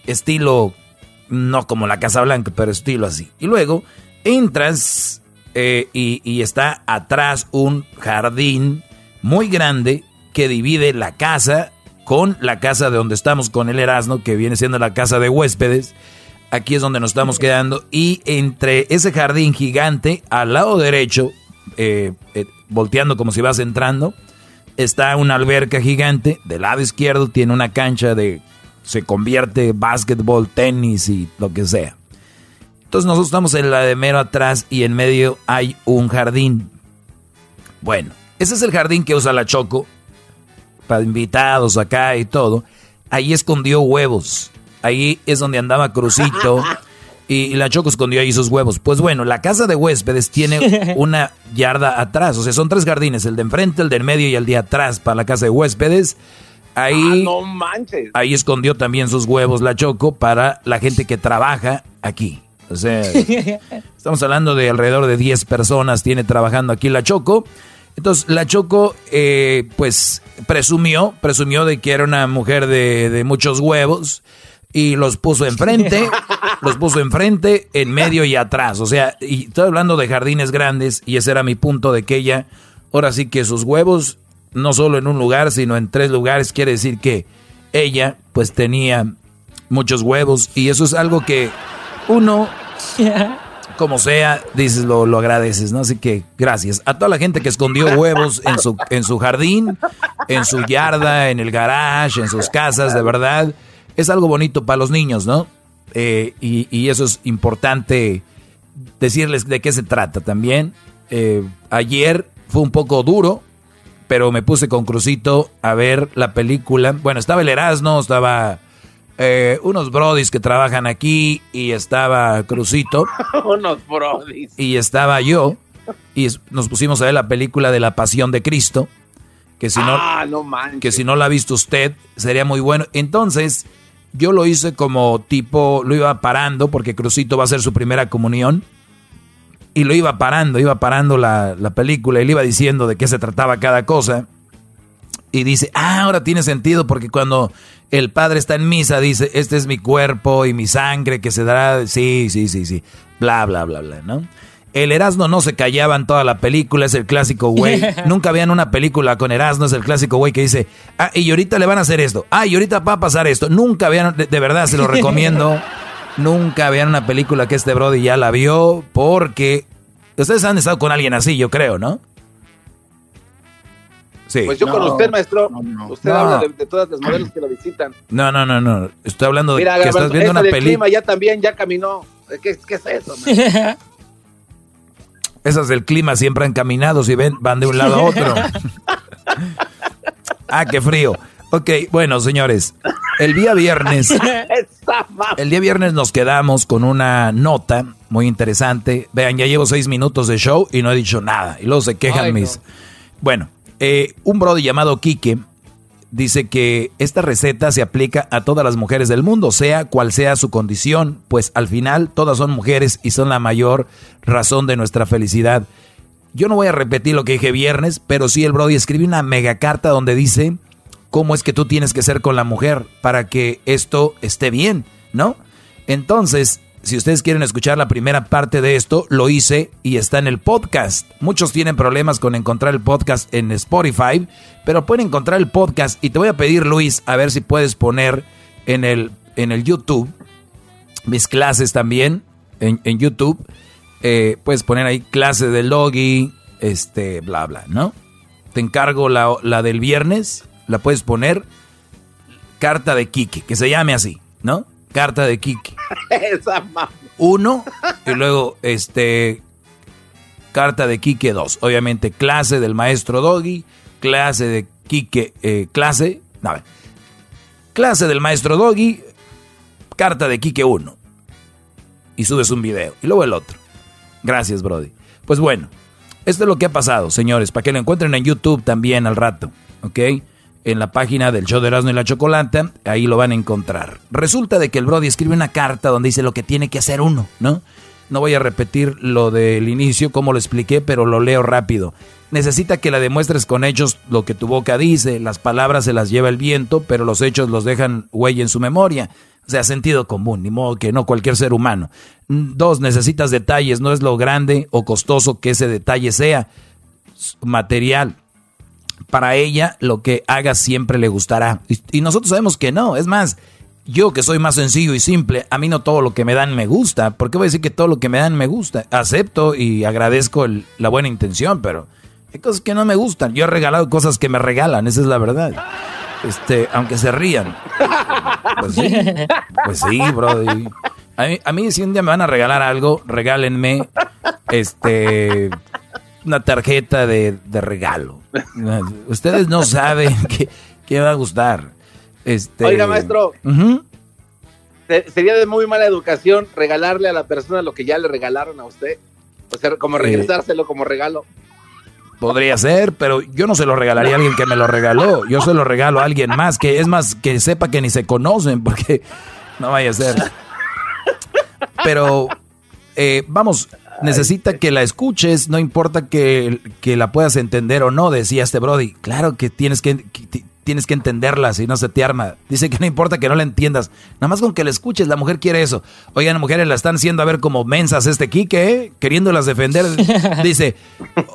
Estilo, no como la Casa Blanca, pero estilo así. Y luego entras eh, y, está atrás un jardín muy grande que divide la casa con la casa de donde estamos con el Erasmo, que viene siendo la casa de huéspedes. Aquí es donde nos estamos quedando. Y entre ese jardín gigante, al lado derecho, eh, eh, volteando como si vas entrando, está una alberca gigante. Del lado izquierdo tiene una cancha de... Se convierte básquetbol, tenis y lo que sea. Entonces nosotros estamos en la de mero atrás y en medio hay un jardín. Bueno, ese es el jardín que usa la Choco para invitados acá y todo. Ahí escondió huevos. Ahí es donde andaba Crucito. *laughs* Y la Choco escondió ahí sus huevos. Pues bueno, la casa de huéspedes tiene *laughs* una yarda atrás. O sea, son tres jardines: el de enfrente, el del medio y el de atrás para la casa de huéspedes. Ahí, ah, no manches. ahí escondió también sus huevos la Choco para la gente que trabaja aquí. O sea, *laughs* estamos hablando de alrededor de 10 personas tiene trabajando aquí la Choco. Entonces, la Choco, eh, pues, presumió, presumió de que era una mujer de, de muchos huevos y los puso enfrente, *laughs* los puso enfrente, en medio y atrás. O sea, y estoy hablando de jardines grandes y ese era mi punto de que ella, ahora sí que sus huevos, no solo en un lugar, sino en tres lugares, quiere decir que ella, pues, tenía muchos huevos y eso es algo que uno, *laughs* como sea, dices, lo, lo, agradeces, ¿no? Así que gracias. A toda la gente que escondió huevos en su, en su jardín, en su yarda, en el garage, en sus casas, de verdad, es algo bonito para los niños, ¿no? Eh, y, eso es importante decirles de qué se trata también. Eh, ayer fue un poco duro, pero me puse con Crucito a ver la película. Bueno, estaba el Erasmo, estaba eh, unos brodis que trabajan aquí y estaba Crucito. *laughs* unos brodis. Y estaba yo y nos pusimos a ver la película de la Pasión de Cristo. Que si no, ah, que si no la ha visto usted, sería muy bueno. Entonces, yo lo hice como tipo, lo iba parando porque Crucito va a hacer su primera comunión. Y lo iba parando, iba parando la, la película y le iba diciendo de qué se trataba cada cosa. Y dice, ah, ahora tiene sentido porque cuando el padre está en misa, dice, este es mi cuerpo y mi sangre que se dará, sí, sí, sí, sí, bla, bla, bla, bla, ¿no? El Erasmo no se callaba en toda la película, es el clásico güey. *laughs* Nunca vean una película con Erasmo, es el clásico güey que dice, ah, y ahorita le van a hacer esto, ah, y ahorita va a pasar esto. Nunca vean, de, verdad se lo recomiendo, *laughs* nunca vean una película que este Brody ya la vio, porque ustedes han estado con alguien así, yo creo, ¿no? Pues yo con usted, maestro, usted habla de, todas las modelos que lo visitan. No, no, no, no. Estoy hablando de que estás viendo una película. ya también, ya caminó. ¿Qué, es eso? *laughs* Esas del clima siempre han caminado, si ven, van de un lado a otro. *laughs* ah, qué frío. Ok, bueno, señores, el día viernes, *laughs* el día viernes nos quedamos con una nota muy interesante. Vean, ya llevo seis minutos de show y no he dicho nada. Y luego se quejan mis... Bueno, eh, un brody llamado Quique dice que esta receta se aplica a todas las mujeres del mundo, sea cual sea su condición, pues al final todas son mujeres y son la mayor razón de nuestra felicidad. Yo no voy a repetir lo que dije viernes, pero sí el Brody escribe una mega carta donde dice cómo es que tú tienes que ser con la mujer para que esto esté bien, ¿no? Entonces, si ustedes quieren escuchar la primera parte de esto, lo hice y está en el podcast. Muchos tienen problemas con encontrar el podcast en Spotify, pero pueden encontrar el podcast y te voy a pedir, Luis, a ver si puedes poner en el, en el YouTube mis clases también en, YouTube. Eh, puedes poner ahí clase de logi, este, bla, bla, ¿no? Te encargo la, la del viernes, la puedes poner carta de Kike, que se llame así, ¿no? Carta de Kike. *laughs* Esa Uno, y luego, este, carta de Kike dos. Obviamente, clase del maestro Doggy, clase de Kike, eh, clase, no, clase del maestro Doggy, carta de Kike uno. Y subes un video. Y luego el otro. Gracias, Brody. Pues bueno, esto es lo que ha pasado, señores, para que lo encuentren en YouTube también al rato, ¿ok? En la página del show de Erasmo y la Chocolata, ahí lo van a encontrar. Resulta de que el Brody escribe una carta donde dice lo que tiene que hacer uno, ¿no? No voy a repetir lo del inicio, como lo expliqué, pero lo leo rápido. Necesita que la demuestres con hechos lo que tu boca dice, las palabras se las lleva el viento, pero los hechos los dejan huella en su memoria. O sea, sentido común, ni modo que no cualquier ser humano. Dos, necesitas detalles, no es lo grande o costoso que ese detalle sea material. Para ella, lo que haga siempre le gustará. Y, nosotros sabemos que no. Es más, yo que soy más sencillo y simple, a mí no todo lo que me dan me gusta. ¿Por qué voy a decir que todo lo que me dan me gusta? Acepto y agradezco la buena intención, pero hay cosas que no me gustan. Yo he regalado cosas que me regalan, esa es la verdad. Este, aunque se rían. Pues sí, pues sí, bro. A mí, si un día me van a regalar algo, regálenme este una tarjeta de, regalo. *laughs* Ustedes no saben *laughs* qué, va a gustar. Este, Oiga, maestro. Sería de muy mala educación regalarle a la persona lo que ya le regalaron a usted. O sea, como regresárselo como regalo. Podría ser, pero yo no se lo regalaría a alguien que me lo regaló. Yo se lo regalo a alguien más, que es más, que sepa que ni se conocen, porque *laughs* no vaya a ser. Pero, eh, vamos, necesita que la escuches, no importa que, que, la puedas entender o no, decía este Brody. Claro que tienes que, tienes que entenderla, si no se te arma. Dice que no importa que no la entiendas, nada más con que la escuches, la mujer quiere eso. Oigan, mujeres la están haciendo a ver como mensas este Kike, ¿eh? queriéndolas defender. *laughs* Dice,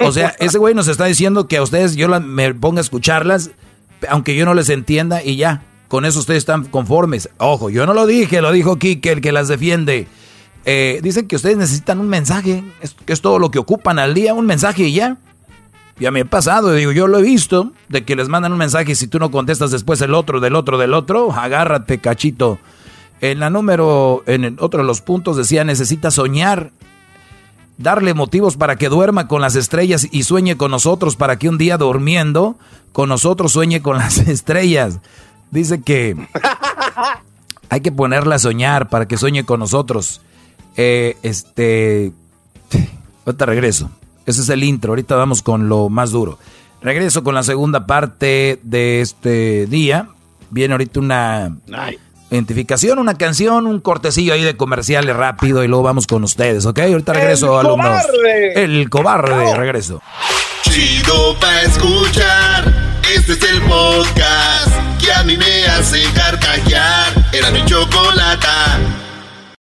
o sea, ese güey nos está diciendo que a ustedes yo me ponga a escucharlas, aunque yo no les entienda y ya. Con eso ustedes están conformes. Ojo, yo no lo dije, lo dijo Kike, el que las defiende. Eh, dicen que ustedes necesitan un mensaje, es, que es todo lo que ocupan al día, un mensaje y ya. Ya me he pasado, digo, yo lo he visto, de que les mandan un mensaje y si tú no contestas después el otro, del otro, del otro, agárrate, cachito. En la número, en otro de los puntos decía, necesita soñar, darle motivos para que duerma con las estrellas y sueñe con nosotros, para que un día durmiendo con nosotros sueñe con las *laughs* estrellas. Dice que *laughs* hay que ponerla a soñar para que sueñe con nosotros. Eh, este, ahorita regreso. Ese es el intro. Ahorita vamos con lo más duro. Regreso con la segunda parte de este día. Viene ahorita una identificación, una canción, un cortecillo ahí de comerciales rápido y luego vamos con ustedes, ¿ok? Ahorita regreso, el alumnos. Cobarde. El cobarde, regreso. Chido pa' escuchar. Este es el podcast que a mí me hace carcajear. Era mi chocolata